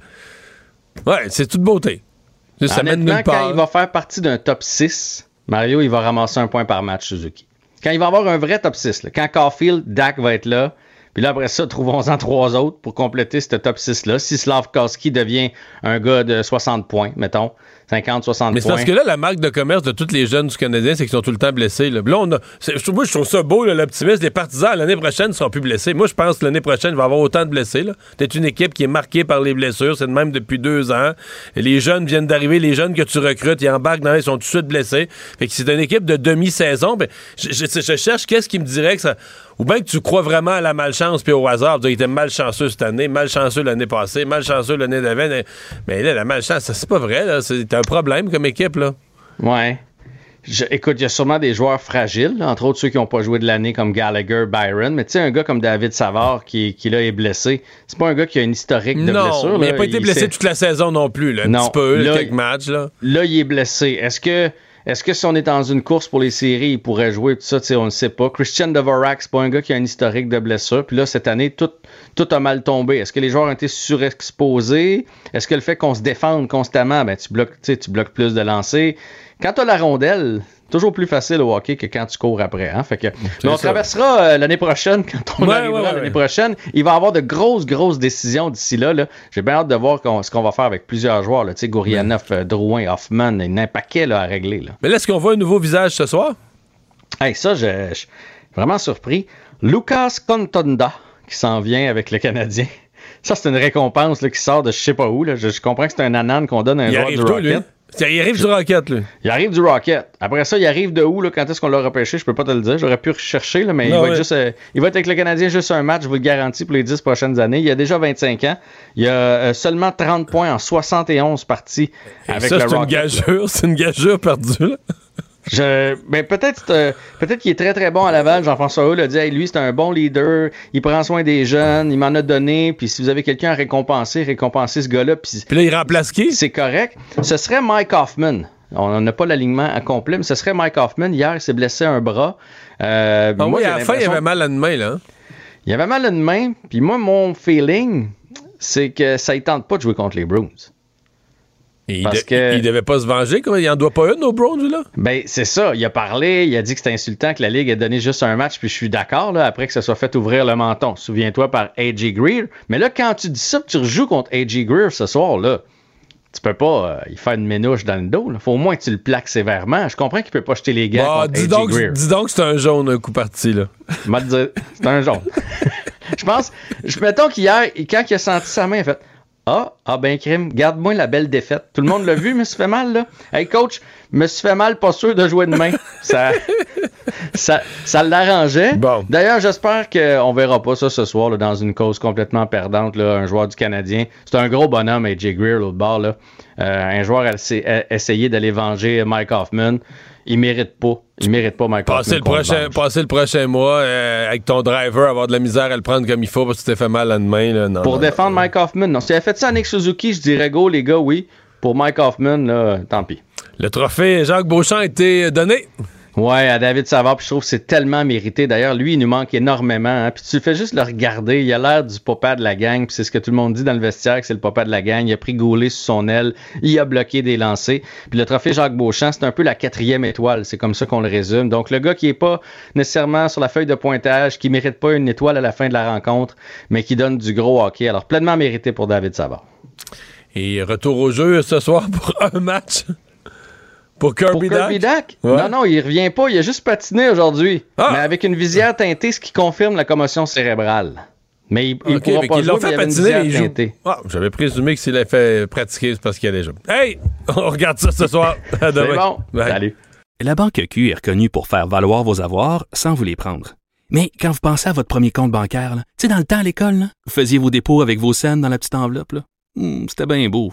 Ouais, c'est toute beauté. Ça mène part. quand il va faire partie d'un top 6, Mario, il va ramasser un point par match, Suzuki. Quand il va avoir un vrai top 6, quand Caulfield, Dak va être là, puis là, après ça, trouvons-en trois autres pour compléter ce top 6-là. Si Slavkowski devient un gars de 60 points, mettons, 50, 60 Mais c'est parce que là, la marque de commerce de tous les jeunes du Canadien, c'est qu'ils sont tout le temps blessés. Là, là on a, moi, je trouve ça beau, l'optimisme. Les partisans, l'année prochaine, ne seront plus blessés. Moi, je pense que l'année prochaine, il va y avoir autant de blessés. C'est une équipe qui est marquée par les blessures. C'est de même depuis deux ans. les jeunes viennent d'arriver. Les jeunes que tu recrutes, ils embarquent dans ils sont tout de suite blessés. Fait que c'est une équipe de demi-saison. Ben, je, je cherche qu'est-ce qui me dirait que ça ou bien que tu crois vraiment à la malchance puis au hasard. Il était malchanceux cette année, malchanceux l'année passée, malchanceux l'année d'avant. Mais là, la malchance, c'est pas vrai. C'est un problème comme équipe. là. Ouais. écoute, il y a sûrement des joueurs fragiles, entre autres ceux qui n'ont pas joué de l'année comme Gallagher, Byron, mais tu sais, un gars comme David Savard qui, qui là est blessé, c'est pas un gars qui a une historique de blessure. Non, mais il n'a pas été blessé toute la saison non plus, là, un petit peu, quelques matchs. Là. là, il est blessé. Est-ce que est-ce que si on est dans une course pour les séries, il pourrait jouer tout ça, on ne sait pas. Christian Dvorak, c'est pas un gars qui a un historique de blessure. Puis là, cette année, tout, tout a mal tombé. Est-ce que les joueurs ont été surexposés? Est-ce que le fait qu'on se défende constamment, ben, tu bloques, tu bloques plus de lancers? Quand tu la rondelle, toujours plus facile au hockey que quand tu cours après. Hein? Fait que, on traversera euh, l'année prochaine, quand on arrivera l'année prochaine. Il va y avoir de grosses, grosses décisions d'ici là. J'ai bien hâte de voir ce qu'on va faire avec plusieurs joueurs. Là. Gourianov, euh, Drouin, Hoffman, il y a un paquet là, à régler. Là. Mais là, est-ce qu'on voit un nouveau visage ce soir? Hey, ça, je suis vraiment surpris. Lucas Contonda, qui s'en vient avec le Canadien. Ça, c'est une récompense qui sort de je sais pas où. Là. Je, comprends que c'est un anan qu'on donne à un joueur du Rocket. Il arrive du Rocket, là. Il arrive du Rocket. Après ça, il arrive de où, là, quand est-ce qu'on l'a repêché? Je peux pas te le dire. J'aurais pu rechercher, là, mais il, va être juste, euh, il va être avec le Canadien juste un match, je vous le garantis, pour les 10 prochaines années. Il a déjà 25 ans. Il a euh, seulement 30 points en 71 parties avec ça, le Rocket. C'est une gageure, c'est une gageure perdue, là. Je, ben peut-être euh, peut-être qu'il est très très bon à Laval. Jean-François Hull a dit lui c'est un bon leader, il prend soin des jeunes, il m'en a donné. Puis si vous avez quelqu'un à récompenser, récompenser ce gars-là. Puis, là il remplace qui? C'est correct. Ce serait Mike Hoffman. On n'a pas l'alignement à complet, mais ce serait Mike Hoffman. Hier, il s'est blessé un bras. Euh, ah moi, oui, à la fin, il avait mal à une main, là. Il avait mal à une main. Puis moi, mon feeling, c'est que ça ne tente pas de jouer contre les Bruins. Et il, Parce de- que- il devait pas se venger, quoi. Il en doit pas une au Browns, là? Ben, c'est ça. Il a parlé, il a dit que c'était insultant que la Ligue ait donné juste un match, puis je suis d'accord, là, après que ça soit fait ouvrir le menton. Souviens-toi par A.J. Greer. Mais là, quand tu dis ça, tu rejoues contre A.J. Greer ce soir, là, tu peux pas euh, y faire une ménouche dans le dos. Il faut au moins que tu le plaques sévèrement. Je comprends qu'il peut pas jeter les gars Bah, contre dis, donc, Greer. dis donc que c'est un jaune, un coup parti, là. C'est un jaune. je pense, je, mettons qu'hier, quand il a senti sa main, il a fait Ah, ah ben crime, garde-moi la belle défaite. Tout le monde l'a vu, me suis fait mal, là. Hey coach, me suis fait mal, pas sûr de jouer demain. Ça, ça, ça l'arrangeait. D'ailleurs, j'espère qu'on verra pas ça ce soir là, dans une cause complètement perdante, là, un joueur du Canadien. C'est un gros bonhomme, AJ Greer, l'autre bord. Là. Euh, un joueur a essayé d'aller venger Mike Hoffman. Il mérite pas. Il mérite pas Mike Passer Hoffman. le, prochain, passer le prochain mois euh, avec ton driver, avoir de la misère à le prendre comme il faut parce que tu t'es fait mal la main. Là. Non, Pour non, défendre Mike Hoffman, non. Si elle fait ça à Nick Suzuki, je dirais go, les gars, oui. Pour Mike Hoffman, là, tant pis. Le trophée Jacques Beauchamp a été donné. Ouais, à David Savard, puis je trouve que c'est tellement mérité. D'ailleurs, lui, il nous manque énormément. hein. Puis tu fais juste le regarder, il a l'air du papa de la gang, puis c'est ce que tout le monde dit dans le vestiaire, que c'est le papa de la gang. Il a pris Goulet sous son aile, il a bloqué des lancers. Puis le trophée Jacques Beauchamp, c'est un peu la quatrième étoile, c'est comme ça qu'on le résume. Donc le gars qui est pas nécessairement sur la feuille de pointage, qui mérite pas une étoile à la fin de la rencontre, mais qui donne du gros hockey. Alors pleinement mérité pour David Savard. Et retour au jeu ce soir pour un match. Pour Kirby, Pour Kirby Duck. Duck? Ouais. Non, non, il revient pas. Il a juste patiné aujourd'hui. Mais avec une visière teintée, ce qui confirme la commotion cérébrale. Mais il, il Ok, pourra fait pas l'ont patiner, joue. Ah, J'avais présumé que s'il avait fait pratiquer, c'est parce qu'il allait jouer. Hey! On regarde ça ce soir. À demain. bon. Bye. Salut. La Banque Q est reconnue pour faire valoir vos avoirs sans vous les prendre. Mais quand vous pensez à votre premier compte bancaire, là, tu sais, dans le temps à l'école, là, vous faisiez vos dépôts avec vos scènes dans la petite enveloppe. là. Hmm, C'était bien beau.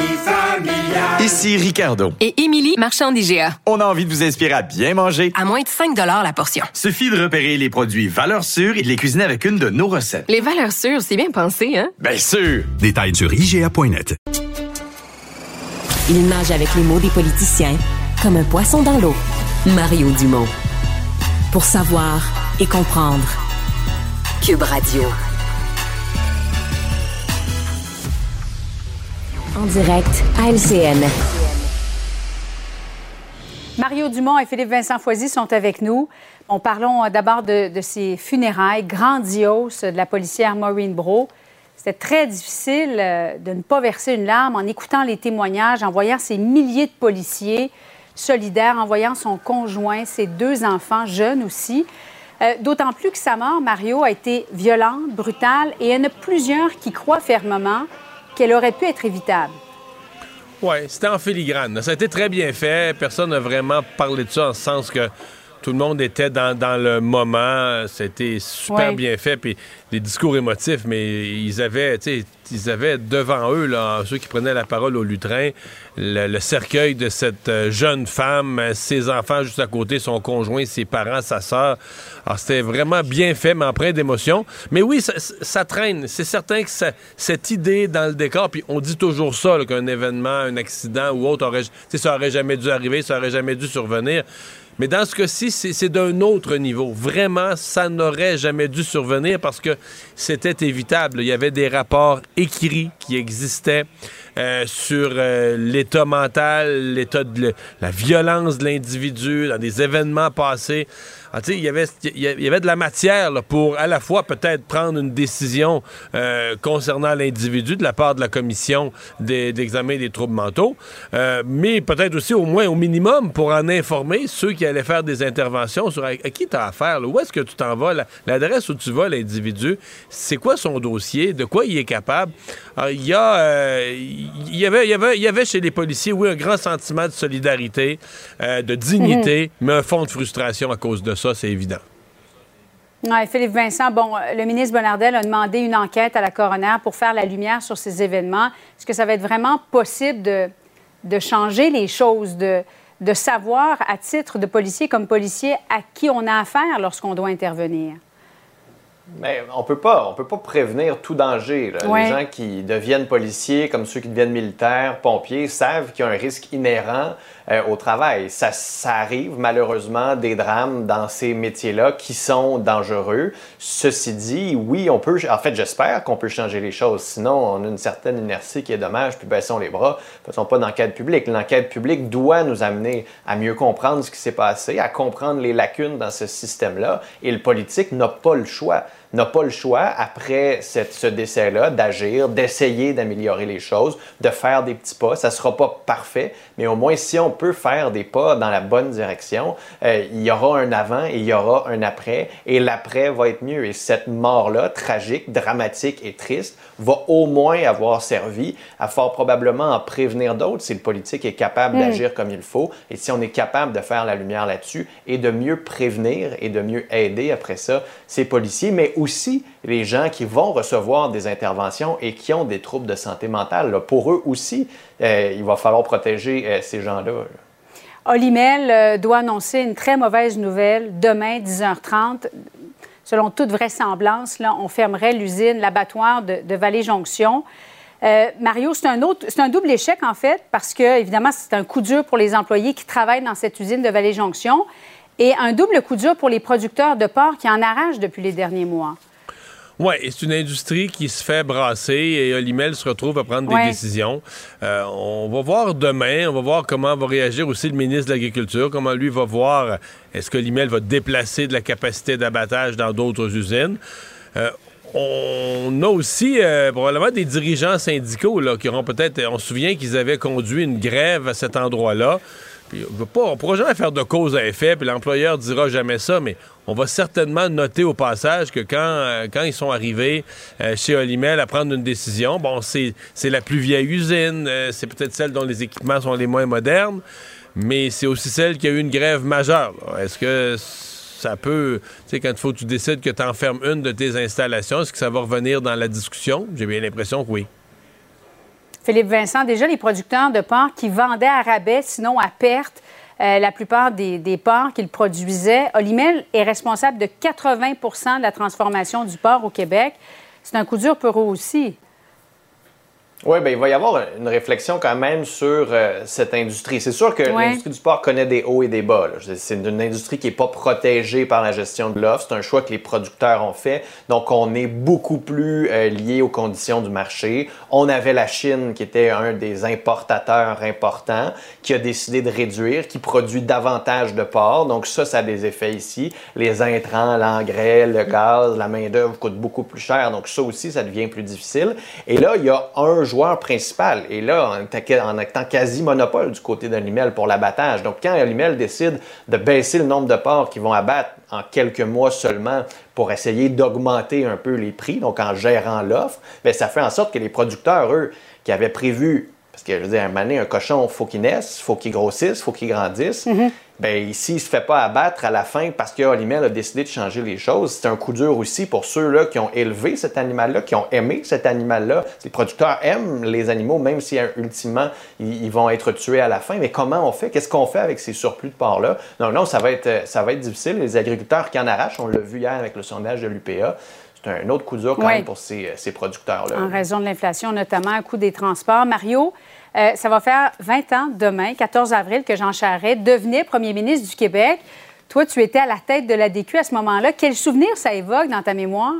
Ici Ricardo. Et Émilie, marchand d'IGA. On a envie de vous inspirer à bien manger. À moins de 5 la portion. Suffit de repérer les produits valeurs sûres et de les cuisiner avec une de nos recettes. Les valeurs sûres, c'est bien pensé, hein? Bien sûr! Détails sur IGA.net. Il nage avec les mots des politiciens comme un poisson dans l'eau. Mario Dumont. Pour savoir et comprendre. Cube Radio. En direct à. Mario Dumont et Philippe Vincent Foisy sont avec nous. On parlons euh, d'abord de, de ces funérailles grandioses de la policière Maureen Bro. C'était très difficile euh, de ne pas verser une larme en écoutant les témoignages, en voyant ces milliers de policiers solidaires, en voyant son conjoint, ses deux enfants, jeunes aussi. Euh, D'autant plus que sa mort, Mario, a été violente, brutale, et il y en a plusieurs qui croient fermement qu'elle aurait pu être évitable. Oui, c'était en filigrane. Ça a été très bien fait. Personne n'a vraiment parlé de ça en ce sens que tout le monde était dans, dans le moment. C'était super Ouais. bien fait. Puis des discours émotifs, mais ils avaient, ils devant eux, là, ceux qui prenaient la parole au lutrin, le, le cercueil de cette euh, jeune femme, ses enfants juste à côté, son conjoint, ses parents, sa sœur. Alors, c'était vraiment bien fait, mais empreint d'émotion. Mais oui, ça, ça traîne. C'est certain que ça- cette idée dans le décor, puis on dit toujours ça, qu'un événement, un accident ou autre, aurait, ça aurait jamais dû arriver, ça aurait jamais dû survenir. Mais dans ce cas-ci, c'est d'un autre niveau. Vraiment, ça n'aurait jamais dû survenir parce que c'était évitable. Il y avait des rapports écrits qui existaient euh, sur euh, l'état mental, l'état de la violence de l'individu dans des événements passés. Ah, il y avait- y avait de la matière pour à la fois peut-être prendre une décision euh, concernant l'individu de la part de la commission d'examen des troubles mentaux, mais peut-être aussi au moins au minimum pour en informer ceux qui allaient faire des interventions sur à, qui tu as affaire, où est-ce que tu t'en vas, la- l'adresse où tu vas, l'individu, c'est quoi son dossier, de quoi il est capable? Alors, il y, a, euh, il y avait, il y avait, il y avait chez les policiers, oui, un grand sentiment de solidarité, euh, de dignité, mais un fond de frustration à cause de ça, c'est évident. Ouais, Philippe Vincent, bon, le ministre Bonardel a demandé une enquête à la coroner pour faire la lumière sur ces événements. Est-ce que ça va être vraiment possible de, de changer les choses, de, de savoir à titre de policier comme policier à qui on a affaire lorsqu'on doit intervenir? Mais on peut pas, on peut pas prévenir tout danger. là. Ouais. Les gens qui deviennent policiers, comme ceux qui deviennent militaires, pompiers, savent qu'il y a un risque inhérent euh, au travail. Ça, ça arrive malheureusement des drames dans ces métiers-là qui sont dangereux. Ceci dit, oui, on peut. En fait, j'espère qu'on peut changer les choses. Sinon, on a une certaine inertie qui est dommage. Puis baissons les bras. Faisons pas d'enquête publique. L'enquête publique doit nous amener à mieux comprendre ce qui s'est passé, à comprendre les lacunes dans ce système-là. Et le politique n'a pas le choix n'a pas le choix, après cette- ce décès-là, d'agir, d'essayer d'améliorer les choses, de faire des petits pas. Ça ne sera pas parfait, mais au moins si on peut faire des pas dans la bonne direction, euh, il y aura un avant et il y aura un après, et l'après va être mieux. Et cette mort-là, tragique, dramatique et triste, va au moins avoir servi à fort probablement en prévenir d'autres si le politique est capable Mm. d'agir comme il faut, et si on est capable de faire la lumière là-dessus, et de mieux prévenir et de mieux aider après ça ces policiers, mais aussi les gens qui vont recevoir des interventions et qui ont des troubles de santé mentale. Pour eux aussi, euh, il va falloir protéger euh, ces gens-là. là. Olimel euh, doit annoncer une très mauvaise nouvelle demain, 10h30. Selon toute vraisemblance, on fermerait l'usine, l'abattoir de, de Vallée-Jonction. Mario, c'est un, autre, c'est un double échec, en fait, parce que, évidemment, c'est un coup dur pour les employés qui travaillent dans cette usine de Vallée-Jonction et un double coup dur pour les producteurs de porc qui en arrachent depuis les derniers mois. Oui, c'est une industrie qui se fait brasser et Olimel se retrouve à prendre Ouais. des décisions. Euh, on va voir demain, on va voir comment va réagir aussi le ministre de l'Agriculture, comment lui va voir est-ce que Olimel va déplacer de la capacité d'abattage dans d'autres usines. Euh, on a aussi euh, probablement des dirigeants syndicaux là, qui auront peut-être. On se souvient qu'ils avaient conduit une grève à cet endroit-là. Puis on ne pourra jamais faire de cause à effet, puis l'employeur dira jamais ça, mais on va certainement noter au passage que quand, euh, ils sont arrivés euh, chez Olimel à prendre une décision, bon, c'est la plus vieille usine, euh, c'est peut-être celle dont les équipements sont les moins modernes, mais c'est aussi celle qui a eu une grève majeure. Est-ce que ça peut, tu sais, quand faut tu décides que tu enfermes une de tes installations, est-ce que ça va revenir dans la discussion? J'ai bien l'impression que oui. Philippe Vincent, déjà les producteurs de porc qui vendaient à rabais, sinon à perte, euh, la plupart des, des porcs qu'ils produisaient. Olimel est responsable de 80% de la transformation du porc au Québec. C'est un coup dur pour eux aussi. Oui, ben, il va y avoir une réflexion quand même sur euh, cette industrie. C'est sûr que Ouais. l'industrie du porc connaît des hauts et des bas. C'est une industrie qui n'est pas protégée par la gestion de l'offre. C'est un choix que les producteurs ont fait. Donc, on est beaucoup plus euh, lié aux conditions du marché. On avait la Chine qui était un des importateurs importants, qui a décidé de réduire, qui produit davantage de porc. Donc, ça, ça a des effets ici. Les intrants, l'engrais, le gaz, la main-d'œuvre coûtent beaucoup plus cher. Donc, ça aussi, ça devient plus difficile. Et là, il y a un principal. Et là, en étant- quasi monopole du côté d'Olimel pour l'abattage. Donc, quand Olimel décide de baisser le nombre de porcs qu'ils vont abattre en quelques mois seulement pour essayer d'augmenter un peu les prix, donc en gérant l'offre, ben, ça fait en sorte que les producteurs, eux, qui avaient prévu, parce que je veux dire, un donné, un cochon, faut qu'il naisse, faut qu'il grossisse, faut qu'il grandisse. Ben, ici, il se fait pas abattre à la fin parce que Olimel a décidé de changer les choses. C'est un coup dur aussi pour ceux-là qui ont élevé cet animal-là, qui ont aimé cet animal-là. Les producteurs aiment les animaux, même si euh, ultimement, ils, vont être tués à la fin. Mais comment on fait? Qu'est-ce qu'on fait avec ces surplus de porc-là? Non, non, ça va être, euh, ça va être difficile. Les agriculteurs qui en arrachent, on l'a vu hier avec le sondage de l'UPA, c'est un autre coup dur quand même pour ces, euh, ces producteurs-là. en raison de l'inflation, notamment à coût des transports. Mario, euh, ça va faire 20 ans demain, 14 avril, que Jean Charest devenait premier ministre du Québec. Toi, tu étais à la tête de la DQ à ce moment-là. Quel souvenir ça évoque dans ta mémoire?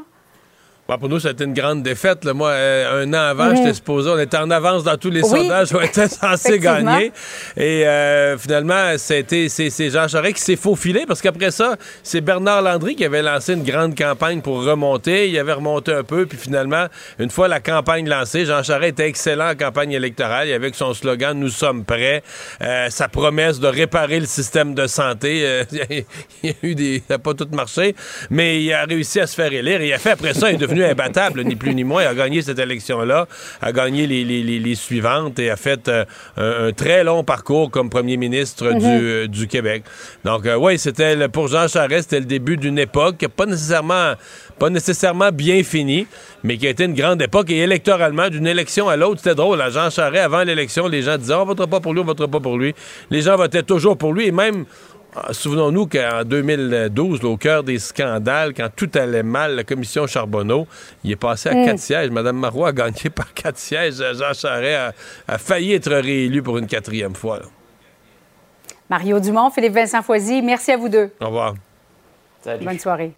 Bon, pour nous, c'était une grande défaite. là. Moi, euh, un an avant, Mhm. j'étais supposé, on était en avance dans tous les Oui. sondages, on était censé gagner. Et euh, finalement, c'était c'est Jean Charest qui s'est faufilé parce qu'après ça, c'est Bernard Landry qui avait lancé une grande campagne pour remonter. Il avait remonté un peu, puis finalement, une fois la campagne lancée, Jean Charest était excellent en campagne électorale. Avec son slogan Nous sommes prêts, euh, sa promesse de réparer le système de santé. il y a eu des, ça n'a pas tout marché, mais il a réussi à se faire élire. Et il a fait après ça, il est devenu devenu imbattable, ni plus ni moins. Il a gagné cette élection-là, a gagné les, les- les- les suivantes et a fait euh, un, un très long parcours comme premier ministre Mhm. du, euh, du Québec. Donc, oui, c'était pour Jean Charest, c'était le début d'une époque qui n'a pas nécessairement, pas nécessairement bien finie, mais qui a été une grande époque. Et électoralement, d'une élection à l'autre, c'était drôle. À Jean Charest, avant l'élection, les gens disaient on votera pas pour lui, on votera pas pour lui. Les gens votaient toujours pour lui et même. Ah, Souvenons-nous qu'en 2012, là, au cœur des scandales, quand tout allait mal, la commission Charbonneau, il est passé à Mm. quatre sièges. Madame Marois a gagné par quatre sièges. Jean Charest a, a failli être réélu pour une quatrième fois. là. Mario Dumont, Philippe Vincent Foisy, merci à vous deux. Au revoir. Bonne soirée.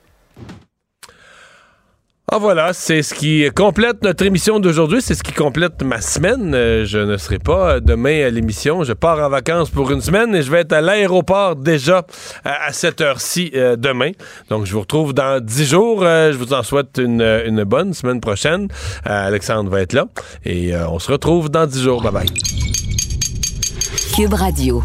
Ah voilà, c'est ce qui complète notre émission d'aujourd'hui, c'est ce qui complète ma semaine. Euh, je ne serai pas demain à l'émission, je pars en vacances pour une semaine et je vais être à l'aéroport déjà à, à cette heure-ci euh, demain. Donc je vous retrouve dans dix jours. Euh, je vous en souhaite une, bonne semaine prochaine. Euh, Alexandre va être là et euh, on se retrouve dans dix jours. Bye bye. Cube Radio.